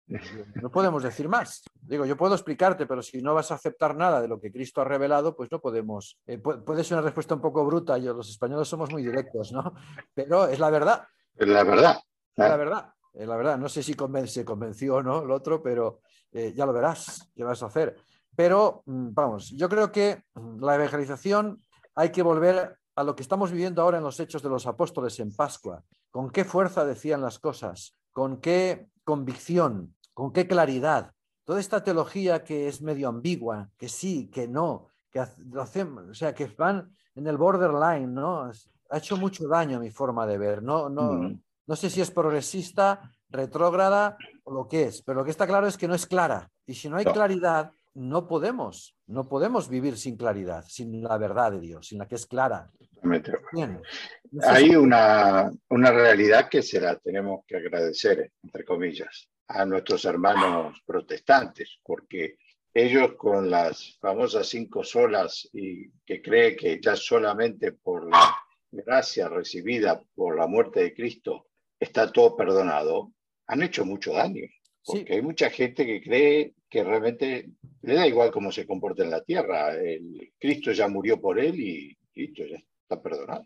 No podemos decir más. Digo, yo puedo explicarte, pero si no vas a aceptar nada de lo que Cristo ha revelado, pues no podemos. Eh, puede ser una respuesta un poco bruta, yo, los españoles somos muy directos, ¿no? Pero es la verdad. Es la verdad. Es la verdad. Eh, la verdad, no sé si se convenció o no el otro, pero eh, ya lo verás, qué vas a hacer. Pero, mm, vamos, yo creo que mm, la evangelización hay que volver a lo que estamos viviendo ahora en los hechos de los apóstoles en Pascua. Con qué fuerza decían las cosas, con qué convicción, con qué claridad. Toda esta teología que es medio ambigua, que sí, que no, que lo hacemos, o sea, que van en el borderline, ¿no? Ha hecho mucho daño a mi forma de ver. No, no, mm. No sé si es progresista, retrógrada o lo que es, pero lo que está claro es que no es clara. Y si no hay claridad, no podemos, no podemos vivir sin claridad, sin la verdad de Dios, sin la que es clara. hay una, una realidad que se la tenemos que agradecer, entre comillas, a nuestros hermanos protestantes, porque ellos con las famosas cinco solas y que cree que ya solamente por la gracia recibida por la muerte de Cristo está todo perdonado, han hecho mucho daño. Porque hay mucha gente que cree que realmente le da igual cómo se comporta en la tierra. El Cristo ya murió por él y Cristo ya está perdonado.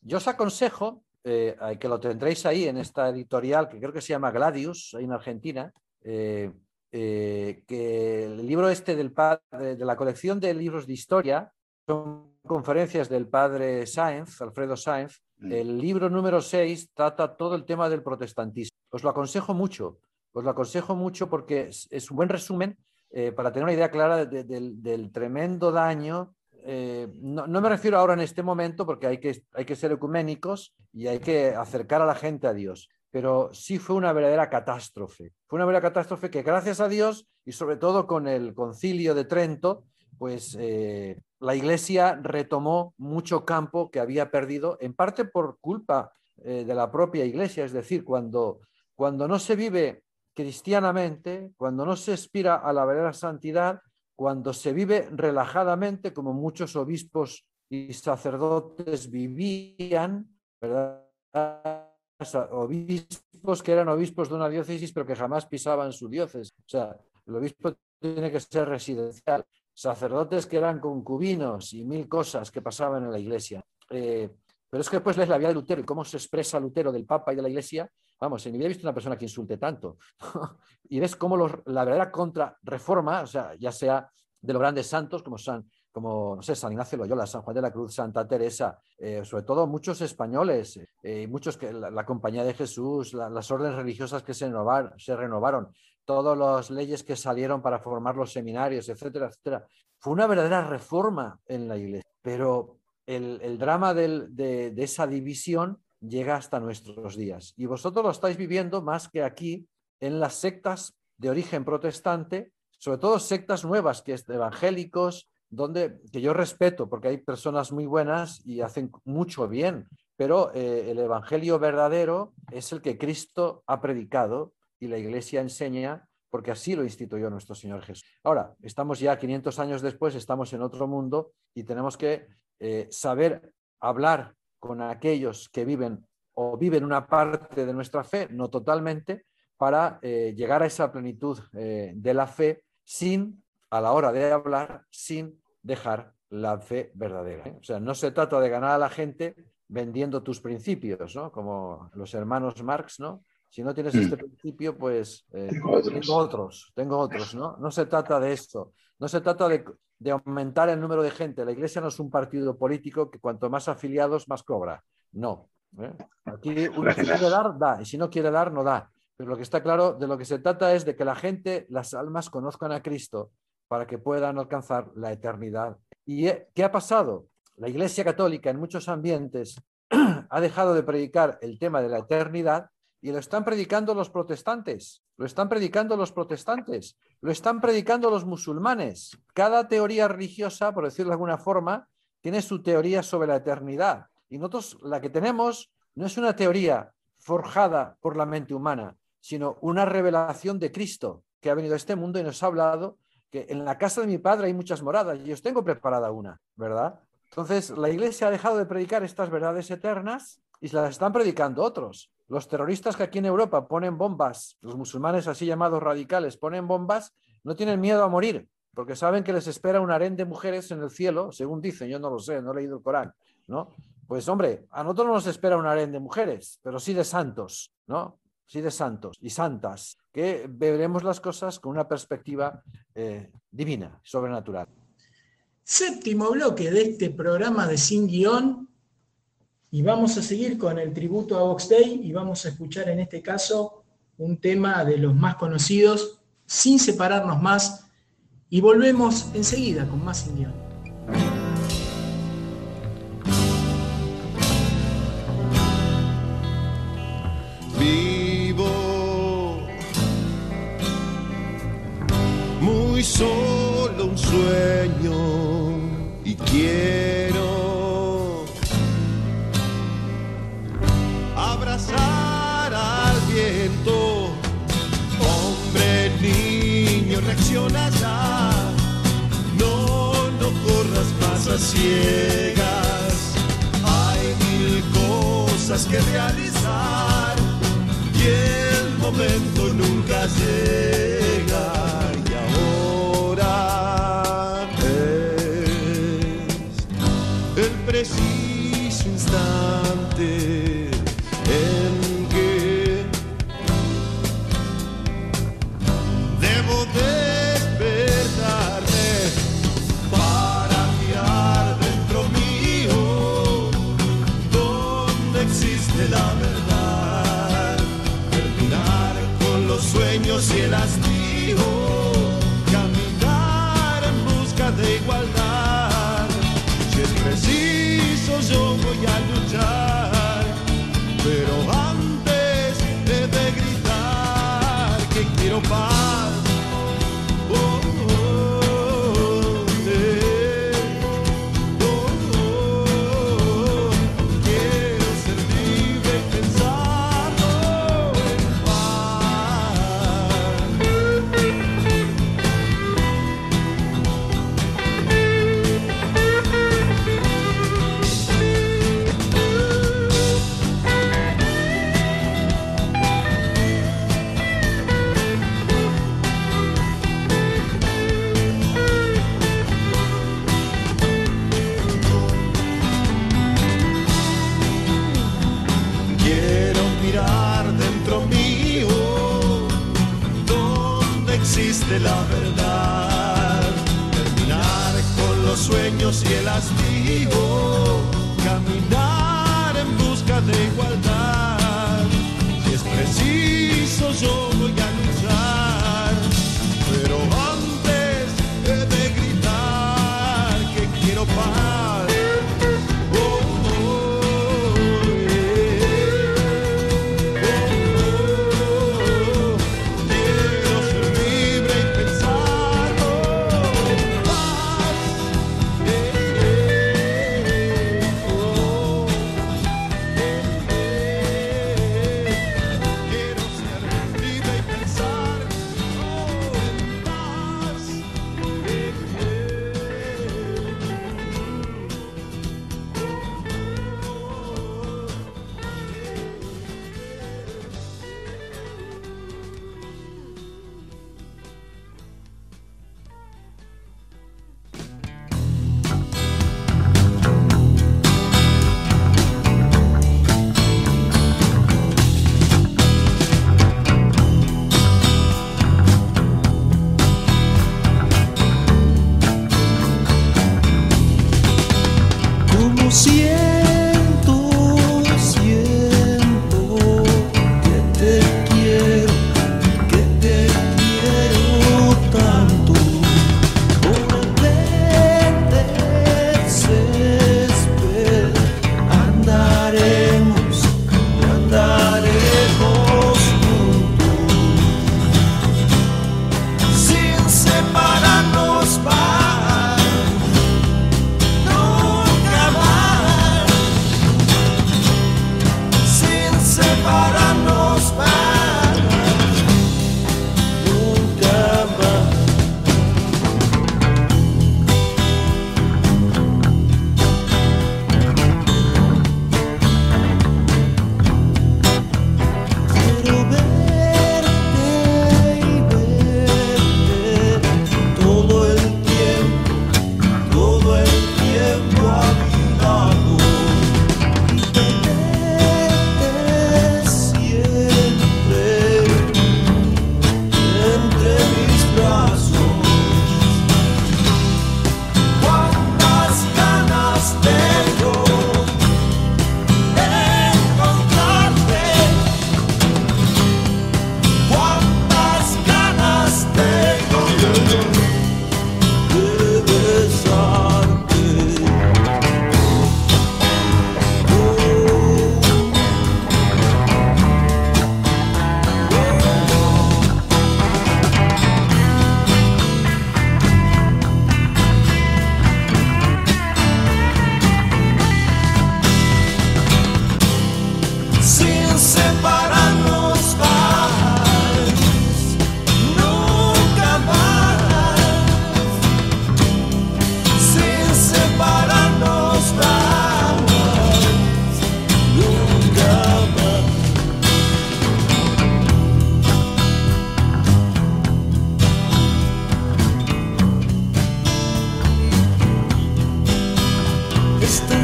Yo os aconsejo, eh, que lo tendréis ahí en esta editorial que creo que se llama Gladius, ahí en Argentina, eh, eh, que el libro este del padre, de la colección de libros de historia son conferencias del padre Sáenz, Alfredo Sáenz, Mm. El libro número 6 trata todo el tema del protestantismo. Os lo aconsejo mucho, os lo aconsejo mucho porque es, un buen resumen eh, para tener una idea clara del tremendo daño eh, no, me refiero ahora en este momento porque hay que, hay que ser ecuménicos y hay que acercar a la gente a Dios, pero sí fue una verdadera catástrofe. Fue una verdadera catástrofe que gracias a Dios y sobre todo con el concilio de Trento, pues eh, la Iglesia retomó mucho campo que había perdido, en parte por culpa eh, de la propia Iglesia, es decir, cuando, cuando no se vive cristianamente, cuando no se aspira a la verdadera santidad, cuando se vive relajadamente, como muchos obispos y sacerdotes vivían. Obispos que eran obispos de una diócesis, pero que jamás pisaban su diócesis. O sea, el obispo tiene que ser residencial. Sacerdotes que eran concubinos y mil cosas que pasaban en la iglesia. Eh, pero es que después lees la vida de Lutero y cómo se expresa Lutero del Papa y de la Iglesia. Vamos, en mi vida he visto una persona que insulte tanto. y ves cómo la verdadera contrarreforma, o sea, ya sea de los grandes santos como San, como, no sé, San Ignacio Loyola, San Juan de la Cruz, Santa Teresa, eh, sobre todo muchos españoles, eh, muchos que la, Compañía de Jesús, las órdenes religiosas que se se renovaron, todas las leyes que salieron para formar los seminarios, etcétera, etcétera. Fue una verdadera reforma en la Iglesia, pero el, drama de, esa división llega hasta nuestros días. Y vosotros lo estáis viviendo más que aquí en las sectas de origen protestante, sobre todo sectas nuevas, que es de evangélicos, donde, que yo respeto, porque hay personas muy buenas y hacen mucho bien, pero eh, el evangelio verdadero es el que Cristo ha predicado y la iglesia enseña porque así lo instituyó nuestro Señor Jesús. Ahora, estamos ya 500 años después, estamos en otro mundo y tenemos que eh, saber hablar con aquellos que viven o viven una parte de nuestra fe, no totalmente, para eh, llegar a esa plenitud eh, de la fe sin, a la hora de hablar, sin dejar la fe verdadera. O sea, no se trata de ganar a la gente vendiendo tus principios, ¿no? Como los hermanos Marx, ¿no? Si no tienes este mm. principio, pues tengo, otros. tengo, otros. ¿no? No se trata de esto. No se trata de, de aumentar el número de gente. La Iglesia no es un partido político que cuanto más afiliados, más cobra. No. ¿eh? Aquí uno si quiere dar, da, y si no quiere dar, no da. Pero lo que está claro, de lo que se trata es de que la gente, las almas, conozcan a Cristo para que puedan alcanzar la eternidad. ¿Y eh, qué ha pasado? La Iglesia Católica en muchos ambientes ha dejado de predicar el tema de la eternidad y lo están predicando los protestantes, lo están predicando los protestantes, lo están predicando los musulmanes. Cada teoría religiosa, por decirlo de alguna forma, tiene su teoría sobre la eternidad. Y nosotros la que tenemos no es una teoría forjada por la mente humana, sino una revelación de Cristo que ha venido a este mundo y nos ha hablado que en la casa de mi padre hay muchas moradas y os tengo preparada una, ¿verdad? Entonces, la iglesia ha dejado de predicar estas verdades eternas y se las están predicando otros. Los terroristas que aquí en Europa ponen bombas, los musulmanes así llamados radicales ponen bombas, no tienen miedo a morir, porque saben que les espera un harén de mujeres en el cielo, según dicen, yo no lo sé, no he leído el Corán, ¿no? Pues hombre, a nosotros no nos espera un harén de mujeres, pero sí de santos, ¿no? Sí de santos y santas, que veremos las cosas con una perspectiva eh, divina, sobrenatural. Séptimo bloque de este programa de Sin Guión, y vamos a seguir con el tributo a Vox Day y vamos a escuchar en este caso un tema de los más conocidos, sin separarnos más, y volvemos enseguida con más indios. yo voy a luchar, pero antes de gritar que quiero paz. de la verdad. Terminar con los sueños y el hastío. Caminar en busca de igualdad. Si es preciso, yo voy a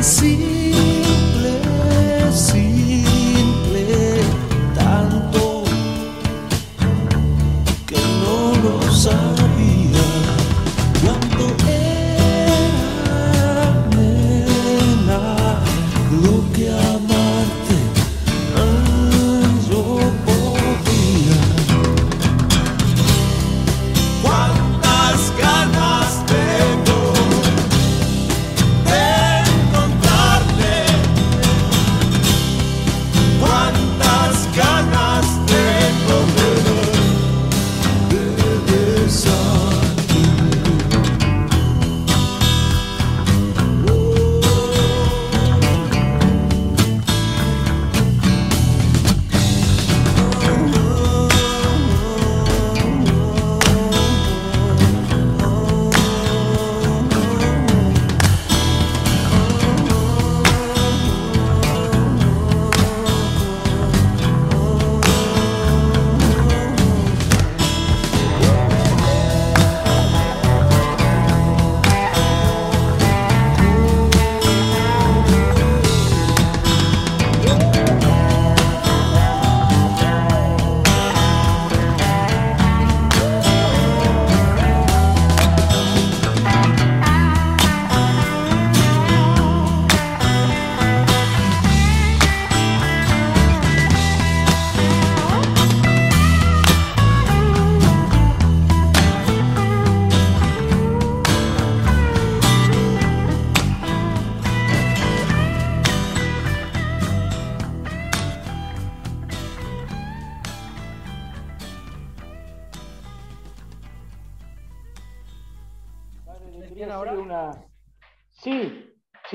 así.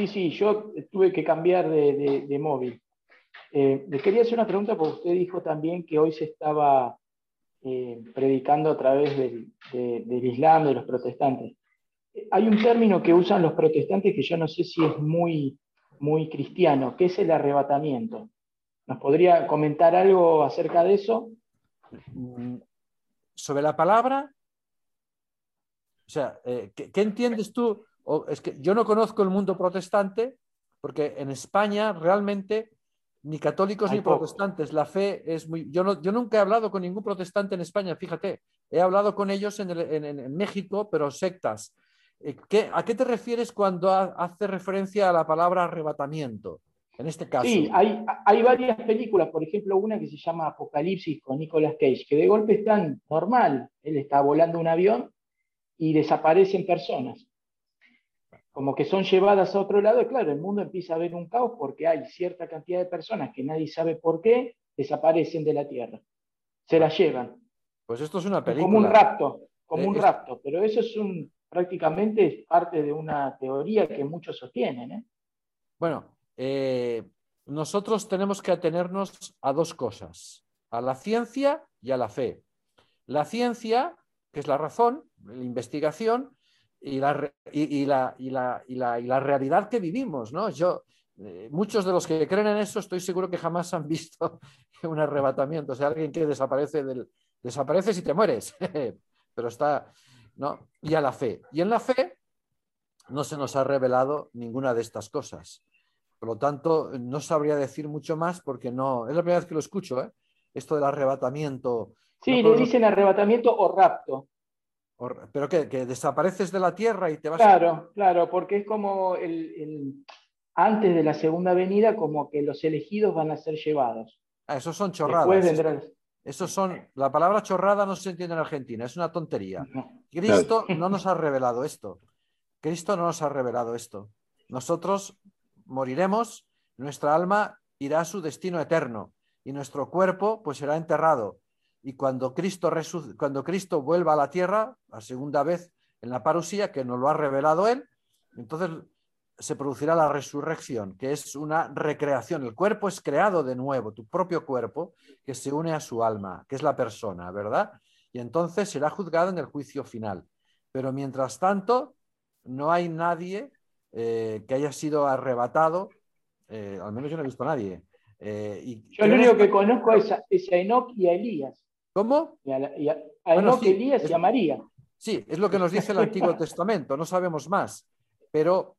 Sí, yo tuve que cambiar de, móvil. Eh, le quería hacer una pregunta porque usted dijo también que hoy se estaba eh, predicando a través del, del, Islam, de los protestantes. Hay un término que usan los protestantes que yo no sé si es muy, muy cristiano, que es el arrebatamiento. ¿Nos podría comentar algo acerca de eso? Mm, sobre la palabra, o sea, eh, ¿qué, entiendes tú? Es que yo no conozco el mundo protestante porque en España realmente ni católicos ni protestantes, la fe es muy... Yo, no, yo nunca he hablado con ningún protestante en España, fíjate, he hablado con ellos en, México, pero sectas. Eh, ¿A qué te refieres cuando hace referencia a la palabra arrebatamiento? En este caso. Sí, hay, hay varias películas, por ejemplo, una que se llama Apocalipsis con Nicolas Cage, que de golpe es tan normal. Él está volando un avión y desaparecen personas. Como que son llevadas a otro lado, y claro, el mundo empieza a ver un caos porque hay cierta cantidad de personas que nadie sabe por qué desaparecen de la Tierra. Se las llevan. Pues esto es una película. Como un rapto, como un rapto. Pero eso es un, prácticamente parte de una teoría que muchos sostienen. ¿eh? Bueno, eh, nosotros tenemos que atenernos a dos cosas, a la ciencia y a la fe. La ciencia que es la razón, la investigación y la, y, la, y la, la, realidad que vivimos. ¿no? Yo, eh, muchos de los que creen en eso estoy seguro que jamás han visto un arrebatamiento, o sea, alguien que desaparece del... Desapareces y te mueres, pero está... ¿no? Y a la fe. Y en la fe no se nos ha revelado ninguna de estas cosas. Por lo tanto, no sabría decir mucho más porque no, es la primera vez que lo escucho, ¿eh? esto del arrebatamiento Sí, le dicen arrebatamiento o rapto. ¿Pero qué? ¿Que desapareces de la tierra y te vas Claro, claro, porque es como el, antes de la segunda venida, como que los elegidos van a ser llevados. Ah, esos son chorradas. Esos son, la palabra chorrada no se entiende en Argentina, es una tontería. Cristo no nos ha revelado esto. Cristo no nos ha revelado esto. Nosotros moriremos, nuestra alma irá a su destino eterno y nuestro cuerpo pues será enterrado y cuando Cristo, cuando Cristo vuelva a la tierra, la segunda vez en la parusía, que nos lo ha revelado Él, entonces se producirá la resurrección, que es una recreación. El cuerpo es creado de nuevo, tu propio cuerpo, que se une a su alma, que es la persona, ¿verdad? Y entonces será juzgado en el juicio final. Pero mientras tanto, no hay nadie eh, que haya sido arrebatado, eh, al menos yo no he visto a nadie. Eh, y yo lo único que conozco es a, es a Enoch y a Elías. ¿Cómo? Y a, Elías y a María. Sí, es lo que nos dice el Antiguo Testamento, no sabemos más. Pero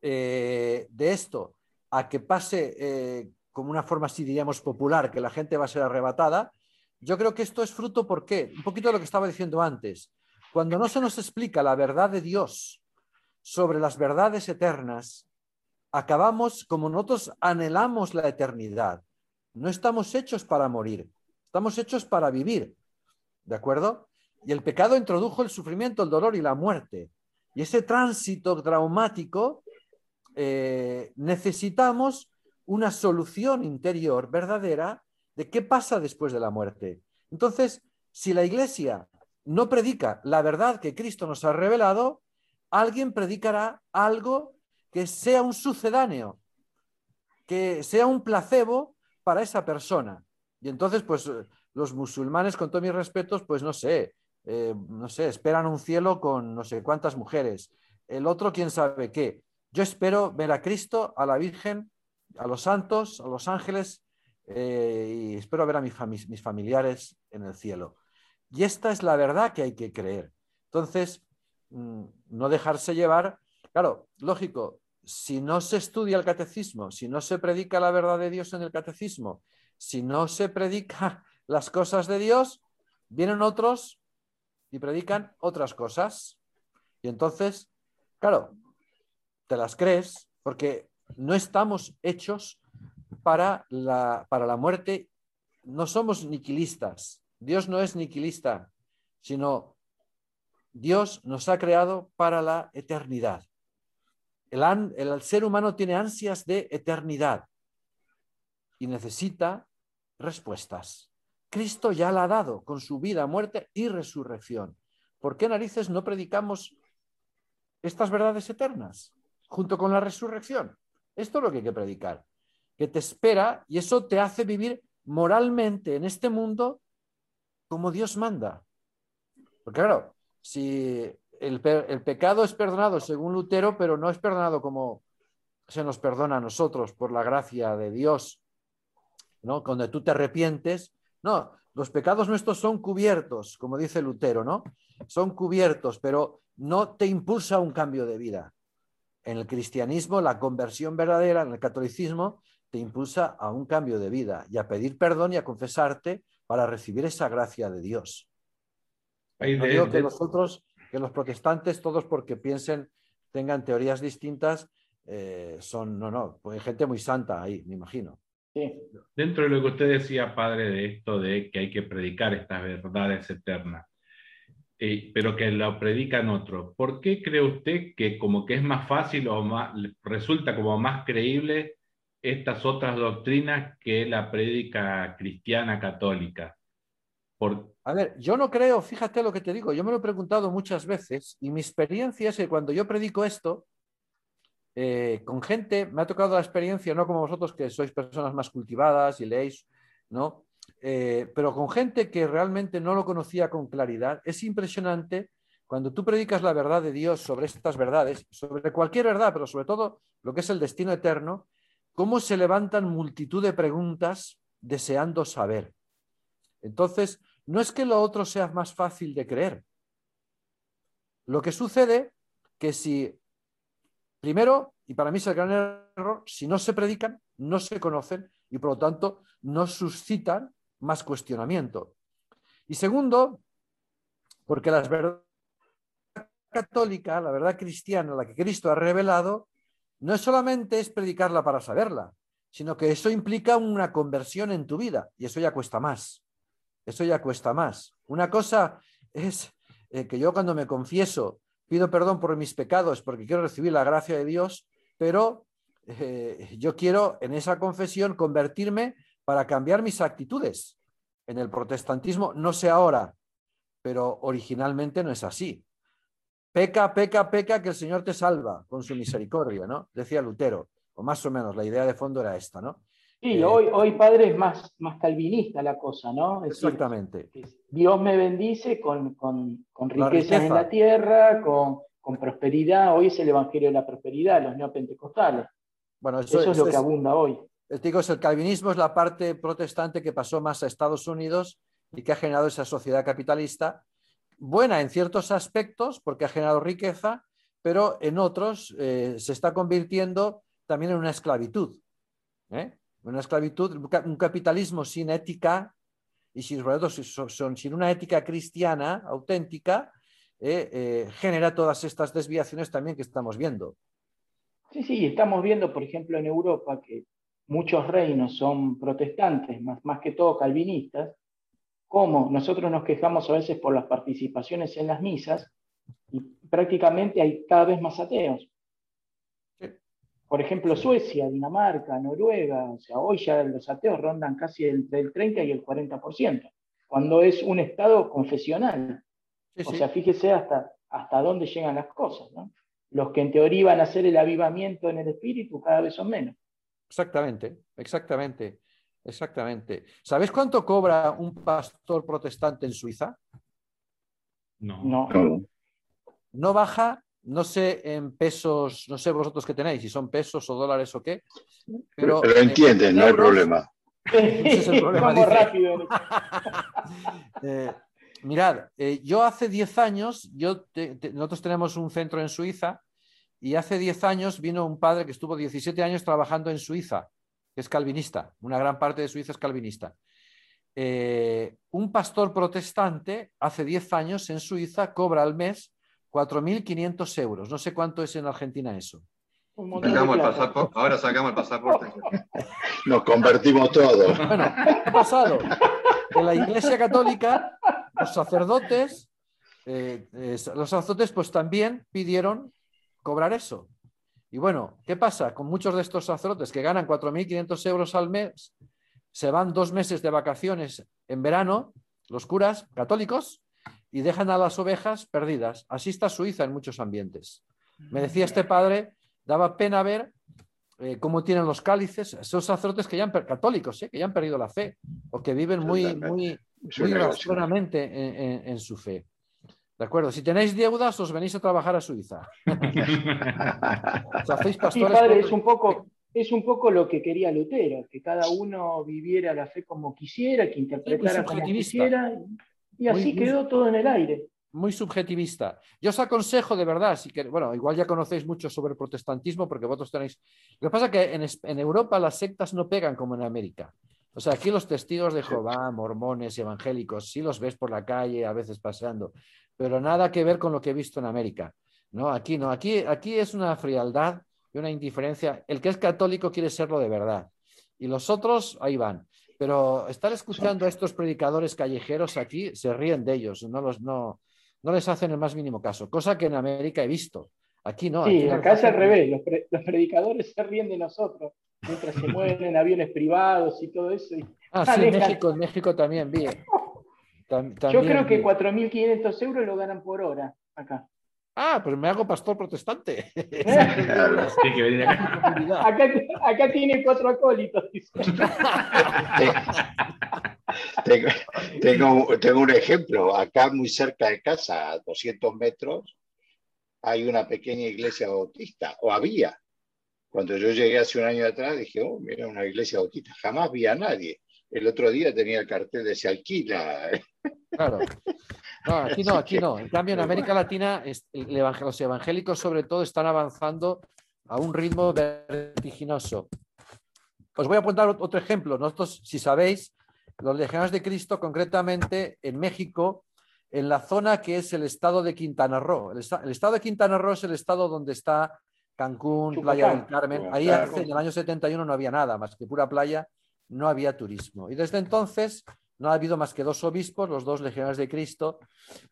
eh, de esto a que pase eh, como una forma, así diríamos, popular, que la gente va a ser arrebatada, yo creo que esto es fruto, ¿por qué? Un poquito de lo que estaba diciendo antes. Cuando no se nos explica la verdad de Dios sobre las verdades eternas, acabamos como nosotros anhelamos la eternidad. No estamos hechos para morir. Estamos hechos para vivir, ¿de acuerdo? Y el pecado introdujo el sufrimiento, el dolor y la muerte. Y ese tránsito traumático eh, necesitamos una solución interior verdadera de qué pasa después de la muerte. Entonces, si la iglesia no predica la verdad que Cristo nos ha revelado, alguien predicará algo que sea un sucedáneo, que sea un placebo para esa persona. Y entonces, pues eh, los musulmanes, con todos mis respetos, pues no sé, eh, no sé, esperan un cielo con no sé cuántas mujeres. El otro, quién sabe qué. Yo espero ver a Cristo, a la Virgen, a los santos, a los ángeles, eh, y espero ver a mis, mis familiares en el cielo. Y esta es la verdad que hay que creer. Entonces, mm, no dejarse llevar, claro, lógico, si no se estudia el catecismo, si no se predica la verdad de Dios en el catecismo, si no se predica las cosas de Dios, vienen otros y predican otras cosas. Y entonces, claro, te las crees porque no estamos hechos para la, para la muerte, no somos niquilistas. Dios no es niquilista, sino Dios nos ha creado para la eternidad. El, el ser humano tiene ansias de eternidad y necesita respuestas. Cristo ya la ha dado con su vida, muerte y resurrección. ¿Por qué narices no predicamos estas verdades eternas, junto con la resurrección. Esto es lo que hay que predicar, que te espera y eso te hace vivir moralmente en este mundo como Dios manda. Porque claro, si el, pecado es perdonado según Lutero, pero no es perdonado como se nos perdona a nosotros por la gracia de Dios, ¿no? Cuando tú te arrepientes, no, los pecados nuestros son cubiertos, como dice Lutero, ¿no? Son cubiertos, pero no te impulsa a un cambio de vida. En el cristianismo, la conversión verdadera, en el catolicismo, te impulsa a un cambio de vida y a pedir perdón y a confesarte para recibir esa gracia de Dios. no digo que nosotros, que los protestantes, todos porque piensen, tengan teorías distintas, eh, son, no, no, pues hay gente muy santa ahí, me imagino. Dentro de lo que usted decía, padre, de esto de que hay que predicar estas verdades eternas, eh, pero que lo predican otros, ¿por qué cree usted que como que es más fácil o más, resulta como más creíble estas otras doctrinas que la prédica cristiana católica? Por... A ver, yo no creo, fíjate lo que te digo, yo me lo he preguntado muchas veces y mi experiencia es que cuando yo predico esto, eh, con gente, me ha tocado la experiencia, no como vosotros que sois personas más cultivadas y leéis, ¿no? Eh, pero con gente que realmente no lo conocía con claridad, es impresionante cuando tú predicas la verdad de Dios sobre estas verdades, sobre cualquier verdad, pero sobre todo lo que es el destino eterno, cómo se levantan multitud de preguntas deseando saber. Entonces, no es que lo otro sea más fácil de creer. Lo que sucede que si Primero, y para mí es el gran error, si no se predican, no se conocen y por lo tanto no suscitan más cuestionamiento. Y segundo, porque la verdad católica, la verdad cristiana, la que Cristo ha revelado, no es solamente es predicarla para saberla, sino que eso implica una conversión en tu vida y eso ya cuesta más. Eso ya cuesta más. Una cosa es eh, que yo cuando me confieso pido perdón por mis pecados porque quiero recibir la gracia de Dios, pero eh, yo quiero en esa confesión convertirme para cambiar mis actitudes. En el protestantismo, no sé ahora, pero originalmente no es así. Peca, peca, peca, que el Señor te salva con su misericordia, ¿no? Decía Lutero, o más o menos, la idea de fondo era esta, ¿no? Sí, eh, hoy, hoy, padre, es más, más calvinista la cosa, ¿no? exactamente. Dios me bendice con, con, con riquezas en la tierra, con, con, prosperidad. Hoy es el Evangelio de la Prosperidad, los neopentecostales. Bueno, eso, es lo que abunda hoy. Digo, el calvinismo es la parte protestante que pasó más a Estados Unidos y que ha generado esa sociedad capitalista, buena en ciertos aspectos porque ha generado riqueza, pero en otros eh, se está convirtiendo también en una esclavitud. ¿eh? Una esclavitud, un capitalismo sin ética y sin, sin una ética cristiana auténtica, eh, eh, genera todas estas desviaciones también que estamos viendo. Sí, sí, estamos viendo, por ejemplo, en Europa que muchos reinos son protestantes, más, más que todo calvinistas, como nosotros nos quejamos a veces por las participaciones en las misas y prácticamente hay cada vez más ateos por ejemplo, Suecia, Dinamarca, Noruega, o sea, hoy ya los ateos rondan casi entre el 30 y el 40%, cuando es un estado confesional. o sea, fíjese hasta, hasta dónde llegan las cosas, ¿no? Los que en teoría van a hacer el avivamiento en el espíritu cada vez son menos. Exactamente, exactamente, exactamente. ¿Sabes cuánto cobra un pastor protestante en Suiza? No. No, no baja no sé en pesos, no sé vosotros qué tenéis, si son pesos o dólares o qué. Pero, entienden, no hay problema. Ese es el problema. rápido. Eh, mirad, eh, yo hace 10 años, yo nosotros tenemos un centro en Suiza y hace 10 años vino un padre que estuvo 17 años trabajando en Suiza, que es calvinista, una gran parte de Suiza es calvinista. Eh, un pastor protestante hace 10 años en Suiza cobra al mes 4.500 euros. No sé cuánto es en Argentina eso. ahora sacamos el pasaporte. Nos convertimos todos. Bueno, ¿qué ha pasado? En la Iglesia Católica, los sacerdotes, eh, los sacerdotes pues también pidieron cobrar eso. Y bueno, ¿qué pasa con muchos de estos sacerdotes que ganan 4.500 euros al mes? Se van dos meses de vacaciones en verano, los curas católicos, y dejan a las ovejas perdidas. Así está Suiza en muchos ambientes. Me decía este padre, daba pena ver eh, cómo tienen los cálices, esos sacerdotes que ya han, católicos, ¿eh? que ya han perdido la fe o que viven muy, muy, muy en, en, su fe. ¿De acuerdo? Si tenéis deudas, os venís a trabajar a Suiza. sí, padre, es un poco, es un poco lo que quería Lutero, que cada uno viviera la fe como quisiera, que interpretara como quisiera, y así quedó todo en el aire. Muy subjetivista. Yo os aconsejo de verdad, si que, bueno, igual ya conocéis mucho sobre el protestantismo porque vosotros tenéis... Lo que pasa es que en, en Europa las sectas no pegan como en América. O sea, aquí los testigos de Jehová, mormones, evangélicos, sí los ves por la calle, a veces paseando, pero nada que ver con lo que he visto en América. No, aquí no, aquí, aquí es una frialdad y una indiferencia. El que es católico quiere serlo de verdad. Y los otros, ahí van. Pero estar escuchando a estos predicadores callejeros aquí, se ríen de ellos, no, los, no, no les hacen el más mínimo caso, cosa que en América he visto. Aquí no. Sí, acá es al revés, los, predicadores se ríen de nosotros, mientras se mueven en aviones privados y todo eso. ah, sí, México, en México también, bien. Yo creo que 4.500 euros lo ganan por hora acá. Ah, pues me hago pastor protestante. acá, tiene cuatro acólitos. tengo, tengo, un ejemplo. Acá, muy cerca de casa, a 200 metros, hay una pequeña iglesia bautista, o había. Cuando yo llegué hace un año atrás, dije, oh, mira, una iglesia bautista. Jamás vi a nadie. El otro día tenía el cartel de se alquila. Claro. No, aquí no, aquí no. En cambio, en América Latina, los evangélicos sobre todo están avanzando a un ritmo vertiginoso. Os voy a apuntar otro ejemplo. Nosotros, si sabéis, los legionarios de Cristo, concretamente en México, en la zona que es el estado de Quintana Roo. El, estado de Quintana Roo es el estado donde está Cancún, Playa del Carmen. Ahí hace, en el año 71 no había nada más que pura playa, no había turismo. Y desde entonces no ha habido más que dos obispos, los dos legionarios de Cristo.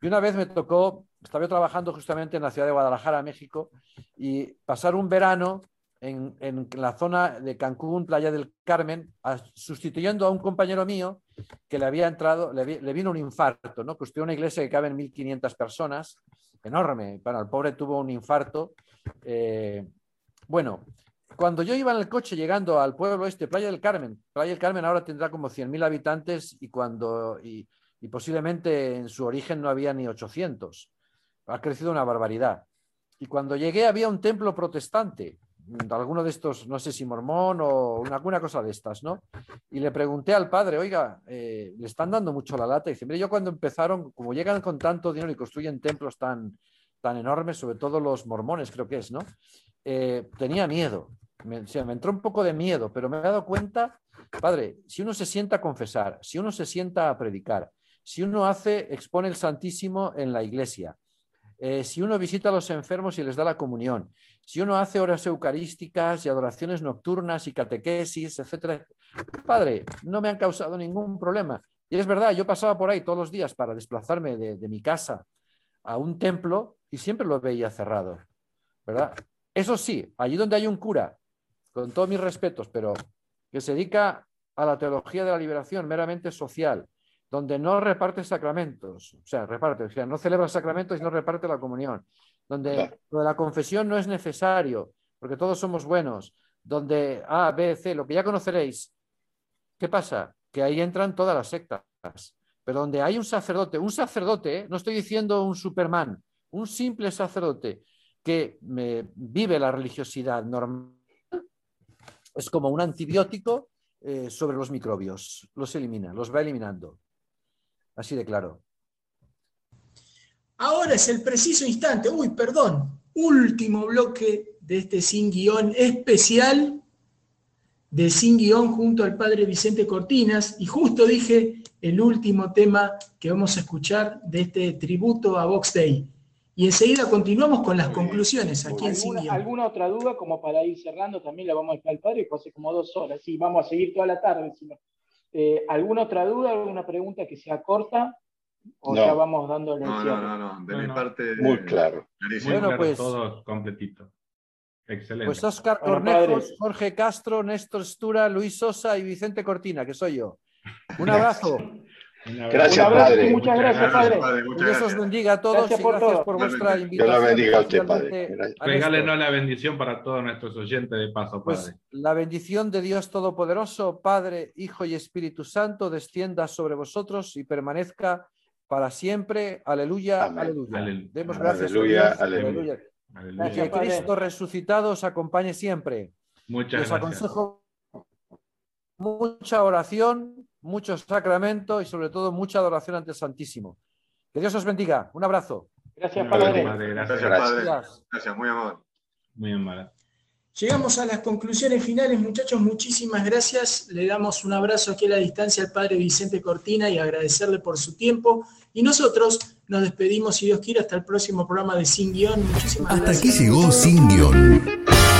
Y una vez me tocó, estaba trabajando justamente en la ciudad de Guadalajara, México, y pasar un verano en, la zona de Cancún, Playa del Carmen, sustituyendo a un compañero mío que le había entrado, le, vino un infarto, ¿no? Construyó una iglesia que cabe en 1.500 personas, enorme. Bueno, el pobre tuvo un infarto. Eh, bueno, cuando yo iba en el coche llegando al pueblo este, Playa del Carmen, Playa del Carmen ahora tendrá como 100.000 habitantes y, cuando, y, posiblemente en su origen no había ni 800. Ha crecido una barbaridad. Y cuando llegué había un templo protestante, alguno de estos, no sé si mormón o alguna cosa de estas, ¿no? Y le pregunté al padre, oiga, eh, le están dando mucho la lata. Y dice, mire, yo cuando empezaron, como llegan con tanto dinero y construyen templos tan, tan enormes, sobre todo los mormones, creo que es, ¿no? Eh, tenía miedo me, entró un poco de miedo, pero me he dado cuenta, padre, si uno se sienta a confesar, si uno se sienta a predicar, si uno hace, expone el Santísimo en la iglesia, eh, si uno visita a los enfermos y les da la comunión, si uno hace horas eucarísticas y adoraciones nocturnas y catequesis, etcétera, padre, no me han causado ningún problema. Y es verdad, yo pasaba por ahí todos los días para desplazarme de, de mi casa a un templo y siempre lo veía cerrado, ¿verdad? Eso sí, allí donde hay un cura con todos mis respetos, pero que se dedica a la teología de la liberación meramente social, donde no reparte sacramentos, o sea, reparte, o sea, no celebra sacramentos y no reparte la comunión, donde la confesión no es necesario, porque todos somos buenos, donde A, B, C, lo que ya conoceréis, ¿qué pasa? Que ahí entran todas las sectas, pero donde hay un sacerdote, un sacerdote, ¿eh? no estoy diciendo un Superman, un simple sacerdote que me, vive la religiosidad normal, es como un antibiótico eh, sobre los microbios, los elimina, los va eliminando. Así de claro. Ahora es el preciso instante, uy, perdón, último bloque de este sin guion especial de sin guion junto al padre Vicente Cortinas y justo dije el último tema que vamos a escuchar de este tributo a Vox Day. Y enseguida continuamos con las conclusiones aquí en ¿Alguna, ¿Alguna otra duda como para ir cerrando? También la vamos a dejar al padre, hace como dos horas, sí, vamos a seguir toda la tarde. Eh, ¿Alguna otra duda, alguna pregunta que sea corta? ¿O ya vamos dándole No, no, no, no, de mi parte. Muy claro. Bueno, pues. Todo completito. Excelente. Pues Oscar Cornejos, Jorge Castro, Néstor Stura, Luis Sosa y Vicente Cortina, que soy yo. Un abrazo. Gracias, padre. Muchas gracias, padre. Dios os bendiga a todos y gracias por vuestra invitación. Dios lo bendiga a usted, padre. Regálenos la bendición para todos nuestros oyentes de paso, pues, padre. la bendición de Dios Todopoderoso, Padre, Hijo y Espíritu Santo, descienda sobre vosotros y permanezca para siempre. Aleluya, aleluya. Demos gracias aleluya, a Dios. Aleluya. aleluya. Que Cristo resucitado os acompañe siempre. Muchas Les gracias. aconsejo mucha oración, mucho sacramento y sobre todo mucha adoración ante el Santísimo. Que Dios os bendiga. Un abrazo. Gracias, Padre. padre. Gracias, Gracias, padre. Gracias, muy amable. Muy amable. Llegamos a las conclusiones finales, muchachos. Muchísimas gracias. Le damos un abrazo aquí a la distancia al padre Vicente Cortina y agradecerle por su tiempo. Y nosotros nos despedimos, si Dios quiere, hasta el próximo programa de Sin Guión. Muchísimas Hasta gracias. aquí llegó Sin Guión.